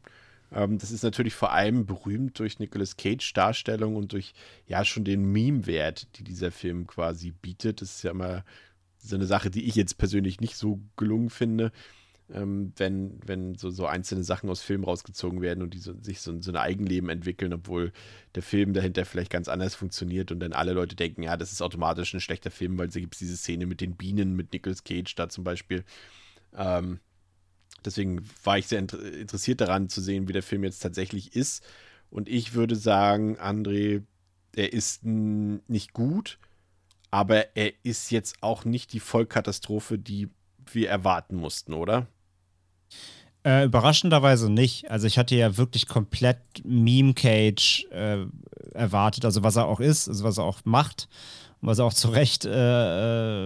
Ähm, das ist natürlich vor allem berühmt durch Nicolas Cage Darstellung und durch ja schon den Meme-Wert, die dieser Film quasi bietet. Das ist ja immer so eine Sache, die ich jetzt persönlich nicht so gelungen finde. Ähm, wenn, wenn so, so einzelne Sachen aus Filmen rausgezogen werden und die so, sich so, so ein Eigenleben entwickeln, obwohl der Film dahinter vielleicht ganz anders funktioniert und dann alle Leute denken, ja, das ist automatisch ein schlechter Film, weil da gibt es diese Szene mit den Bienen, mit Nicolas Cage da zum Beispiel. Ähm, deswegen war ich sehr interessiert daran zu sehen, wie der Film jetzt tatsächlich ist. Und ich würde sagen, André, er ist nicht gut, aber er ist jetzt auch nicht die Vollkatastrophe, die wir erwarten mussten, oder? Äh, überraschenderweise nicht. Also ich hatte ja wirklich komplett Meme Cage äh, erwartet, also was er auch ist, also was er auch macht, was er auch zu Recht, äh,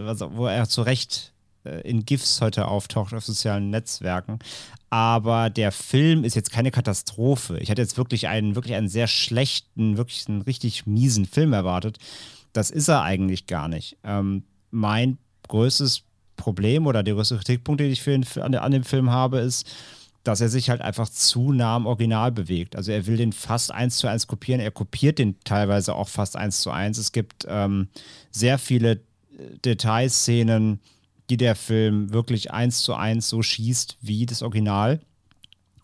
äh was, wo er zu Recht in GIFs heute auftaucht auf sozialen Netzwerken. Aber der Film ist jetzt keine Katastrophe. Ich hatte jetzt wirklich einen, wirklich einen sehr schlechten, wirklich einen richtig miesen Film erwartet. Das ist er eigentlich gar nicht. Ähm, mein größtes Problem oder der größte Kritikpunkt, den ich für, für an, an dem Film habe, ist, dass er sich halt einfach zu nah am Original bewegt. Also er will den fast eins zu eins kopieren. Er kopiert den teilweise auch fast eins zu eins. Es gibt ähm, sehr viele äh, Detailszenen, die der Film wirklich eins zu eins so schießt wie das Original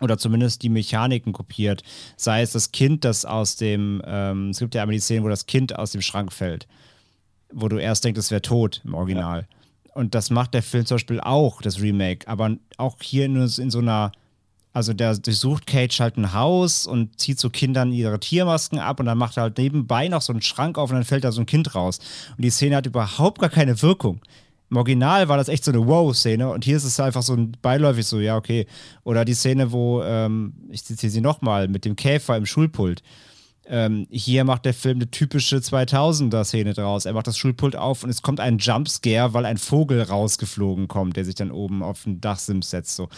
oder zumindest die Mechaniken kopiert. Sei es das Kind, das aus dem, ähm, es gibt ja einmal die Szene, wo das Kind aus dem Schrank fällt, wo du erst denkst, es wäre tot im Original. Ja. Und das macht der Film zum Beispiel auch, das Remake, aber auch hier in, in so einer, also der durchsucht Cage halt ein Haus und zieht so Kindern ihre Tiermasken ab und dann macht er halt nebenbei noch so einen Schrank auf und dann fällt da so ein Kind raus. Und die Szene hat überhaupt gar keine Wirkung. Im Original war das echt so eine Wow-Szene und hier ist es einfach so ein beiläufig so, ja, okay. Oder die Szene, wo, ähm, ich zitiere sie nochmal, mit dem Käfer im Schulpult. Ähm, hier macht der Film eine typische 2000er-Szene draus. Er macht das Schulpult auf und es kommt ein Jumpscare, weil ein Vogel rausgeflogen kommt, der sich dann oben auf den Dachsims setzt. So.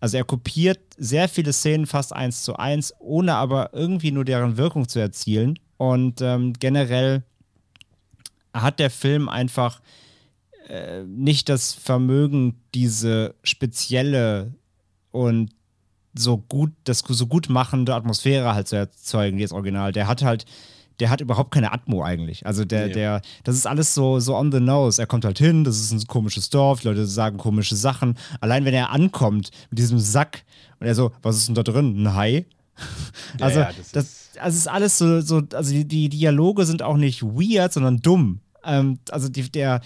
Also er kopiert sehr viele Szenen fast eins zu eins, ohne aber irgendwie nur deren Wirkung zu erzielen. Und ähm, generell hat der Film einfach äh, nicht das Vermögen, diese spezielle und so gut, das so gut machende Atmosphäre halt zu erzeugen, wie das Original. Der hat halt, der hat überhaupt keine Atmo eigentlich. Also der, nee. der, das ist alles so, so on the nose. Er kommt halt hin, das ist ein komisches Dorf, Leute sagen komische Sachen. Allein wenn er ankommt mit diesem Sack und er so, was ist denn da drin? Ein Hai? also, ja, das, das, ist also ist alles so, so also die, die Dialoge sind auch nicht weird, sondern dumm. Ähm, also die, der,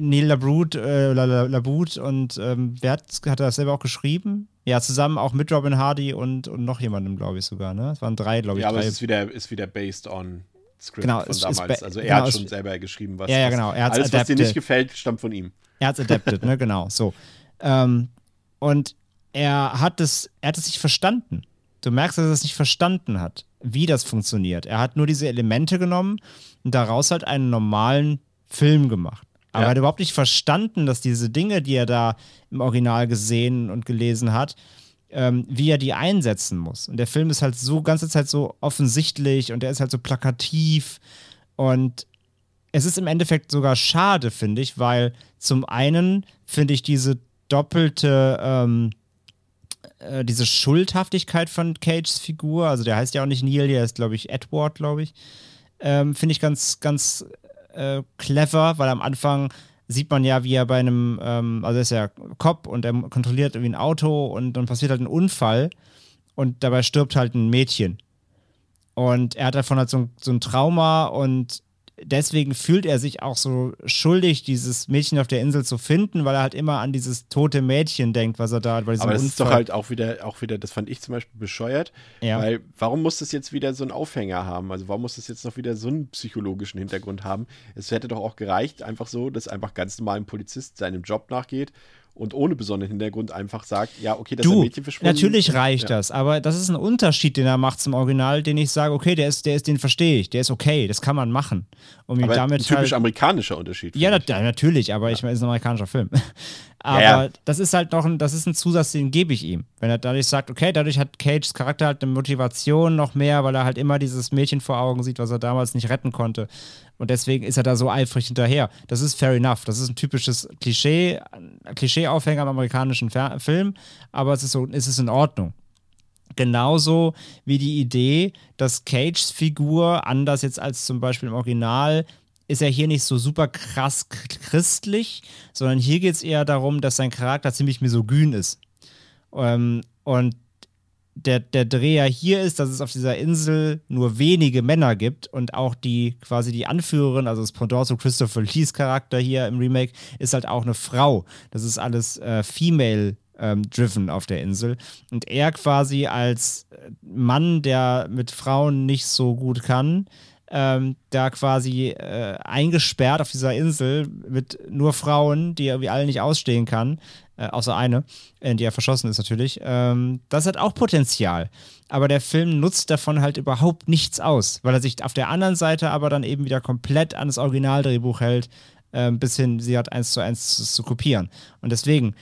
Neil Labute, äh, Labute und ähm, wer hat, hat er das selber auch geschrieben? Ja, zusammen auch mit Robin Hardy und, und noch jemandem, glaube ich sogar. Ne? Es waren drei, glaube ich. Ja, aber drei. es ist wieder, ist wieder based on Script genau, von damals. Also er genau, hat schon selber geschrieben, was. Ja, ja, genau. Er alles, adapted. was dir nicht gefällt, stammt von ihm. Er hat es adapted, ne? Genau. So. Ähm, und er hat es, er hat es nicht verstanden. Du merkst, dass er es nicht verstanden hat, wie das funktioniert. Er hat nur diese Elemente genommen und daraus halt einen normalen Film gemacht. Aber ja. er hat überhaupt nicht verstanden, dass diese Dinge, die er da im Original gesehen und gelesen hat, ähm, wie er die einsetzen muss. Und der Film ist halt so ganze Zeit so offensichtlich und er ist halt so plakativ und es ist im Endeffekt sogar schade, finde ich, weil zum einen finde ich diese doppelte, ähm, äh, diese Schuldhaftigkeit von Cages Figur, also der heißt ja auch nicht Neil, der ist, glaube ich, Edward, glaube ich, ähm, finde ich ganz, ganz äh, clever, weil am Anfang sieht man ja, wie er bei einem, ähm, also er ist ja Cop und er kontrolliert irgendwie ein Auto und dann passiert halt ein Unfall und dabei stirbt halt ein Mädchen. Und er hat davon halt so ein, so ein Trauma und deswegen fühlt er sich auch so schuldig, dieses Mädchen auf der Insel zu finden, weil er halt immer an dieses tote Mädchen denkt, was er da hat. Aber das Unfall. ist doch halt auch wieder, auch wieder, das fand ich zum Beispiel bescheuert, ja. weil warum muss das jetzt wieder so einen Aufhänger haben? Also warum muss das jetzt noch wieder so einen psychologischen Hintergrund haben? Es hätte doch auch gereicht, einfach so, dass einfach ganz normal ein Polizist seinem Job nachgeht und ohne besonderen Hintergrund einfach sagt, ja, okay, das du, ist ein Mädchen verschwunden. Natürlich reicht ja. das, aber das ist ein Unterschied, den er macht zum Original, den ich sage, okay, der ist, der ist, den verstehe ich, der ist okay, das kann man machen. Um aber damit ein typisch halt, amerikanischer Unterschied. Ja, na, natürlich, aber ja. ich meine, es ist ein amerikanischer Film. Aber ja, ja. das ist halt noch ein, das ist ein Zusatz, den gebe ich ihm. Wenn er dadurch sagt, okay, dadurch hat Cages Charakter halt eine Motivation noch mehr, weil er halt immer dieses Mädchen vor Augen sieht, was er damals nicht retten konnte. Und deswegen ist er da so eifrig hinterher. Das ist fair enough. Das ist ein typisches Klischee, Klischee-Aufhänger am amerikanischen Fer Film, aber es ist so, es ist in Ordnung. Genauso wie die Idee, dass Cages Figur, anders jetzt als zum Beispiel im Original, ist er hier nicht so super krass christlich, sondern hier geht es eher darum, dass sein Charakter ziemlich misogyn ist. Ähm, und der, der Dreher hier ist, dass es auf dieser Insel nur wenige Männer gibt und auch die quasi die Anführerin, also das Pendant zu Christopher Lees Charakter hier im Remake, ist halt auch eine Frau. Das ist alles äh, female ähm, driven auf der Insel. Und er quasi als Mann, der mit Frauen nicht so gut kann, ähm, da quasi äh, eingesperrt auf dieser Insel mit nur Frauen, die er irgendwie alle nicht ausstehen kann, äh, außer eine, in die er verschossen ist natürlich. Ähm, das hat auch Potenzial. Aber der Film nutzt davon halt überhaupt nichts aus, weil er sich auf der anderen Seite aber dann eben wieder komplett an das Originaldrehbuch hält, äh, bis hin, sie hat eins zu eins zu, zu kopieren. Und deswegen,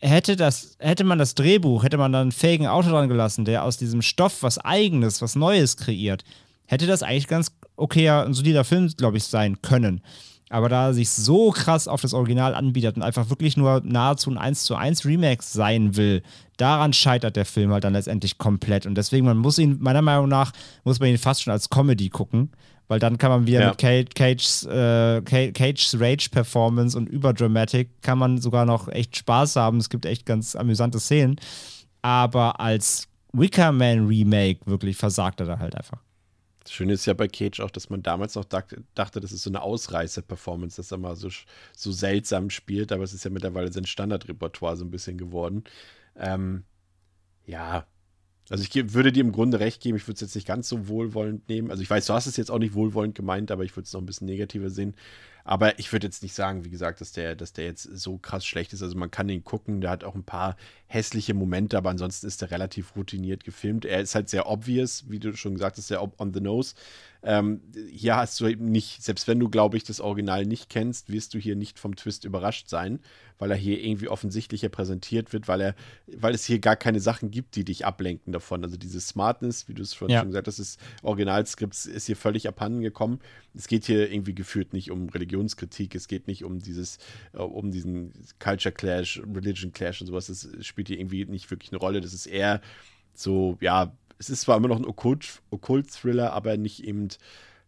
hätte das, hätte man das Drehbuch, hätte man dann einen fähigen Autor dran gelassen, der aus diesem Stoff was Eigenes, was Neues kreiert, hätte das eigentlich ganz okayer, ein solider Film, glaube ich, sein können. Aber da er sich so krass auf das Original anbietet und einfach wirklich nur nahezu ein 1 zu 1 Remake sein will, daran scheitert der Film halt dann letztendlich komplett. Und deswegen, man muss ihn, meiner Meinung nach, muss man ihn fast schon als Comedy gucken, weil dann kann man wieder ja. mit Cage, Cage's, äh, Cage's Rage-Performance und Überdramatic kann man sogar noch echt Spaß haben. Es gibt echt ganz amüsante Szenen. Aber als Wicker Man Remake wirklich versagt er da halt einfach. Das Schöne ist ja bei Cage auch, dass man damals noch dachte, das ist so eine Ausreißer-Performance, dass er mal so, so seltsam spielt, aber es ist ja mittlerweile sein Standardrepertoire so ein bisschen geworden. Ähm, ja, also ich würde dir im Grunde recht geben, ich würde es jetzt nicht ganz so wohlwollend nehmen. Also ich weiß, du hast es jetzt auch nicht wohlwollend gemeint, aber ich würde es noch ein bisschen negativer sehen. Aber ich würde jetzt nicht sagen, wie gesagt, dass der, dass der jetzt so krass schlecht ist. Also man kann den gucken, der hat auch ein paar hässliche Momente, aber ansonsten ist er relativ routiniert gefilmt. Er ist halt sehr obvious, wie du schon gesagt hast, sehr on the nose. Ähm, hier hast du eben nicht, selbst wenn du, glaube ich, das Original nicht kennst, wirst du hier nicht vom Twist überrascht sein, weil er hier irgendwie offensichtlicher präsentiert wird, weil er, weil es hier gar keine Sachen gibt, die dich ablenken davon. Also diese Smartness, wie du es vorhin ja. schon gesagt hast, das Originalskript ist hier völlig abhanden gekommen. Es geht hier irgendwie geführt nicht um Religionskritik, es geht nicht um dieses, äh, um diesen Culture Clash, Religion Clash und sowas. Das spielt hier irgendwie nicht wirklich eine Rolle. Das ist eher so, ja, es ist zwar immer noch ein Okkult-Thriller, aber nicht eben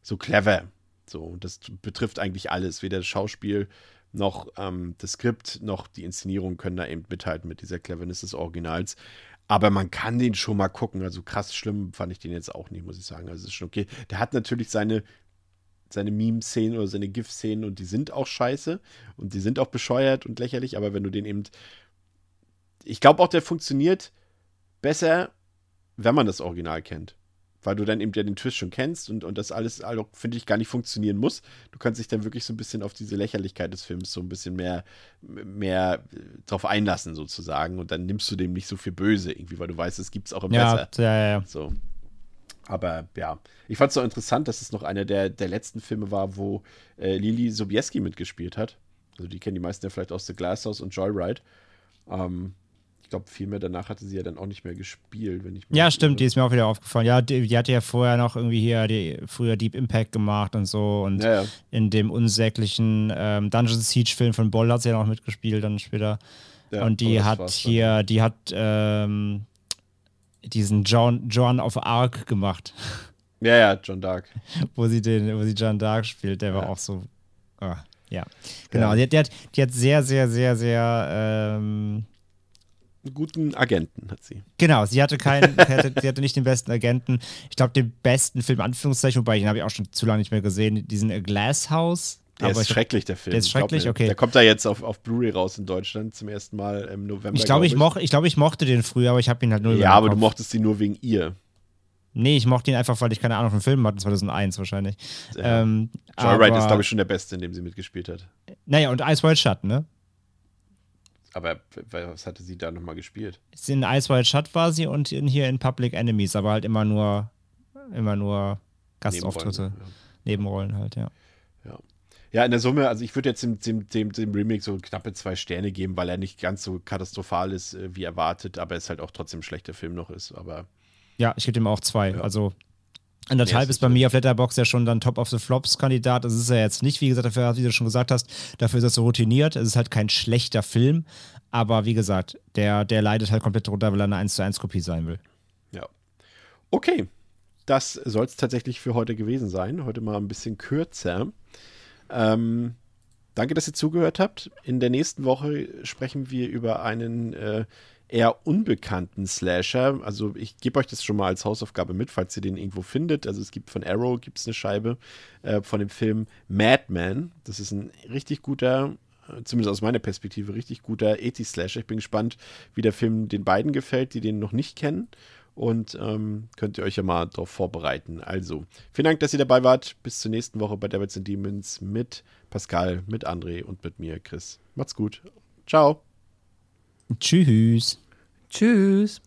so clever. So, das betrifft eigentlich alles. Weder das Schauspiel noch ähm, das Skript noch die Inszenierung können da eben mithalten mit dieser Cleverness des Originals. Aber man kann den schon mal gucken. Also krass schlimm fand ich den jetzt auch nicht, muss ich sagen. Also es ist schon okay. Der hat natürlich seine, seine Meme-Szenen oder seine GIF-Szenen und die sind auch scheiße und die sind auch bescheuert und lächerlich. Aber wenn du den eben. Ich glaube auch, der funktioniert besser, wenn man das Original kennt. Weil du dann eben ja den Twist schon kennst und, und das alles, also, finde ich, gar nicht funktionieren muss. Du kannst dich dann wirklich so ein bisschen auf diese Lächerlichkeit des Films so ein bisschen mehr, mehr drauf einlassen, sozusagen. Und dann nimmst du dem nicht so viel Böse irgendwie, weil du weißt, es gibt es auch im ja, Besser. Ja, ja, ja. So. Aber ja, ich fand es auch interessant, dass es noch einer der, der letzten Filme war, wo äh, Lili Sobieski mitgespielt hat. Also die kennen die meisten ja vielleicht aus The Glass House und Joyride. Ähm, ich glaube, viel mehr danach hatte sie ja dann auch nicht mehr gespielt, wenn ich Ja, stimmt, irre. die ist mir auch wieder aufgefallen. Ja, die, die hatte ja vorher noch irgendwie hier die, früher Deep Impact gemacht und so. Und Ja, ja. in dem unsäglichen ähm, Dungeon Siege-Film von Boll hat sie ja noch mitgespielt, dann später. Ja, und die hat hier, die hat ähm, diesen John, John of Arc gemacht, Ja, ja, John Dark. wo sie den, wo sie John Dark spielt. Der war auch so. ah, ja. Genau. Die, hat, die, hat, die hat sehr, sehr, sehr, sehr ähm, guten Agenten hat sie. Genau, sie hatte keinen, sie hatte, sie hatte nicht den besten Agenten. Ich glaube, den besten Film, Anführungszeichen, wobei den habe ich auch schon zu lange nicht mehr gesehen, diesen A Glass House. Der ist ich, schrecklich, der Film. der ist schrecklich? Okay. Der kommt da jetzt auf, auf Blu-ray raus in Deutschland zum ersten Mal im November. ich glaube, ich, glaub moch, ich, glaub, ich mochte den früher, aber ich habe ihn halt mehr Ja, aber du mochtest ihn nur wegen ihr. Nee, ich mochte ihn einfach, weil ich keine Ahnung von Filmen hatte, 2001 wahrscheinlich. Ja. Ähm, Joyride aber- ist, glaube ich, schon der Beste, in dem sie mitgespielt hat. Naja, und Ice White Shut, ne? Aber was hatte sie da nochmal gespielt? In Ice White Shut war sie und in, hier in Public Enemies, aber halt immer nur, immer nur Gastauftritte, Nebenrollen, Nebenrollen halt, ja. Ja. ja, in der Summe, also ich würde jetzt dem, dem, dem, dem Remake so knappe zwei Sterne geben, weil er nicht ganz so katastrophal ist, äh, wie erwartet, aber es halt auch trotzdem ein schlechter Film noch ist. Aber Ja, ich gebe dem auch zwei. Ja. Also anderthalb es ist ist bei mir auf Letterbox ja schon dann Top of the Flops Kandidat. Das ist er jetzt nicht, wie gesagt, dafür, wie du schon gesagt hast, dafür ist er so routiniert. Es ist halt kein schlechter Film, aber wie gesagt, der, der leidet halt komplett drunter, weil er eine 1 zu 1 Kopie sein will. ja. Okay, das soll es tatsächlich für heute gewesen sein. Heute mal ein bisschen kürzer. Ähm, danke, dass ihr zugehört habt. In der nächsten Woche sprechen wir über einen äh, eher unbekannten Slasher. Also ich gebe euch das schon mal als Hausaufgabe mit, falls ihr den irgendwo findet. Also es gibt von Arrow gibt's eine Scheibe äh, von dem Film Madman. Das ist ein richtig guter, äh, zumindest aus meiner Perspektive, richtig guter 80-Slasher. Ich bin gespannt, wie der Film den beiden gefällt, die den noch nicht kennen. Und ähm, könnt ihr euch ja mal darauf vorbereiten. Also, vielen Dank, dass ihr dabei wart. Bis zur nächsten Woche bei Devils and Demons mit Pascal, mit André und mit mir, Chris. Macht's gut. Ciao. Tschüss. Tschüss.